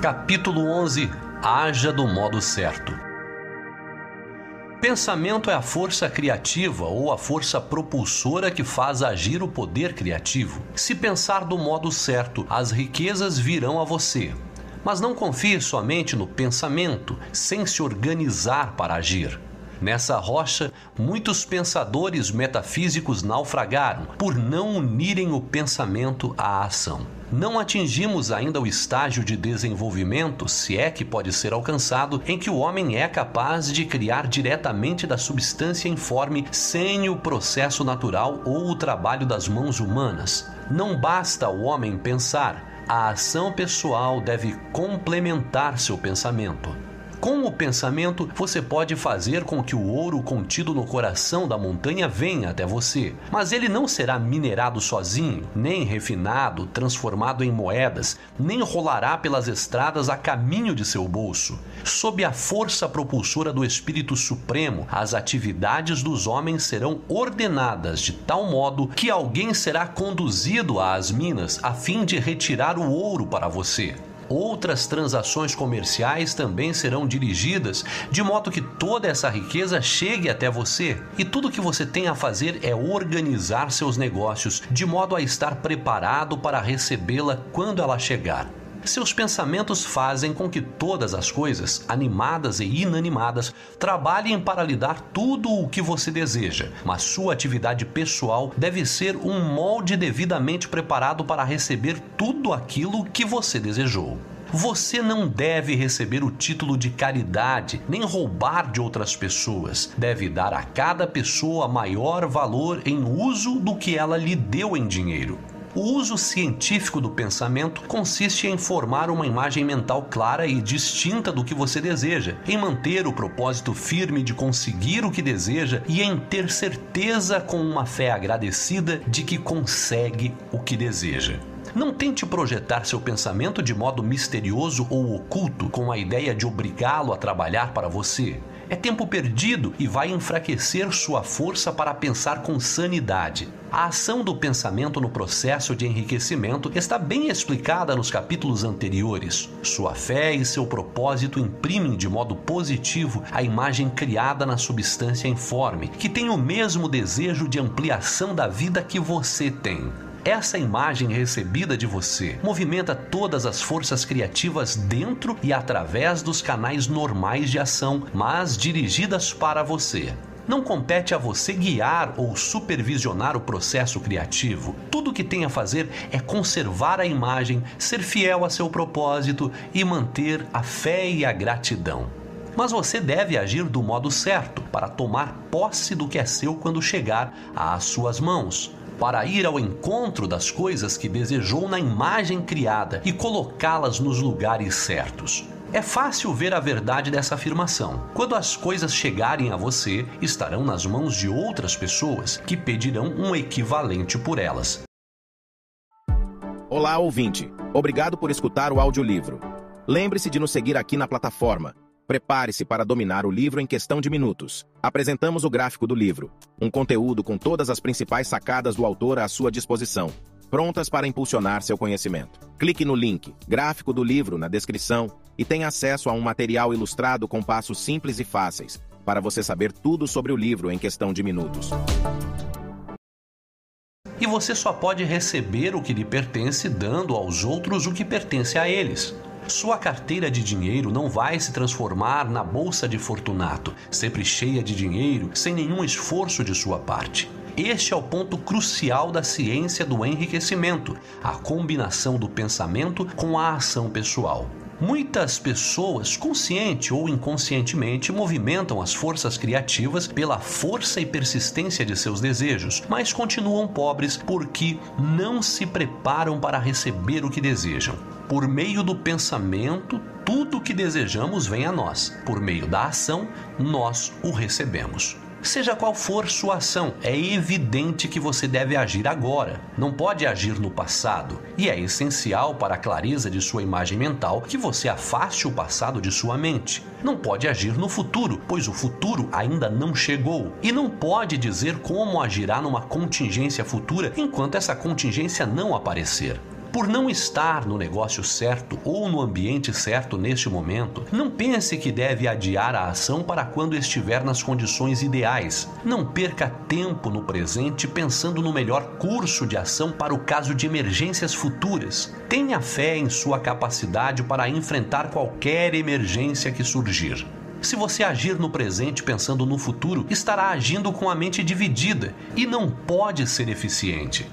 Capítulo 11 Haja do modo certo. Pensamento é a força criativa ou a força propulsora que faz agir o poder criativo. Se pensar do modo certo, as riquezas virão a você. Mas não confie somente no pensamento, sem se organizar para agir. Nessa rocha, muitos pensadores metafísicos naufragaram por não unirem o pensamento à ação. Não atingimos ainda o estágio de desenvolvimento, se é que pode ser alcançado, em que o homem é capaz de criar diretamente da substância informe sem o processo natural ou o trabalho das mãos humanas. Não basta o homem pensar, a ação pessoal deve complementar seu pensamento. Com o pensamento, você pode fazer com que o ouro contido no coração da montanha venha até você. Mas ele não será minerado sozinho, nem refinado, transformado em moedas, nem rolará pelas estradas a caminho de seu bolso. Sob a força propulsora do Espírito Supremo, as atividades dos homens serão ordenadas de tal modo que alguém será conduzido às minas a fim de retirar o ouro para você. Outras transações comerciais também serão dirigidas de modo que toda essa riqueza chegue até você. E tudo que você tem a fazer é organizar seus negócios de modo a estar preparado para recebê-la quando ela chegar. Seus pensamentos fazem com que todas as coisas, animadas e inanimadas, trabalhem para lhe dar tudo o que você deseja, mas sua atividade pessoal deve ser um molde devidamente preparado para receber tudo aquilo que você desejou. Você não deve receber o título de caridade, nem roubar de outras pessoas. Deve dar a cada pessoa maior valor em uso do que ela lhe deu em dinheiro. O uso científico do pensamento consiste em formar uma imagem mental clara e distinta do que você deseja, em manter o propósito firme de conseguir o que deseja e em ter certeza com uma fé agradecida de que consegue o que deseja. Não tente projetar seu pensamento de modo misterioso ou oculto com a ideia de obrigá-lo a trabalhar para você. É tempo perdido e vai enfraquecer sua força para pensar com sanidade. A ação do pensamento no processo de enriquecimento está bem explicada nos capítulos anteriores. Sua fé e seu propósito imprimem de modo positivo a imagem criada na substância informe, que tem o mesmo desejo de ampliação da vida que você tem. Essa imagem recebida de você movimenta todas as forças criativas dentro e através dos canais normais de ação, mas dirigidas para você. Não compete a você guiar ou supervisionar o processo criativo. Tudo o que tem a fazer é conservar a imagem, ser fiel a seu propósito e manter a fé e a gratidão. Mas você deve agir do modo certo para tomar posse do que é seu quando chegar às suas mãos para ir ao encontro das coisas que desejou na imagem criada e colocá-las nos lugares certos. É fácil ver a verdade dessa afirmação. Quando as coisas chegarem a você, estarão nas mãos de outras pessoas que pedirão um equivalente por elas. Olá, ouvinte. Obrigado por escutar o audiolivro. Lembre-se de nos seguir aqui na plataforma Prepare-se para dominar o livro em questão de minutos. Apresentamos o gráfico do livro, um conteúdo com todas as principais sacadas do autor à sua disposição. prontas para impulsionar seu conhecimento. Clique no link, gráfico do livro, na descrição e tenha acesso a um material ilustrado com passos simples e fáceis, para você saber tudo sobre o livro em questão de minutos. E você só pode receber o que lhe pertence dando aos outros o que pertence a eles. Sua carteira de dinheiro não vai se transformar na bolsa de Fortunato, sempre cheia de dinheiro, sem nenhum esforço de sua parte. Este é o ponto crucial da ciência do enriquecimento, a combinação do pensamento com a ação pessoal. Muitas pessoas, consciente ou inconscientemente, movimentam as forças criativas pela força e persistência de seus desejos, mas continuam pobres porque não se preparam para receber o que desejam. Por meio do pensamento, tudo o que desejamos vem a nós. Por meio da ação, nós o recebemos. Seja qual for sua ação, é evidente que você deve agir agora, não pode agir no passado, e é essencial para a clareza de sua imagem mental que você afaste o passado de sua mente. Não pode agir no futuro, pois o futuro ainda não chegou, e não pode dizer como agirá numa contingência futura enquanto essa contingência não aparecer. Por não estar no negócio certo ou no ambiente certo neste momento, não pense que deve adiar a ação para quando estiver nas condições ideais. Não perca tempo no presente pensando no melhor curso de ação para o caso de emergências futuras. Tenha fé em sua capacidade para enfrentar qualquer emergência que surgir. Se você agir no presente pensando no futuro, estará agindo com a mente dividida e não pode ser eficiente.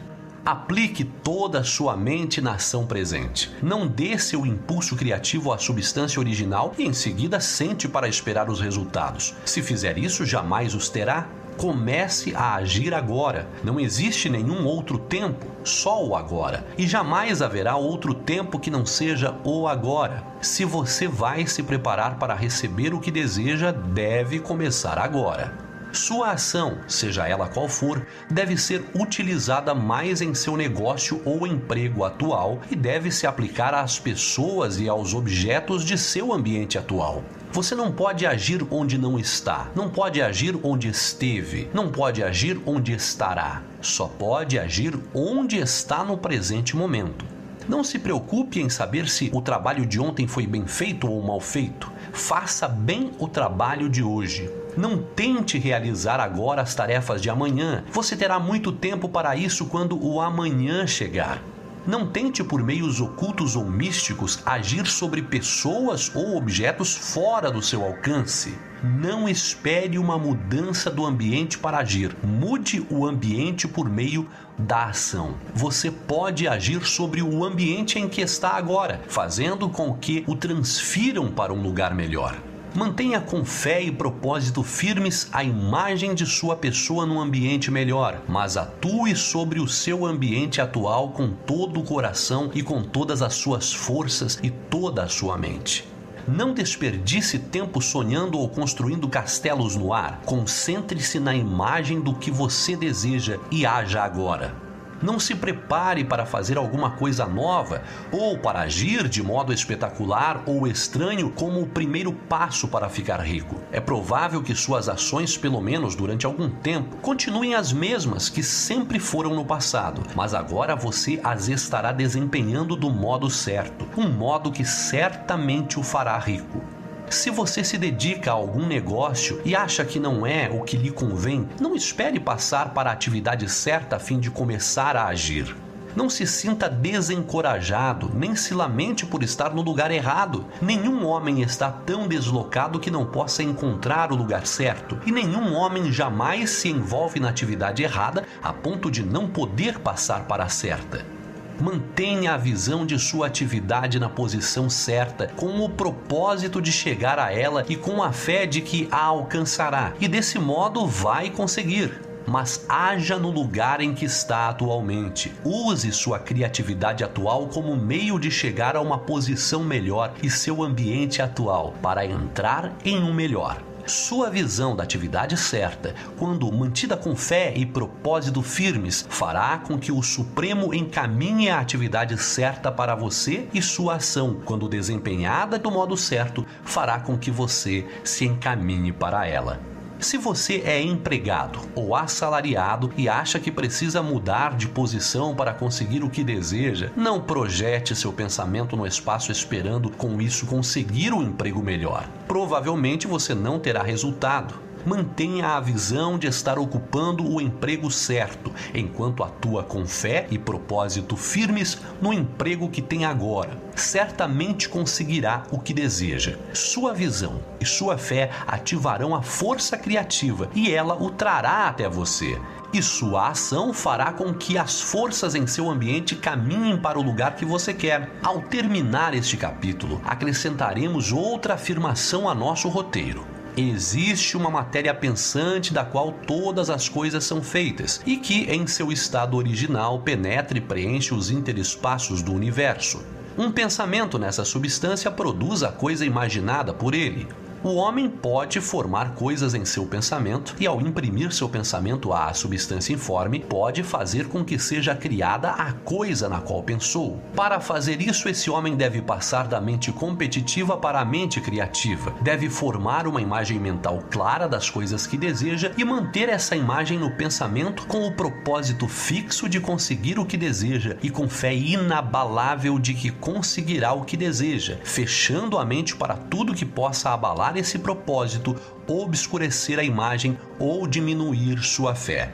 Aplique toda a sua mente na ação presente. Não dê seu impulso criativo à substância original e em seguida sente para esperar os resultados. Se fizer isso, jamais os terá. Comece a agir agora. Não existe nenhum outro tempo, só o agora. E jamais haverá outro tempo que não seja o agora. Se você vai se preparar para receber o que deseja, deve começar agora. Sua ação, seja ela qual for, deve ser utilizada mais em seu negócio ou emprego atual e deve se aplicar às pessoas e aos objetos de seu ambiente atual. Você não pode agir onde não está, não pode agir onde esteve, não pode agir onde estará. Só pode agir onde está no presente momento. Não se preocupe em saber se o trabalho de ontem foi bem feito ou mal feito. Faça bem o trabalho de hoje. Não tente realizar agora as tarefas de amanhã. Você terá muito tempo para isso quando o amanhã chegar. Não tente, por meios ocultos ou místicos, agir sobre pessoas ou objetos fora do seu alcance. Não espere uma mudança do ambiente para agir. Mude o ambiente por meio da ação. Você pode agir sobre o ambiente em que está agora, fazendo com que o transfiram para um lugar melhor. Mantenha com fé e propósito firmes a imagem de sua pessoa num ambiente melhor, mas atue sobre o seu ambiente atual com todo o coração e com todas as suas forças e toda a sua mente. Não desperdice tempo sonhando ou construindo castelos no ar. Concentre-se na imagem do que você deseja e haja agora. Não se prepare para fazer alguma coisa nova ou para agir de modo espetacular ou estranho como o primeiro passo para ficar rico. É provável que suas ações, pelo menos durante algum tempo, continuem as mesmas que sempre foram no passado, mas agora você as estará desempenhando do modo certo, um modo que certamente o fará rico. Se você se dedica a algum negócio e acha que não é o que lhe convém, não espere passar para a atividade certa a fim de começar a agir. Não se sinta desencorajado, nem se lamente por estar no lugar errado. Nenhum homem está tão deslocado que não possa encontrar o lugar certo, e nenhum homem jamais se envolve na atividade errada a ponto de não poder passar para a certa. Mantenha a visão de sua atividade na posição certa, com o propósito de chegar a ela e com a fé de que a alcançará, e desse modo vai conseguir mas haja no lugar em que está atualmente. Use sua criatividade atual como meio de chegar a uma posição melhor e seu ambiente atual para entrar em um melhor. Sua visão da atividade certa, quando mantida com fé e propósito firmes, fará com que o Supremo encaminhe a atividade certa para você e sua ação, quando desempenhada do modo certo, fará com que você se encaminhe para ela. Se você é empregado ou assalariado e acha que precisa mudar de posição para conseguir o que deseja, não projete seu pensamento no espaço esperando com isso conseguir um emprego melhor. Provavelmente você não terá resultado mantenha a visão de estar ocupando o emprego certo, enquanto atua com fé e propósito firmes no emprego que tem agora. Certamente conseguirá o que deseja. Sua visão e sua fé ativarão a força criativa e ela o trará até você e sua ação fará com que as forças em seu ambiente caminhem para o lugar que você quer. Ao terminar este capítulo, acrescentaremos outra afirmação a nosso roteiro. Existe uma matéria pensante da qual todas as coisas são feitas e que, em seu estado original, penetra e preenche os interespaços do universo. Um pensamento nessa substância produz a coisa imaginada por ele. O homem pode formar coisas em seu pensamento e, ao imprimir seu pensamento à substância informe, pode fazer com que seja criada a coisa na qual pensou. Para fazer isso, esse homem deve passar da mente competitiva para a mente criativa, deve formar uma imagem mental clara das coisas que deseja e manter essa imagem no pensamento com o propósito fixo de conseguir o que deseja e com fé inabalável de que conseguirá o que deseja, fechando a mente para tudo que possa abalar esse propósito, obscurecer a imagem ou diminuir sua fé.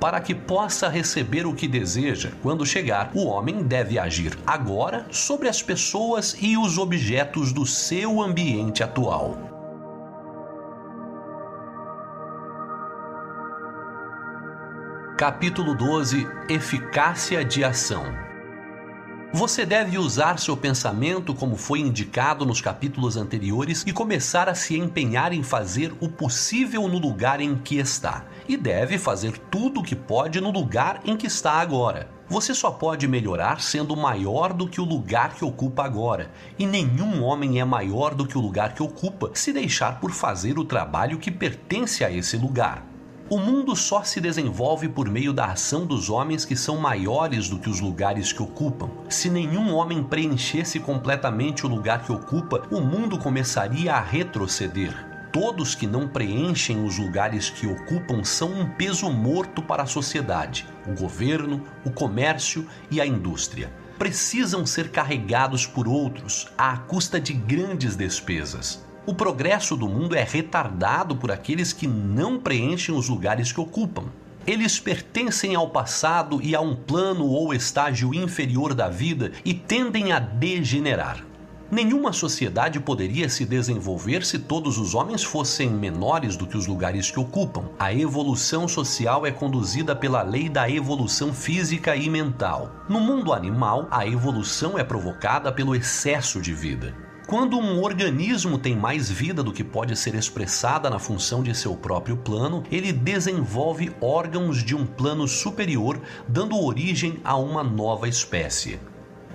Para que possa receber o que deseja, quando chegar, o homem deve agir agora sobre as pessoas e os objetos do seu ambiente atual. Capítulo 12 Eficácia de ação você deve usar seu pensamento como foi indicado nos capítulos anteriores e começar a se empenhar em fazer o possível no lugar em que está. E deve fazer tudo o que pode no lugar em que está agora. Você só pode melhorar sendo maior do que o lugar que ocupa agora, e nenhum homem é maior do que o lugar que ocupa se deixar por fazer o trabalho que pertence a esse lugar. O mundo só se desenvolve por meio da ação dos homens que são maiores do que os lugares que ocupam. Se nenhum homem preenchesse completamente o lugar que ocupa, o mundo começaria a retroceder. Todos que não preenchem os lugares que ocupam são um peso morto para a sociedade, o governo, o comércio e a indústria. Precisam ser carregados por outros à custa de grandes despesas. O progresso do mundo é retardado por aqueles que não preenchem os lugares que ocupam. Eles pertencem ao passado e a um plano ou estágio inferior da vida e tendem a degenerar. Nenhuma sociedade poderia se desenvolver se todos os homens fossem menores do que os lugares que ocupam. A evolução social é conduzida pela lei da evolução física e mental. No mundo animal, a evolução é provocada pelo excesso de vida. Quando um organismo tem mais vida do que pode ser expressada na função de seu próprio plano, ele desenvolve órgãos de um plano superior, dando origem a uma nova espécie.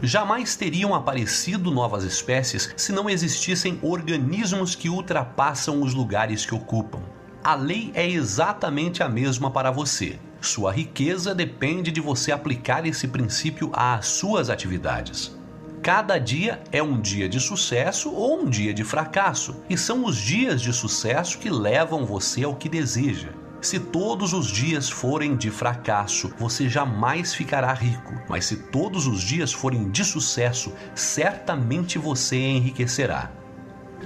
Jamais teriam aparecido novas espécies se não existissem organismos que ultrapassam os lugares que ocupam. A lei é exatamente a mesma para você. Sua riqueza depende de você aplicar esse princípio às suas atividades. Cada dia é um dia de sucesso ou um dia de fracasso, e são os dias de sucesso que levam você ao que deseja. Se todos os dias forem de fracasso, você jamais ficará rico, mas se todos os dias forem de sucesso, certamente você enriquecerá.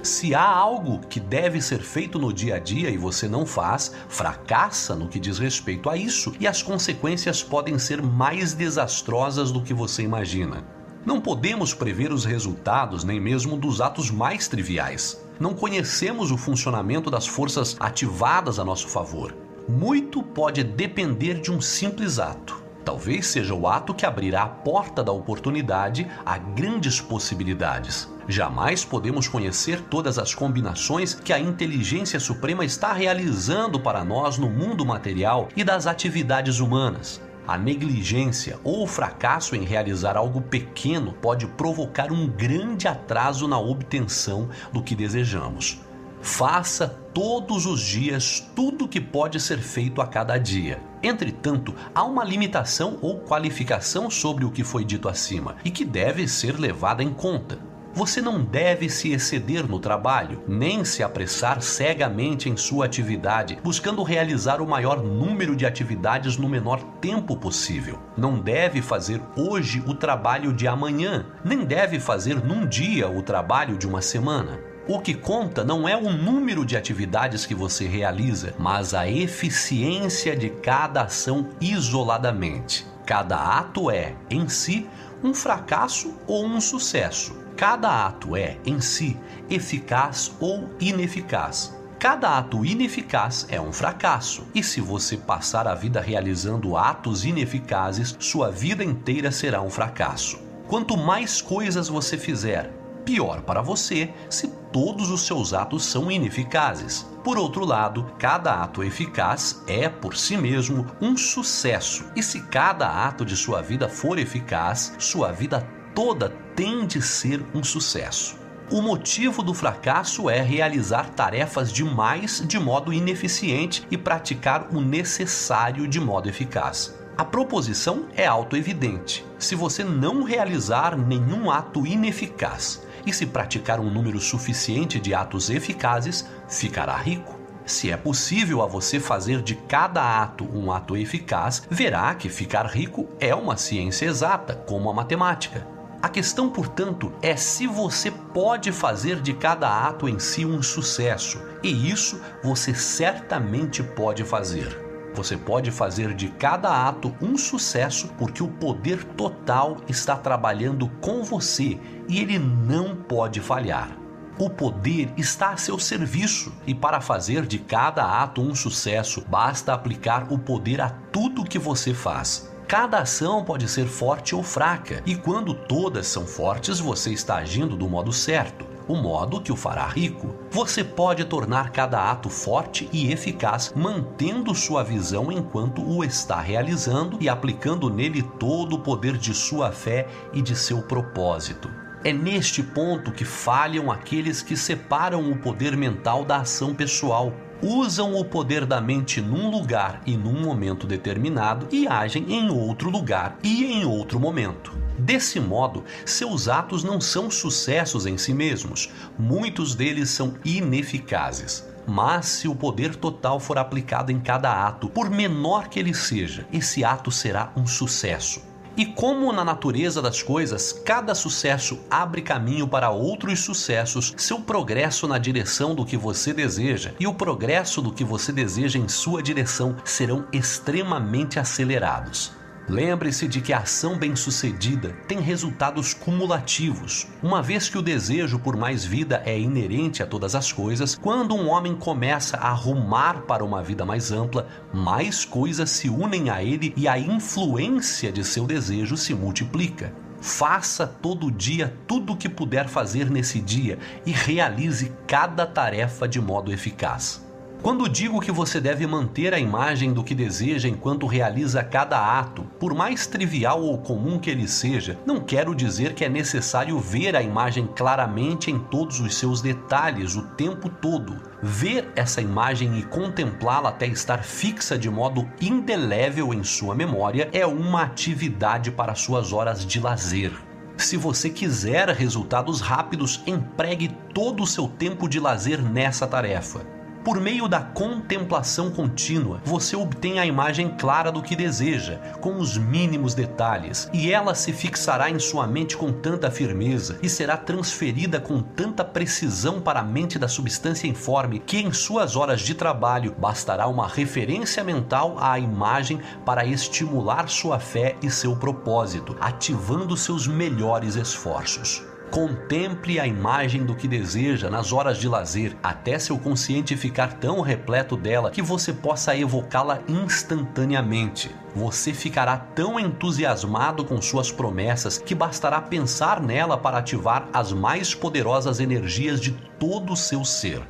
Se há algo que deve ser feito no dia a dia e você não faz, fracassa no que diz respeito a isso e as consequências podem ser mais desastrosas do que você imagina. Não podemos prever os resultados nem mesmo dos atos mais triviais. Não conhecemos o funcionamento das forças ativadas a nosso favor. Muito pode depender de um simples ato. Talvez seja o ato que abrirá a porta da oportunidade a grandes possibilidades. Jamais podemos conhecer todas as combinações que a inteligência suprema está realizando para nós no mundo material e das atividades humanas. A negligência ou o fracasso em realizar algo pequeno pode provocar um grande atraso na obtenção do que desejamos. Faça todos os dias tudo o que pode ser feito a cada dia. Entretanto, há uma limitação ou qualificação sobre o que foi dito acima e que deve ser levada em conta. Você não deve se exceder no trabalho, nem se apressar cegamente em sua atividade, buscando realizar o maior número de atividades no menor tempo possível. Não deve fazer hoje o trabalho de amanhã, nem deve fazer num dia o trabalho de uma semana. O que conta não é o número de atividades que você realiza, mas a eficiência de cada ação isoladamente. Cada ato é, em si, um fracasso ou um sucesso. Cada ato é, em si, eficaz ou ineficaz. Cada ato ineficaz é um fracasso, e se você passar a vida realizando atos ineficazes, sua vida inteira será um fracasso. Quanto mais coisas você fizer, pior para você se todos os seus atos são ineficazes. Por outro lado, cada ato eficaz é, por si mesmo, um sucesso, e se cada ato de sua vida for eficaz, sua vida toda tem de ser um sucesso. O motivo do fracasso é realizar tarefas demais de modo ineficiente e praticar o necessário de modo eficaz. A proposição é autoevidente. Se você não realizar nenhum ato ineficaz e se praticar um número suficiente de atos eficazes, ficará rico. Se é possível a você fazer de cada ato um ato eficaz, verá que ficar rico é uma ciência exata, como a matemática. A questão, portanto, é se você pode fazer de cada ato em si um sucesso, e isso você certamente pode fazer. Você pode fazer de cada ato um sucesso porque o poder total está trabalhando com você e ele não pode falhar. O poder está a seu serviço e para fazer de cada ato um sucesso, basta aplicar o poder a tudo que você faz. Cada ação pode ser forte ou fraca, e quando todas são fortes, você está agindo do modo certo, o modo que o fará rico. Você pode tornar cada ato forte e eficaz, mantendo sua visão enquanto o está realizando e aplicando nele todo o poder de sua fé e de seu propósito. É neste ponto que falham aqueles que separam o poder mental da ação pessoal usam o poder da mente num lugar e num momento determinado e agem em outro lugar e em outro momento. Desse modo, seus atos não são sucessos em si mesmos, muitos deles são ineficazes. Mas se o poder total for aplicado em cada ato, por menor que ele seja, esse ato será um sucesso. E como na natureza das coisas, cada sucesso abre caminho para outros sucessos, seu progresso na direção do que você deseja e o progresso do que você deseja em sua direção serão extremamente acelerados. Lembre-se de que a ação bem-sucedida tem resultados cumulativos. Uma vez que o desejo por mais vida é inerente a todas as coisas, quando um homem começa a rumar para uma vida mais ampla, mais coisas se unem a ele e a influência de seu desejo se multiplica. Faça todo dia tudo o que puder fazer nesse dia e realize cada tarefa de modo eficaz. Quando digo que você deve manter a imagem do que deseja enquanto realiza cada ato, por mais trivial ou comum que ele seja, não quero dizer que é necessário ver a imagem claramente em todos os seus detalhes o tempo todo. Ver essa imagem e contemplá-la até estar fixa de modo indelével em sua memória é uma atividade para suas horas de lazer. Se você quiser resultados rápidos, empregue todo o seu tempo de lazer nessa tarefa. Por meio da contemplação contínua, você obtém a imagem clara do que deseja, com os mínimos detalhes, e ela se fixará em sua mente com tanta firmeza e será transferida com tanta precisão para a mente da substância informe que em suas horas de trabalho bastará uma referência mental à imagem para estimular sua fé e seu propósito, ativando seus melhores esforços. Contemple a imagem do que deseja nas horas de lazer, até seu consciente ficar tão repleto dela que você possa evocá-la instantaneamente. Você ficará tão entusiasmado com suas promessas que bastará pensar nela para ativar as mais poderosas energias de todo o seu ser.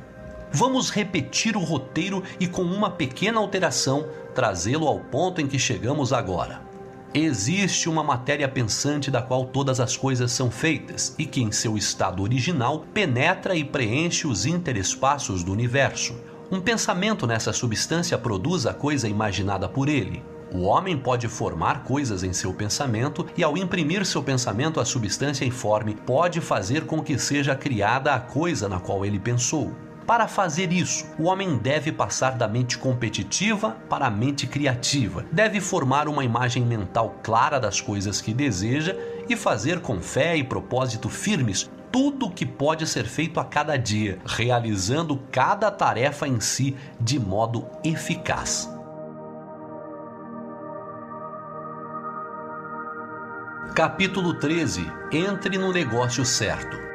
Vamos repetir o roteiro e, com uma pequena alteração, trazê-lo ao ponto em que chegamos agora. Existe uma matéria pensante da qual todas as coisas são feitas e que, em seu estado original, penetra e preenche os interespaços do universo. Um pensamento nessa substância produz a coisa imaginada por ele. O homem pode formar coisas em seu pensamento e, ao imprimir seu pensamento à substância informe, pode fazer com que seja criada a coisa na qual ele pensou. Para fazer isso, o homem deve passar da mente competitiva para a mente criativa, deve formar uma imagem mental clara das coisas que deseja e fazer com fé e propósito firmes tudo o que pode ser feito a cada dia, realizando cada tarefa em si de modo eficaz. Capítulo 13 Entre no negócio certo.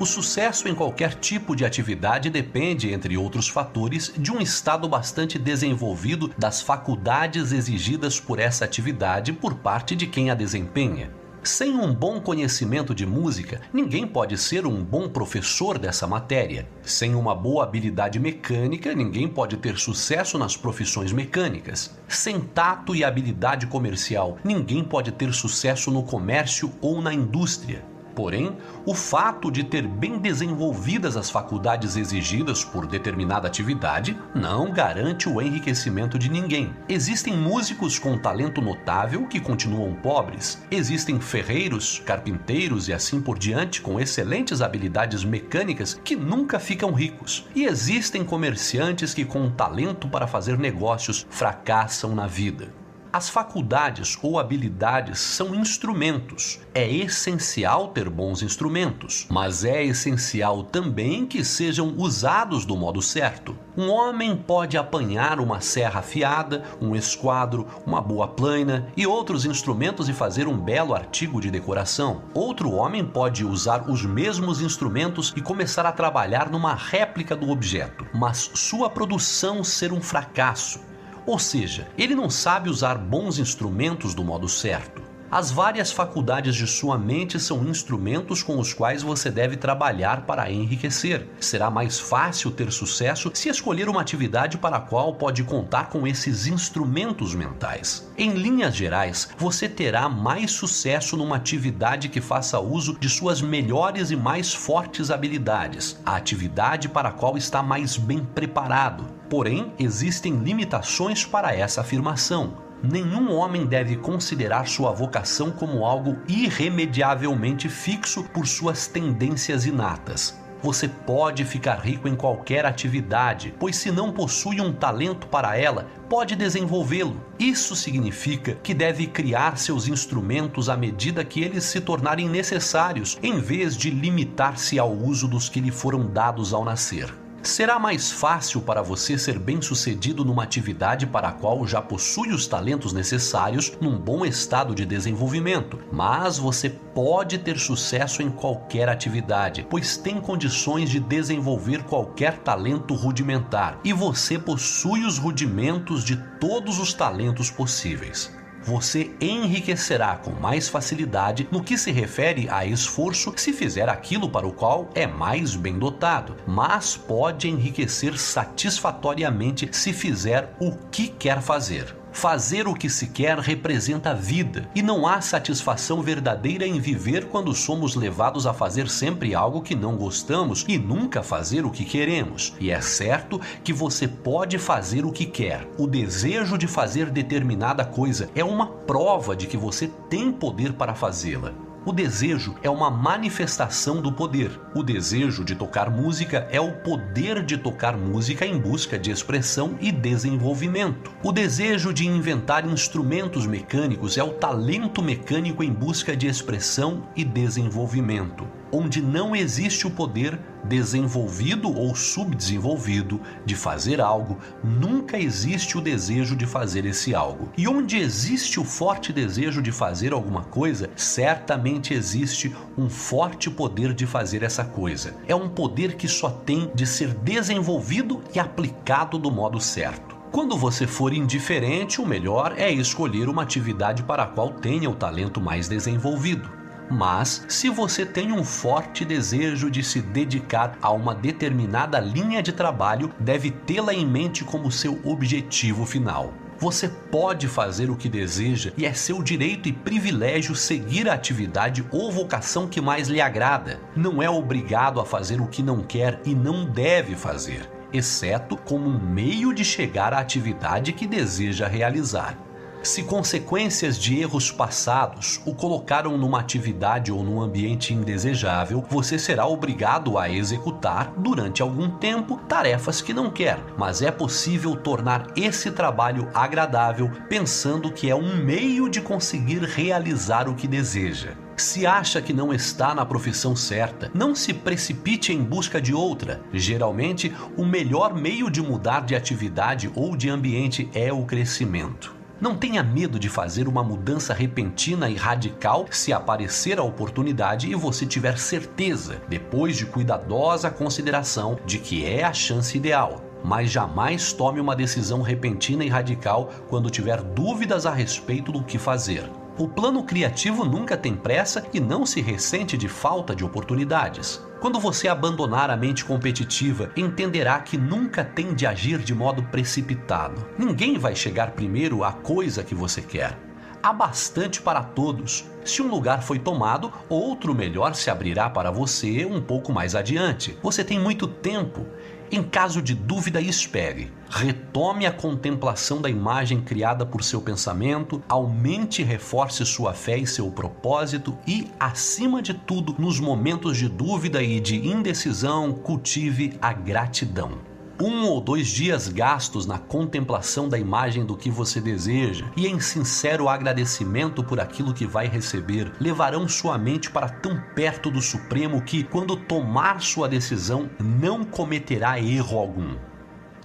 O sucesso em qualquer tipo de atividade depende, entre outros fatores, de um estado bastante desenvolvido das faculdades exigidas por essa atividade por parte de quem a desempenha. Sem um bom conhecimento de música, ninguém pode ser um bom professor dessa matéria. Sem uma boa habilidade mecânica, ninguém pode ter sucesso nas profissões mecânicas. Sem tato e habilidade comercial, ninguém pode ter sucesso no comércio ou na indústria. Porém, o fato de ter bem desenvolvidas as faculdades exigidas por determinada atividade não garante o enriquecimento de ninguém. Existem músicos com talento notável que continuam pobres. Existem ferreiros, carpinteiros e assim por diante com excelentes habilidades mecânicas que nunca ficam ricos. E existem comerciantes que, com talento para fazer negócios, fracassam na vida. As faculdades ou habilidades são instrumentos. É essencial ter bons instrumentos, mas é essencial também que sejam usados do modo certo. Um homem pode apanhar uma serra afiada, um esquadro, uma boa plana e outros instrumentos e fazer um belo artigo de decoração. Outro homem pode usar os mesmos instrumentos e começar a trabalhar numa réplica do objeto, mas sua produção ser um fracasso ou seja, ele não sabe usar bons instrumentos do modo certo. As várias faculdades de sua mente são instrumentos com os quais você deve trabalhar para enriquecer. Será mais fácil ter sucesso se escolher uma atividade para a qual pode contar com esses instrumentos mentais. Em linhas gerais, você terá mais sucesso numa atividade que faça uso de suas melhores e mais fortes habilidades, a atividade para a qual está mais bem preparado. Porém, existem limitações para essa afirmação. Nenhum homem deve considerar sua vocação como algo irremediavelmente fixo por suas tendências inatas. Você pode ficar rico em qualquer atividade, pois se não possui um talento para ela, pode desenvolvê-lo. Isso significa que deve criar seus instrumentos à medida que eles se tornarem necessários, em vez de limitar-se ao uso dos que lhe foram dados ao nascer. Será mais fácil para você ser bem-sucedido numa atividade para a qual já possui os talentos necessários num bom estado de desenvolvimento, mas você pode ter sucesso em qualquer atividade, pois tem condições de desenvolver qualquer talento rudimentar. E você possui os rudimentos de todos os talentos possíveis você enriquecerá com mais facilidade no que se refere a esforço se fizer aquilo para o qual é mais bem dotado, mas pode enriquecer satisfatoriamente se fizer o que quer fazer. Fazer o que se quer representa vida, e não há satisfação verdadeira em viver quando somos levados a fazer sempre algo que não gostamos e nunca fazer o que queremos. E é certo que você pode fazer o que quer. O desejo de fazer determinada coisa é uma prova de que você tem poder para fazê-la. O desejo é uma manifestação do poder. O desejo de tocar música é o poder de tocar música em busca de expressão e desenvolvimento. O desejo de inventar instrumentos mecânicos é o talento mecânico em busca de expressão e desenvolvimento onde não existe o poder desenvolvido ou subdesenvolvido de fazer algo, nunca existe o desejo de fazer esse algo. E onde existe o forte desejo de fazer alguma coisa, certamente existe um forte poder de fazer essa coisa. É um poder que só tem de ser desenvolvido e aplicado do modo certo. Quando você for indiferente, o melhor é escolher uma atividade para a qual tenha o talento mais desenvolvido. Mas, se você tem um forte desejo de se dedicar a uma determinada linha de trabalho, deve tê-la em mente como seu objetivo final. Você pode fazer o que deseja e é seu direito e privilégio seguir a atividade ou vocação que mais lhe agrada. Não é obrigado a fazer o que não quer e não deve fazer. exceto como um meio de chegar à atividade que deseja realizar. Se consequências de erros passados o colocaram numa atividade ou num ambiente indesejável, você será obrigado a executar, durante algum tempo, tarefas que não quer. Mas é possível tornar esse trabalho agradável pensando que é um meio de conseguir realizar o que deseja. Se acha que não está na profissão certa, não se precipite em busca de outra. Geralmente, o melhor meio de mudar de atividade ou de ambiente é o crescimento. Não tenha medo de fazer uma mudança repentina e radical se aparecer a oportunidade e você tiver certeza, depois de cuidadosa consideração, de que é a chance ideal. Mas jamais tome uma decisão repentina e radical quando tiver dúvidas a respeito do que fazer. O plano criativo nunca tem pressa e não se ressente de falta de oportunidades. Quando você abandonar a mente competitiva, entenderá que nunca tem de agir de modo precipitado. Ninguém vai chegar primeiro à coisa que você quer. Há bastante para todos. Se um lugar foi tomado, outro melhor se abrirá para você um pouco mais adiante. Você tem muito tempo em caso de dúvida, espere. Retome a contemplação da imagem criada por seu pensamento, aumente e reforce sua fé e seu propósito e, acima de tudo, nos momentos de dúvida e de indecisão, cultive a gratidão um ou dois dias gastos na contemplação da imagem do que você deseja e em sincero agradecimento por aquilo que vai receber levarão sua mente para tão perto do Supremo que, quando tomar sua decisão, não cometerá erro algum.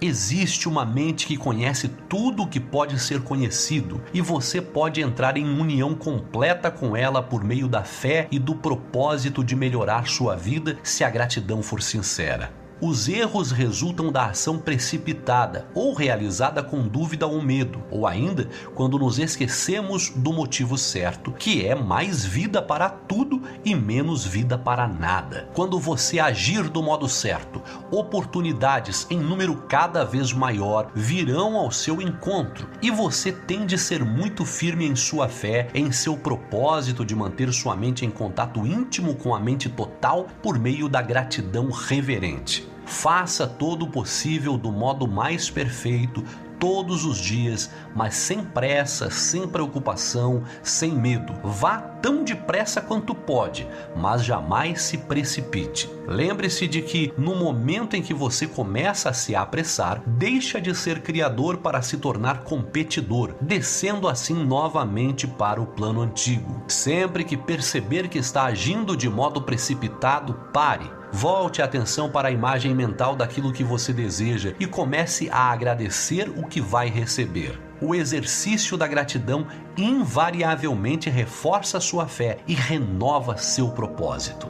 Existe uma mente que conhece tudo o que pode ser conhecido e você pode entrar em união completa com ela por meio da fé e do propósito de melhorar sua vida se a gratidão for sincera. Os erros resultam da ação precipitada ou realizada com dúvida ou medo, ou ainda quando nos esquecemos do motivo certo, que é mais vida para tudo e menos vida para nada. Quando você agir do modo certo, oportunidades em número cada vez maior virão ao seu encontro e você tem de ser muito firme em sua fé, em seu propósito de manter sua mente em contato íntimo com a mente total por meio da gratidão reverente. Faça todo o possível do modo mais perfeito todos os dias, mas sem pressa, sem preocupação, sem medo. Vá tão depressa quanto pode, mas jamais se precipite. Lembre-se de que no momento em que você começa a se apressar, deixa de ser criador para se tornar competidor, descendo assim novamente para o plano antigo. Sempre que perceber que está agindo de modo precipitado, pare Volte a atenção para a imagem mental daquilo que você deseja e comece a agradecer o que vai receber. O exercício da gratidão invariavelmente reforça sua fé e renova seu propósito.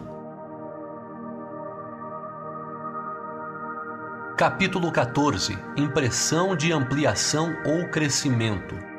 Capítulo 14 Impressão de ampliação ou crescimento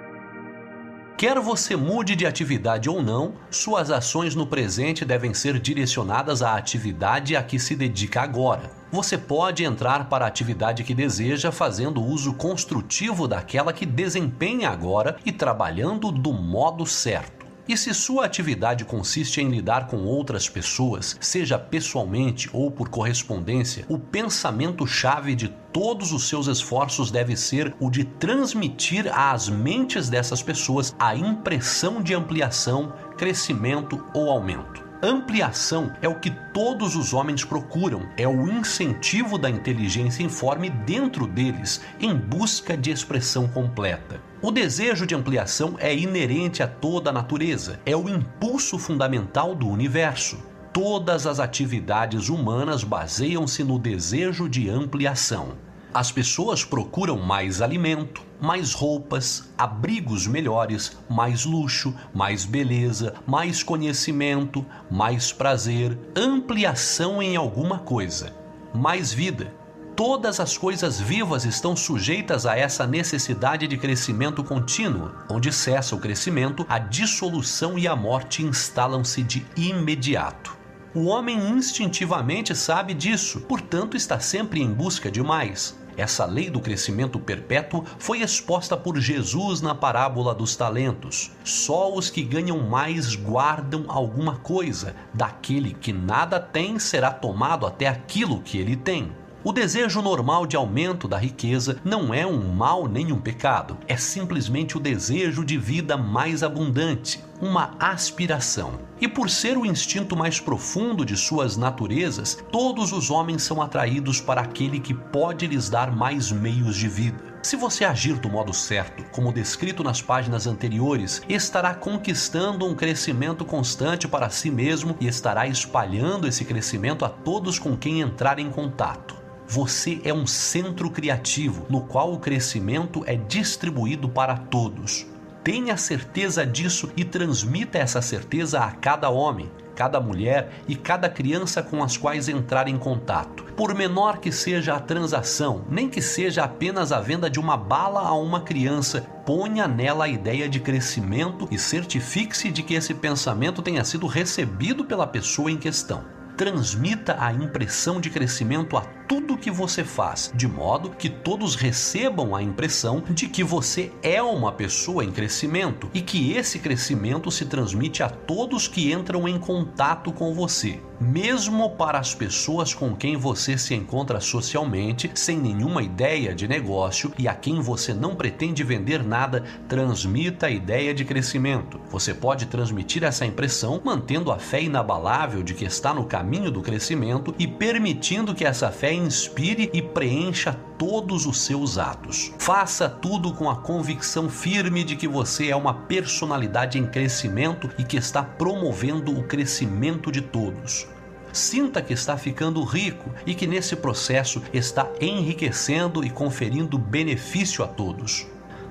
Quer você mude de atividade ou não, suas ações no presente devem ser direcionadas à atividade a que se dedica agora. Você pode entrar para a atividade que deseja fazendo uso construtivo daquela que desempenha agora e trabalhando do modo certo. E se sua atividade consiste em lidar com outras pessoas, seja pessoalmente ou por correspondência, o pensamento-chave de todos os seus esforços deve ser o de transmitir às mentes dessas pessoas a impressão de ampliação, crescimento ou aumento. Ampliação é o que todos os homens procuram, é o incentivo da inteligência informe dentro deles, em busca de expressão completa. O desejo de ampliação é inerente a toda a natureza, é o impulso fundamental do universo. Todas as atividades humanas baseiam-se no desejo de ampliação. As pessoas procuram mais alimento, mais roupas, abrigos melhores, mais luxo, mais beleza, mais conhecimento, mais prazer, ampliação em alguma coisa, mais vida Todas as coisas vivas estão sujeitas a essa necessidade de crescimento contínuo. Onde cessa o crescimento, a dissolução e a morte instalam-se de imediato. O homem instintivamente sabe disso, portanto, está sempre em busca de mais. Essa lei do crescimento perpétuo foi exposta por Jesus na parábola dos talentos. Só os que ganham mais guardam alguma coisa. Daquele que nada tem será tomado até aquilo que ele tem. O desejo normal de aumento da riqueza não é um mal nem um pecado, é simplesmente o desejo de vida mais abundante, uma aspiração. E por ser o instinto mais profundo de suas naturezas, todos os homens são atraídos para aquele que pode lhes dar mais meios de vida. Se você agir do modo certo, como descrito nas páginas anteriores, estará conquistando um crescimento constante para si mesmo e estará espalhando esse crescimento a todos com quem entrar em contato. Você é um centro criativo no qual o crescimento é distribuído para todos. Tenha certeza disso e transmita essa certeza a cada homem, cada mulher e cada criança com as quais entrar em contato. Por menor que seja a transação, nem que seja apenas a venda de uma bala a uma criança, ponha nela a ideia de crescimento e certifique-se de que esse pensamento tenha sido recebido pela pessoa em questão transmita a impressão de crescimento a tudo que você faz, de modo que todos recebam a impressão de que você é uma pessoa em crescimento e que esse crescimento se transmite a todos que entram em contato com você mesmo para as pessoas com quem você se encontra socialmente, sem nenhuma ideia de negócio e a quem você não pretende vender nada, transmita a ideia de crescimento. Você pode transmitir essa impressão mantendo a fé inabalável de que está no caminho do crescimento e permitindo que essa fé inspire e preencha todos os seus atos. Faça tudo com a convicção firme de que você é uma personalidade em crescimento e que está promovendo o crescimento de todos. Sinta que está ficando rico e que nesse processo está enriquecendo e conferindo benefício a todos.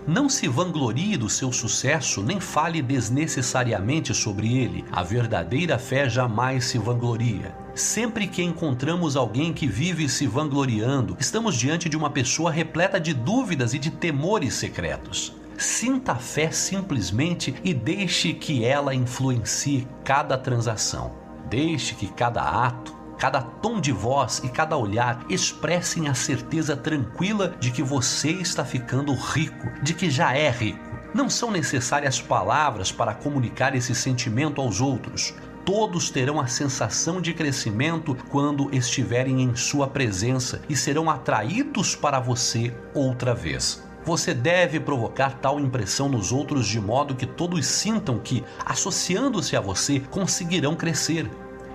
Não se vanglorie do seu sucesso nem fale desnecessariamente sobre ele. A verdadeira fé jamais se vangloria. Sempre que encontramos alguém que vive se vangloriando, estamos diante de uma pessoa repleta de dúvidas e de temores secretos. Sinta a fé simplesmente e deixe que ela influencie cada transação. Deixe que cada ato, cada tom de voz e cada olhar expressem a certeza tranquila de que você está ficando rico, de que já é rico. Não são necessárias palavras para comunicar esse sentimento aos outros todos terão a sensação de crescimento quando estiverem em sua presença e serão atraídos para você outra vez. Você deve provocar tal impressão nos outros de modo que todos sintam que, associando-se a você, conseguirão crescer.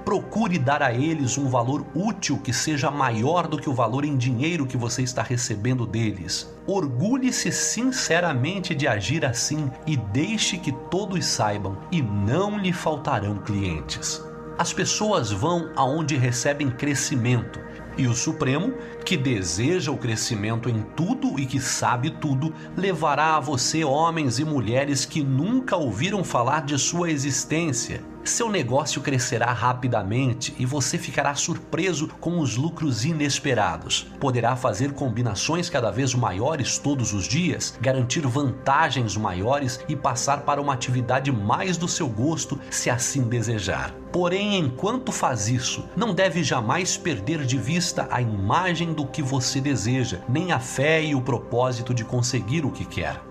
Procure dar a eles um valor útil que seja maior do que o valor em dinheiro que você está recebendo deles. Orgulhe-se sinceramente de agir assim e deixe que todos saibam, e não lhe faltarão clientes. As pessoas vão aonde recebem crescimento, e o Supremo, que deseja o crescimento em tudo e que sabe tudo, levará a você homens e mulheres que nunca ouviram falar de sua existência seu negócio crescerá rapidamente e você ficará surpreso com os lucros inesperados. Poderá fazer combinações cada vez maiores todos os dias, garantir vantagens maiores e passar para uma atividade mais do seu gosto, se assim desejar. Porém, enquanto faz isso, não deve jamais perder de vista a imagem do que você deseja, nem a fé e o propósito de conseguir o que quer.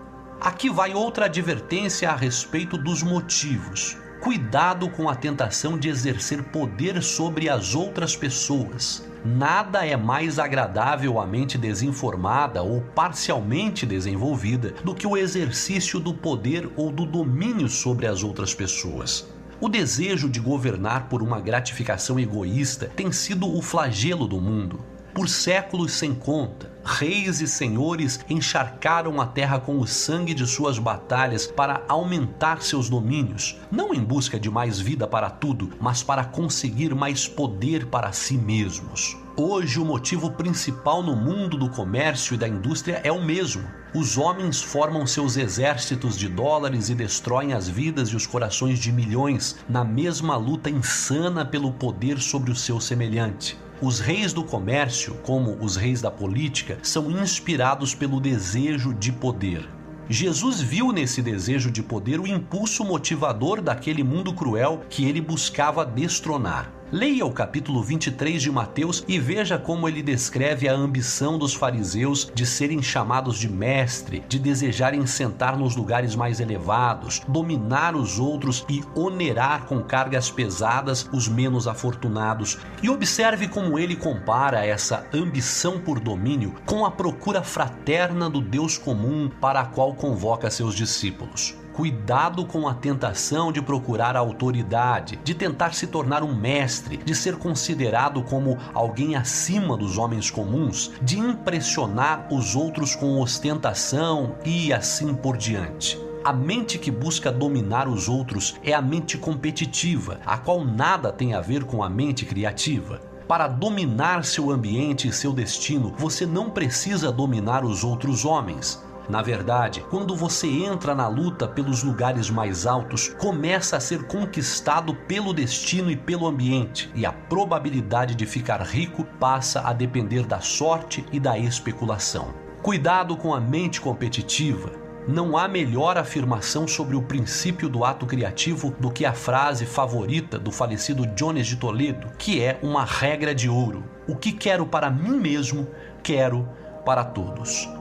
Aqui vai outra advertência a respeito dos motivos. Cuidado com a tentação de exercer poder sobre as outras pessoas. Nada é mais agradável à mente desinformada ou parcialmente desenvolvida do que o exercício do poder ou do domínio sobre as outras pessoas. O desejo de governar por uma gratificação egoísta tem sido o flagelo do mundo. Por séculos sem conta, reis e senhores encharcaram a terra com o sangue de suas batalhas para aumentar seus domínios, não em busca de mais vida para tudo, mas para conseguir mais poder para si mesmos. Hoje, o motivo principal no mundo do comércio e da indústria é o mesmo. Os homens formam seus exércitos de dólares e destroem as vidas e os corações de milhões na mesma luta insana pelo poder sobre o seu semelhante. Os reis do comércio, como os reis da política, são inspirados pelo desejo de poder. Jesus viu nesse desejo de poder o impulso motivador daquele mundo cruel que ele buscava destronar. Leia o capítulo 23 de Mateus e veja como ele descreve a ambição dos fariseus de serem chamados de mestre, de desejarem sentar nos lugares mais elevados, dominar os outros e onerar com cargas pesadas os menos afortunados. E observe como ele compara essa ambição por domínio com a procura fraterna do Deus comum para a qual convoca seus discípulos. Cuidado com a tentação de procurar autoridade, de tentar se tornar um mestre, de ser considerado como alguém acima dos homens comuns, de impressionar os outros com ostentação e assim por diante. A mente que busca dominar os outros é a mente competitiva, a qual nada tem a ver com a mente criativa. Para dominar seu ambiente e seu destino, você não precisa dominar os outros homens. Na verdade, quando você entra na luta pelos lugares mais altos, começa a ser conquistado pelo destino e pelo ambiente, e a probabilidade de ficar rico passa a depender da sorte e da especulação. Cuidado com a mente competitiva. Não há melhor afirmação sobre o princípio do ato criativo do que a frase favorita do falecido Jones de Toledo, que é uma regra de ouro: O que quero para mim mesmo, quero para todos.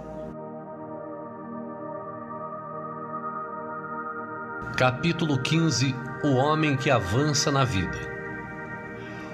Capítulo 15 O homem que avança na vida.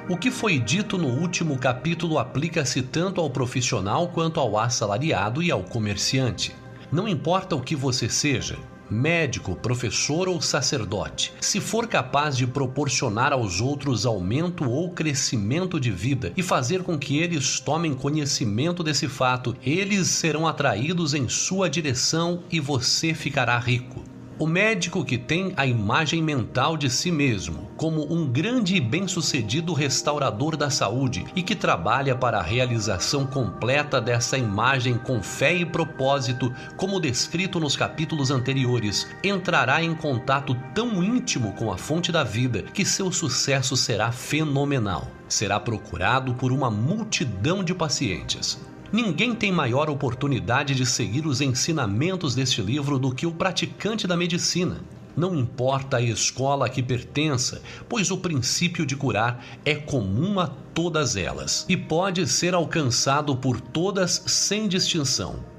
O que foi dito no último capítulo aplica-se tanto ao profissional quanto ao assalariado e ao comerciante. Não importa o que você seja, médico, professor ou sacerdote, se for capaz de proporcionar aos outros aumento ou crescimento de vida e fazer com que eles tomem conhecimento desse fato, eles serão atraídos em sua direção e você ficará rico. O médico que tem a imagem mental de si mesmo como um grande e bem-sucedido restaurador da saúde e que trabalha para a realização completa dessa imagem com fé e propósito, como descrito nos capítulos anteriores, entrará em contato tão íntimo com a fonte da vida que seu sucesso será fenomenal. Será procurado por uma multidão de pacientes. Ninguém tem maior oportunidade de seguir os ensinamentos deste livro do que o praticante da medicina. Não importa a escola a que pertença, pois o princípio de curar é comum a todas elas e pode ser alcançado por todas sem distinção.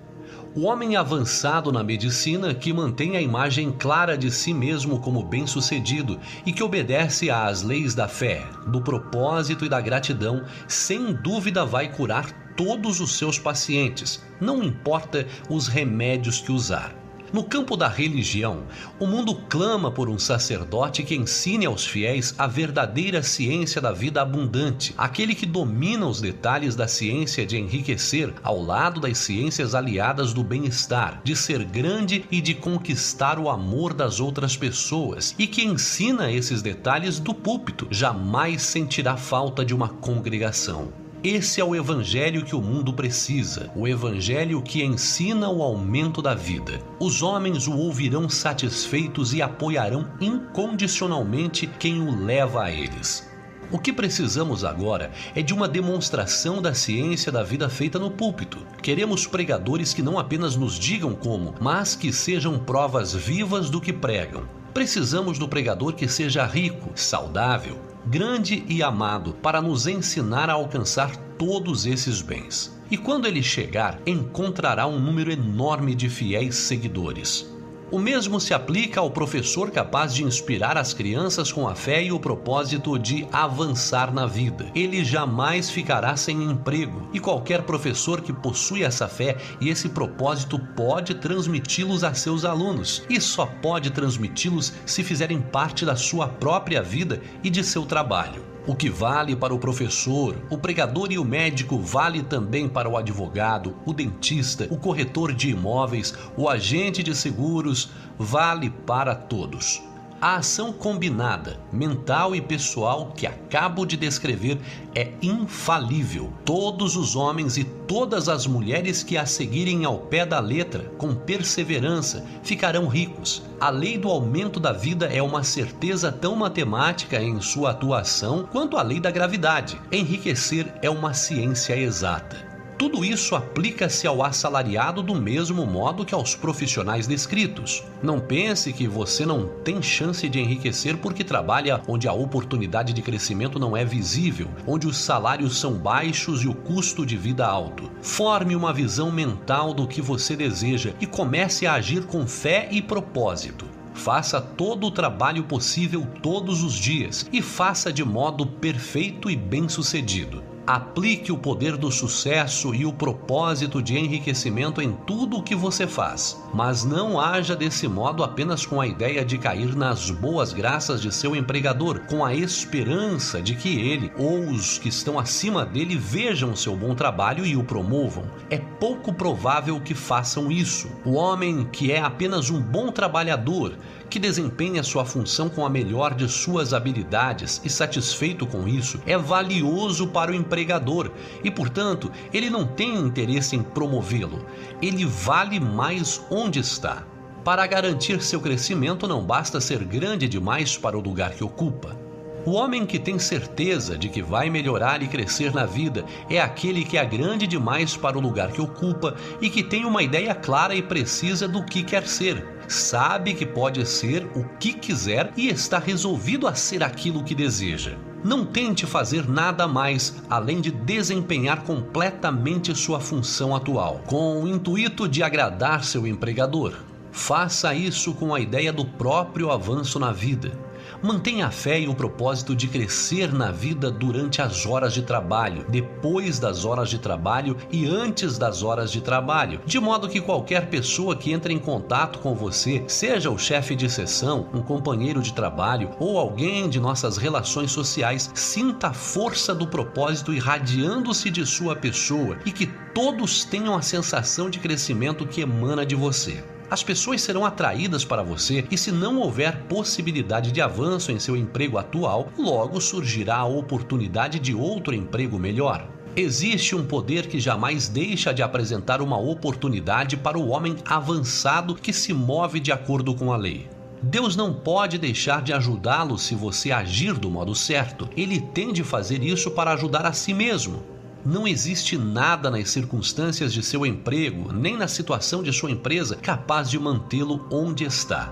O homem avançado na medicina que mantém a imagem clara de si mesmo como bem-sucedido e que obedece às leis da fé, do propósito e da gratidão, sem dúvida vai curar todos os seus pacientes, não importa os remédios que usar. No campo da religião, o mundo clama por um sacerdote que ensine aos fiéis a verdadeira ciência da vida abundante, aquele que domina os detalhes da ciência de enriquecer ao lado das ciências aliadas do bem-estar, de ser grande e de conquistar o amor das outras pessoas, e que ensina esses detalhes do púlpito, jamais sentirá falta de uma congregação. Esse é o evangelho que o mundo precisa, o evangelho que ensina o aumento da vida. Os homens o ouvirão satisfeitos e apoiarão incondicionalmente quem o leva a eles. O que precisamos agora é de uma demonstração da ciência da vida feita no púlpito. Queremos pregadores que não apenas nos digam como, mas que sejam provas vivas do que pregam. Precisamos do pregador que seja rico, saudável, grande e amado, para nos ensinar a alcançar todos esses bens. E quando ele chegar, encontrará um número enorme de fiéis seguidores. O mesmo se aplica ao professor capaz de inspirar as crianças com a fé e o propósito de avançar na vida. Ele jamais ficará sem emprego, e qualquer professor que possui essa fé e esse propósito pode transmiti-los a seus alunos, e só pode transmiti-los se fizerem parte da sua própria vida e de seu trabalho. O que vale para o professor, o pregador e o médico vale também para o advogado, o dentista, o corretor de imóveis, o agente de seguros, vale para todos. A ação combinada, mental e pessoal que acabo de descrever é infalível. Todos os homens e todas as mulheres que a seguirem ao pé da letra, com perseverança, ficarão ricos. A lei do aumento da vida é uma certeza tão matemática em sua atuação quanto a lei da gravidade. Enriquecer é uma ciência exata. Tudo isso aplica-se ao assalariado do mesmo modo que aos profissionais descritos. Não pense que você não tem chance de enriquecer porque trabalha onde a oportunidade de crescimento não é visível, onde os salários são baixos e o custo de vida alto. Forme uma visão mental do que você deseja e comece a agir com fé e propósito. Faça todo o trabalho possível todos os dias e faça de modo perfeito e bem-sucedido. Aplique o poder do sucesso e o propósito de enriquecimento em tudo o que você faz, mas não haja desse modo apenas com a ideia de cair nas boas graças de seu empregador, com a esperança de que ele ou os que estão acima dele vejam seu bom trabalho e o promovam. É pouco provável que façam isso. O homem que é apenas um bom trabalhador, que desempenha sua função com a melhor de suas habilidades e satisfeito com isso, é valioso para o empregador e, portanto, ele não tem interesse em promovê-lo. Ele vale mais onde está. Para garantir seu crescimento, não basta ser grande demais para o lugar que ocupa. O homem que tem certeza de que vai melhorar e crescer na vida é aquele que é grande demais para o lugar que ocupa e que tem uma ideia clara e precisa do que quer ser. Sabe que pode ser o que quiser e está resolvido a ser aquilo que deseja. Não tente fazer nada mais além de desempenhar completamente sua função atual, com o intuito de agradar seu empregador. Faça isso com a ideia do próprio avanço na vida Mantenha a fé e o propósito de crescer na vida durante as horas de trabalho, depois das horas de trabalho e antes das horas de trabalho, de modo que qualquer pessoa que entre em contato com você, seja o chefe de sessão, um companheiro de trabalho ou alguém de nossas relações sociais, sinta a força do propósito irradiando-se de sua pessoa e que todos tenham a sensação de crescimento que emana de você. As pessoas serão atraídas para você e, se não houver possibilidade de avanço em seu emprego atual, logo surgirá a oportunidade de outro emprego melhor. Existe um poder que jamais deixa de apresentar uma oportunidade para o homem avançado que se move de acordo com a lei. Deus não pode deixar de ajudá-lo se você agir do modo certo. Ele tem de fazer isso para ajudar a si mesmo. Não existe nada nas circunstâncias de seu emprego, nem na situação de sua empresa, capaz de mantê-lo onde está.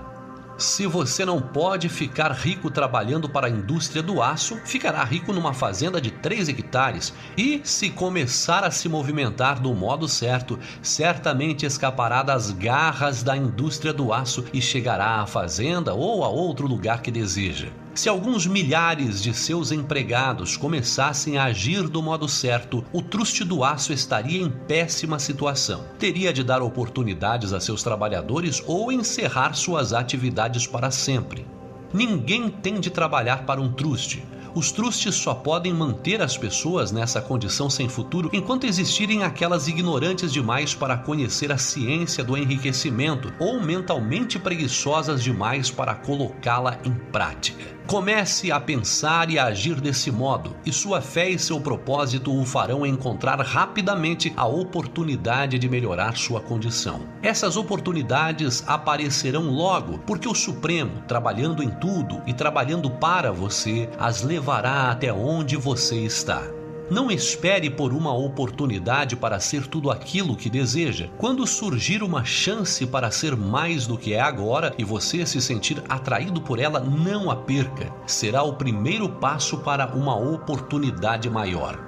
Se você não pode ficar rico trabalhando para a indústria do aço, ficará rico numa fazenda de 3 hectares e, se começar a se movimentar do modo certo, certamente escapará das garras da indústria do aço e chegará à fazenda ou a outro lugar que deseja. Se alguns milhares de seus empregados começassem a agir do modo certo, o truste do aço estaria em péssima situação. Teria de dar oportunidades a seus trabalhadores ou encerrar suas atividades para sempre. Ninguém tem de trabalhar para um truste. Os trustes só podem manter as pessoas nessa condição sem futuro enquanto existirem aquelas ignorantes demais para conhecer a ciência do enriquecimento ou mentalmente preguiçosas demais para colocá-la em prática. Comece a pensar e a agir desse modo, e sua fé e seu propósito o farão encontrar rapidamente a oportunidade de melhorar sua condição. Essas oportunidades aparecerão logo, porque o Supremo, trabalhando em tudo e trabalhando para você, as levará até onde você está. Não espere por uma oportunidade para ser tudo aquilo que deseja. Quando surgir uma chance para ser mais do que é agora e você se sentir atraído por ela, não a perca. Será o primeiro passo para uma oportunidade maior.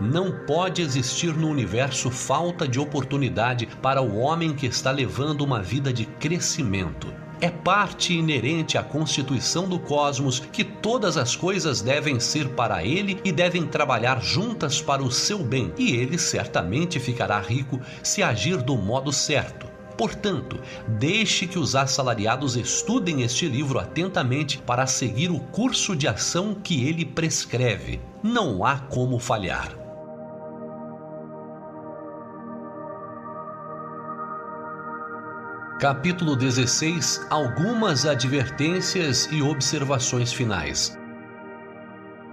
Não pode existir no universo falta de oportunidade para o homem que está levando uma vida de crescimento. É parte inerente à constituição do cosmos que todas as coisas devem ser para ele e devem trabalhar juntas para o seu bem, e ele certamente ficará rico se agir do modo certo. Portanto, deixe que os assalariados estudem este livro atentamente para seguir o curso de ação que ele prescreve. Não há como falhar. Capítulo 16 Algumas advertências e observações finais.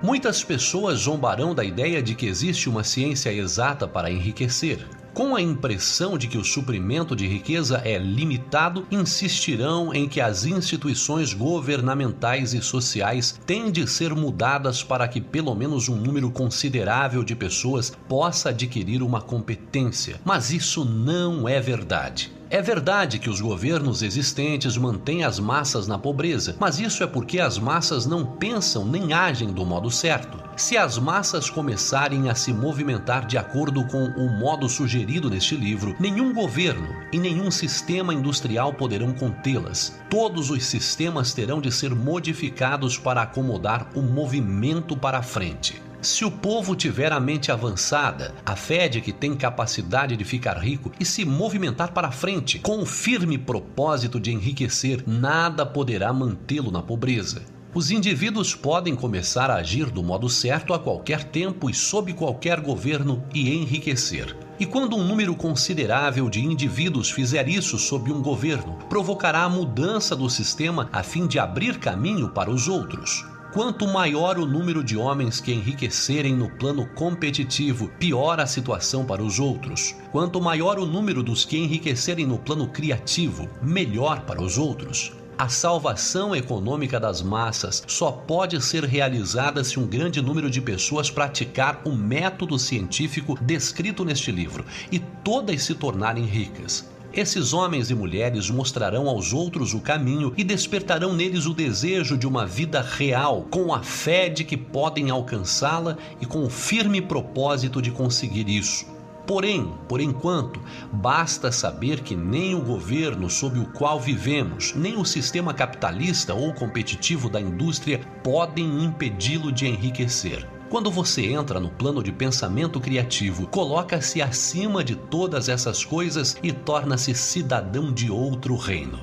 Muitas pessoas zombarão da ideia de que existe uma ciência exata para enriquecer. com a impressão de que o suprimento de riqueza é limitado, insistirão em que as instituições governamentais e sociais têm de ser mudadas para que pelo menos um número considerável de pessoas possa adquirir uma competência. Mas isso não é verdade. É verdade que os governos existentes mantêm as massas na pobreza, mas isso é porque as massas não pensam nem agem do modo certo. Se as massas começarem a se movimentar de acordo com o modo sugerido neste livro, nenhum governo e nenhum sistema industrial poderão contê-las. Todos os sistemas terão de ser modificados para acomodar o movimento para a frente. Se o povo tiver a mente avançada, a fé de que tem capacidade de ficar rico e se movimentar para frente, com o firme propósito de enriquecer, nada poderá mantê-lo na pobreza. Os indivíduos podem começar a agir do modo certo a qualquer tempo e sob qualquer governo e enriquecer. E quando um número considerável de indivíduos fizer isso sob um governo, provocará a mudança do sistema a fim de abrir caminho para os outros. Quanto maior o número de homens que enriquecerem no plano competitivo, pior a situação para os outros. Quanto maior o número dos que enriquecerem no plano criativo, melhor para os outros. A salvação econômica das massas só pode ser realizada se um grande número de pessoas praticar o método científico descrito neste livro e todas se tornarem ricas. Esses homens e mulheres mostrarão aos outros o caminho e despertarão neles o desejo de uma vida real, com a fé de que podem alcançá-la e com o firme propósito de conseguir isso. Porém, por enquanto, basta saber que nem o governo sob o qual vivemos, nem o sistema capitalista ou competitivo da indústria podem impedi-lo de enriquecer. Quando você entra no plano de pensamento criativo, coloca-se acima de todas essas coisas e torna-se cidadão de outro reino.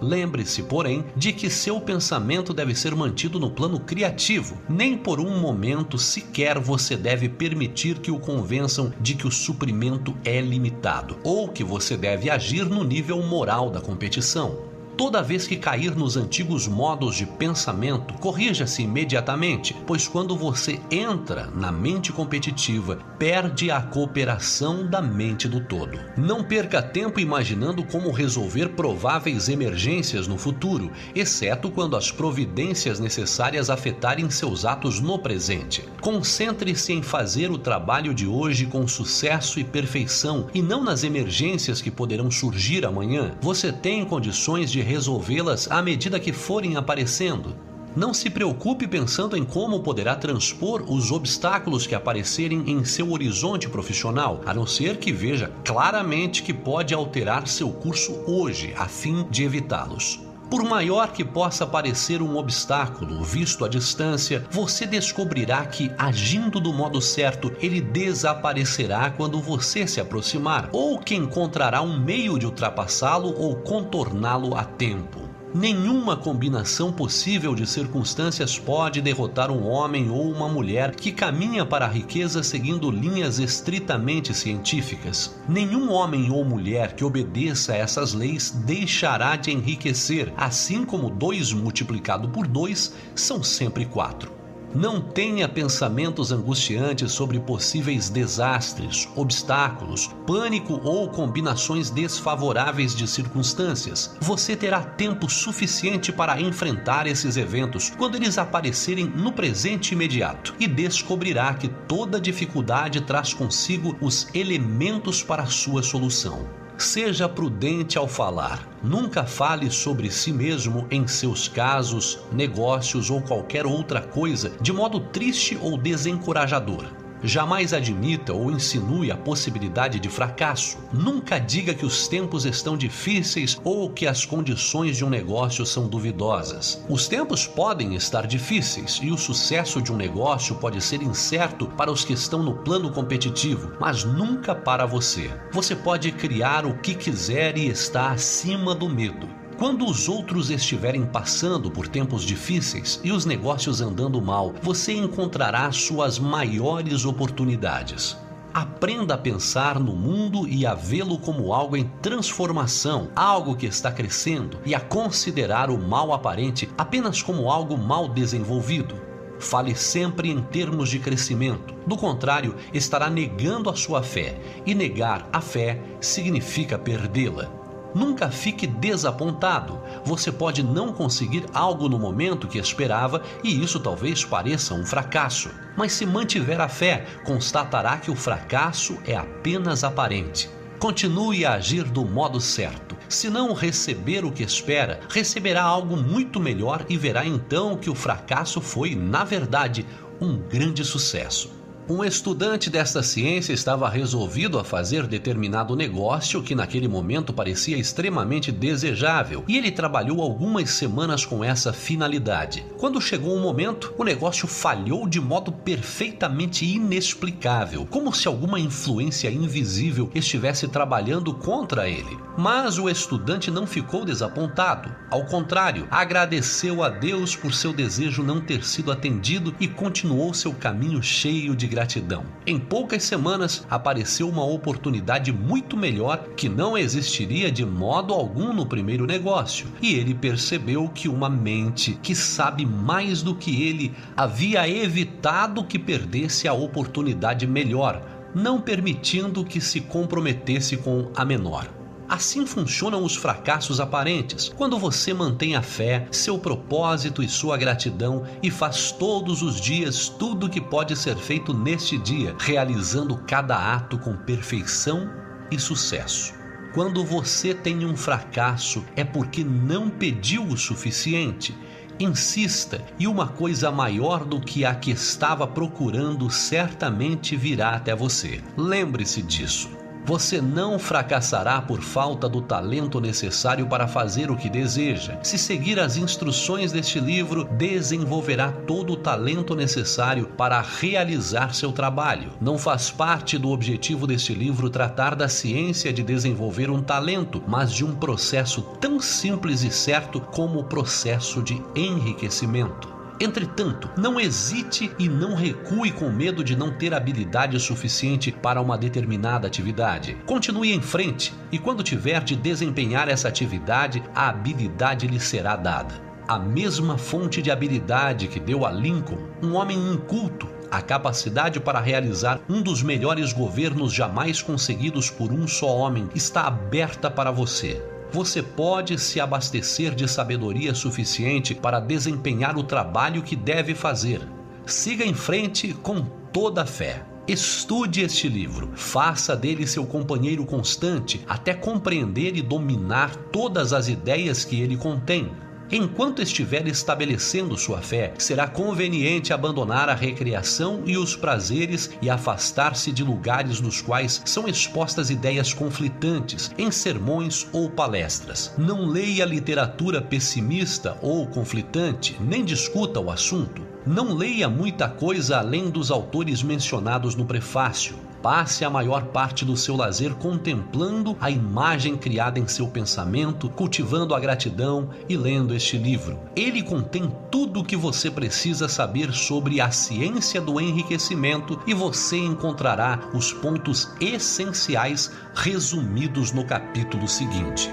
Lembre-se, porém, de que seu pensamento deve ser mantido no plano criativo. Nem por um momento sequer você deve permitir que o convençam de que o suprimento é limitado ou que você deve agir no nível moral da competição. Toda vez que cair nos antigos modos de pensamento, corrija-se imediatamente, pois quando você entra na mente competitiva, perde a cooperação da mente do todo. Não perca tempo imaginando como resolver prováveis emergências no futuro, exceto quando as providências necessárias afetarem seus atos no presente. Concentre-se em fazer o trabalho de hoje com sucesso e perfeição e não nas emergências que poderão surgir amanhã. Você tem condições de resolvê-las à medida que forem aparecendo. Não se preocupe pensando em como poderá transpor os obstáculos que aparecerem em seu horizonte profissional, a não ser que veja claramente que pode alterar seu curso hoje, a fim de evitá-los. Por maior que possa parecer um obstáculo visto à distância, você descobrirá que, agindo do modo certo, ele desaparecerá quando você se aproximar, ou que encontrará um meio de ultrapassá-lo ou contorná-lo a tempo. Nenhuma combinação possível de circunstâncias pode derrotar um homem ou uma mulher que caminha para a riqueza seguindo linhas estritamente científicas. Nenhum homem ou mulher que obedeça a essas leis deixará de enriquecer, assim como dois multiplicado por dois são sempre quatro. Não tenha pensamentos angustiantes sobre possíveis desastres, obstáculos, pânico ou combinações desfavoráveis de circunstâncias. Você terá tempo suficiente para enfrentar esses eventos quando eles aparecerem no presente imediato e descobrirá que toda dificuldade traz consigo os elementos para sua solução. Seja prudente ao falar. Nunca fale sobre si mesmo em seus casos, negócios ou qualquer outra coisa de modo triste ou desencorajador. Jamais admita ou insinue a possibilidade de fracasso. Nunca diga que os tempos estão difíceis ou que as condições de um negócio são duvidosas. Os tempos podem estar difíceis e o sucesso de um negócio pode ser incerto para os que estão no plano competitivo, mas nunca para você. Você pode criar o que quiser e está acima do medo. Quando os outros estiverem passando por tempos difíceis e os negócios andando mal, você encontrará suas maiores oportunidades. Aprenda a pensar no mundo e a vê-lo como algo em transformação, algo que está crescendo, e a considerar o mal aparente apenas como algo mal desenvolvido. Fale sempre em termos de crescimento. Do contrário, estará negando a sua fé, e negar a fé significa perdê-la. Nunca fique desapontado. Você pode não conseguir algo no momento que esperava e isso talvez pareça um fracasso. Mas se mantiver a fé, constatará que o fracasso é apenas aparente. Continue a agir do modo certo. Se não receber o que espera, receberá algo muito melhor e verá então que o fracasso foi, na verdade, um grande sucesso. Um estudante desta ciência estava resolvido a fazer determinado negócio que naquele momento parecia extremamente desejável, e ele trabalhou algumas semanas com essa finalidade. Quando chegou o momento, o negócio falhou de modo perfeitamente inexplicável, como se alguma influência invisível estivesse trabalhando contra ele. Mas o estudante não ficou desapontado. Ao contrário, agradeceu a Deus por seu desejo não ter sido atendido e continuou seu caminho cheio de gratidão. Em poucas semanas apareceu uma oportunidade muito melhor que não existiria de modo algum no primeiro negócio, e ele percebeu que uma mente que sabe mais do que ele havia evitado que perdesse a oportunidade melhor, não permitindo que se comprometesse com a menor. Assim funcionam os fracassos aparentes, quando você mantém a fé, seu propósito e sua gratidão e faz todos os dias tudo o que pode ser feito neste dia, realizando cada ato com perfeição e sucesso. Quando você tem um fracasso, é porque não pediu o suficiente. Insista, e uma coisa maior do que a que estava procurando certamente virá até você. Lembre-se disso. Você não fracassará por falta do talento necessário para fazer o que deseja. Se seguir as instruções deste livro, desenvolverá todo o talento necessário para realizar seu trabalho. Não faz parte do objetivo deste livro tratar da ciência de desenvolver um talento, mas de um processo tão simples e certo como o processo de enriquecimento. Entretanto, não hesite e não recue com medo de não ter habilidade suficiente para uma determinada atividade. Continue em frente e, quando tiver de desempenhar essa atividade, a habilidade lhe será dada. A mesma fonte de habilidade que deu a Lincoln, um homem inculto, a capacidade para realizar um dos melhores governos jamais conseguidos por um só homem está aberta para você você pode se abastecer de sabedoria suficiente para desempenhar o trabalho que deve fazer. Siga em frente com toda a fé. Estude este livro, faça dele seu companheiro constante até compreender e dominar todas as ideias que ele contém. Enquanto estiver estabelecendo sua fé, será conveniente abandonar a recreação e os prazeres e afastar-se de lugares nos quais são expostas ideias conflitantes, em sermões ou palestras. Não leia literatura pessimista ou conflitante, nem discuta o assunto. Não leia muita coisa além dos autores mencionados no prefácio passe a maior parte do seu lazer contemplando a imagem criada em seu pensamento, cultivando a gratidão e lendo este livro. Ele contém tudo o que você precisa saber sobre a ciência do enriquecimento e você encontrará os pontos essenciais resumidos no capítulo seguinte.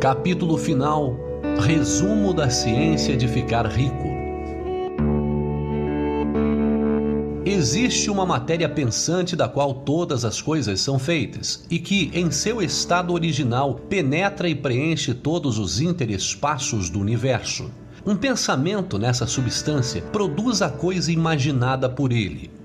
Capítulo final Resumo da ciência de ficar rico. Existe uma matéria pensante da qual todas as coisas são feitas e que, em seu estado original, penetra e preenche todos os interespaços do universo. Um pensamento nessa substância produz a coisa imaginada por ele.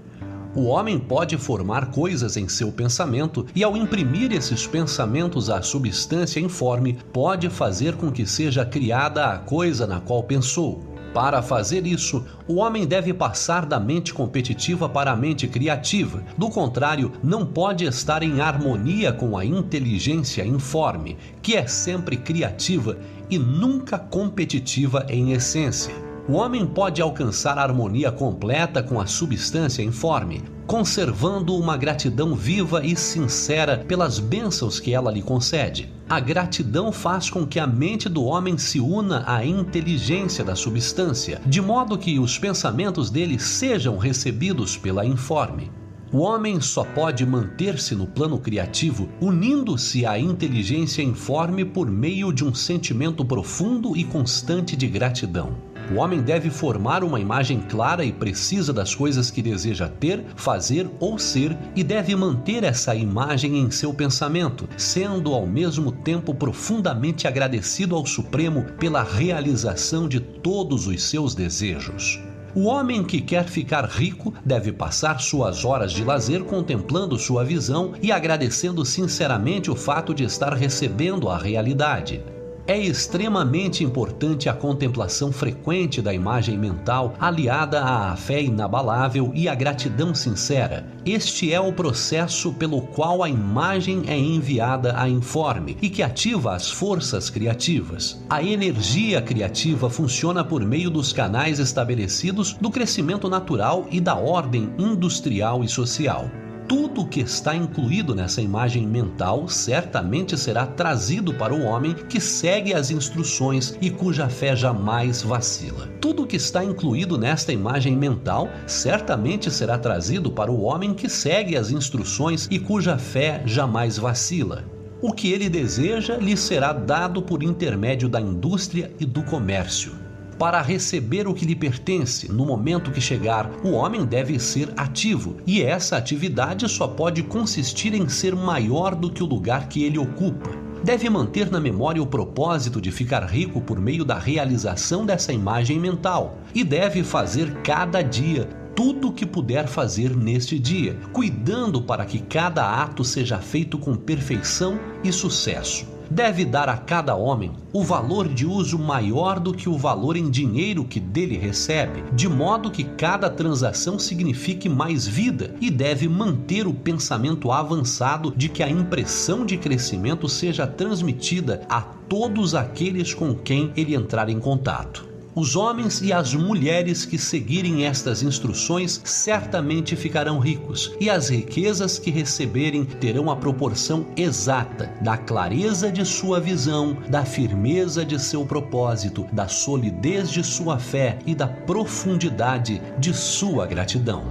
O homem pode formar coisas em seu pensamento e, ao imprimir esses pensamentos à substância informe, pode fazer com que seja criada a coisa na qual pensou. Para fazer isso, o homem deve passar da mente competitiva para a mente criativa. Do contrário, não pode estar em harmonia com a inteligência informe, que é sempre criativa e nunca competitiva em essência. O homem pode alcançar a harmonia completa com a substância informe, conservando uma gratidão viva e sincera pelas bênçãos que ela lhe concede. A gratidão faz com que a mente do homem se una à inteligência da substância, de modo que os pensamentos dele sejam recebidos pela informe. O homem só pode manter-se no plano criativo unindo-se à inteligência informe por meio de um sentimento profundo e constante de gratidão. O homem deve formar uma imagem clara e precisa das coisas que deseja ter, fazer ou ser e deve manter essa imagem em seu pensamento, sendo ao mesmo tempo profundamente agradecido ao Supremo pela realização de todos os seus desejos. O homem que quer ficar rico deve passar suas horas de lazer contemplando sua visão e agradecendo sinceramente o fato de estar recebendo a realidade. É extremamente importante a contemplação frequente da imagem mental, aliada à fé inabalável e à gratidão sincera. Este é o processo pelo qual a imagem é enviada a informe e que ativa as forças criativas. A energia criativa funciona por meio dos canais estabelecidos do crescimento natural e da ordem industrial e social tudo que está incluído nessa imagem mental certamente será trazido para o homem que segue as instruções e cuja fé jamais vacila. Tudo que está incluído nesta imagem mental certamente será trazido para o homem que segue as instruções e cuja fé jamais vacila. O que ele deseja lhe será dado por intermédio da indústria e do comércio. Para receber o que lhe pertence no momento que chegar, o homem deve ser ativo, e essa atividade só pode consistir em ser maior do que o lugar que ele ocupa. Deve manter na memória o propósito de ficar rico por meio da realização dessa imagem mental, e deve fazer cada dia tudo o que puder fazer neste dia, cuidando para que cada ato seja feito com perfeição e sucesso deve dar a cada homem o valor de uso maior do que o valor em dinheiro que dele recebe, de modo que cada transação signifique mais vida e deve manter o pensamento avançado de que a impressão de crescimento seja transmitida a todos aqueles com quem ele entrar em contato. Os homens e as mulheres que seguirem estas instruções certamente ficarão ricos, e as riquezas que receberem terão a proporção exata da clareza de sua visão, da firmeza de seu propósito, da solidez de sua fé e da profundidade de sua gratidão.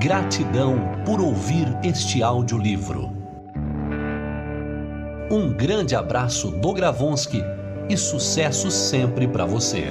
Gratidão por ouvir este audiolivro. Um grande abraço do Gravonsky e sucesso sempre para você.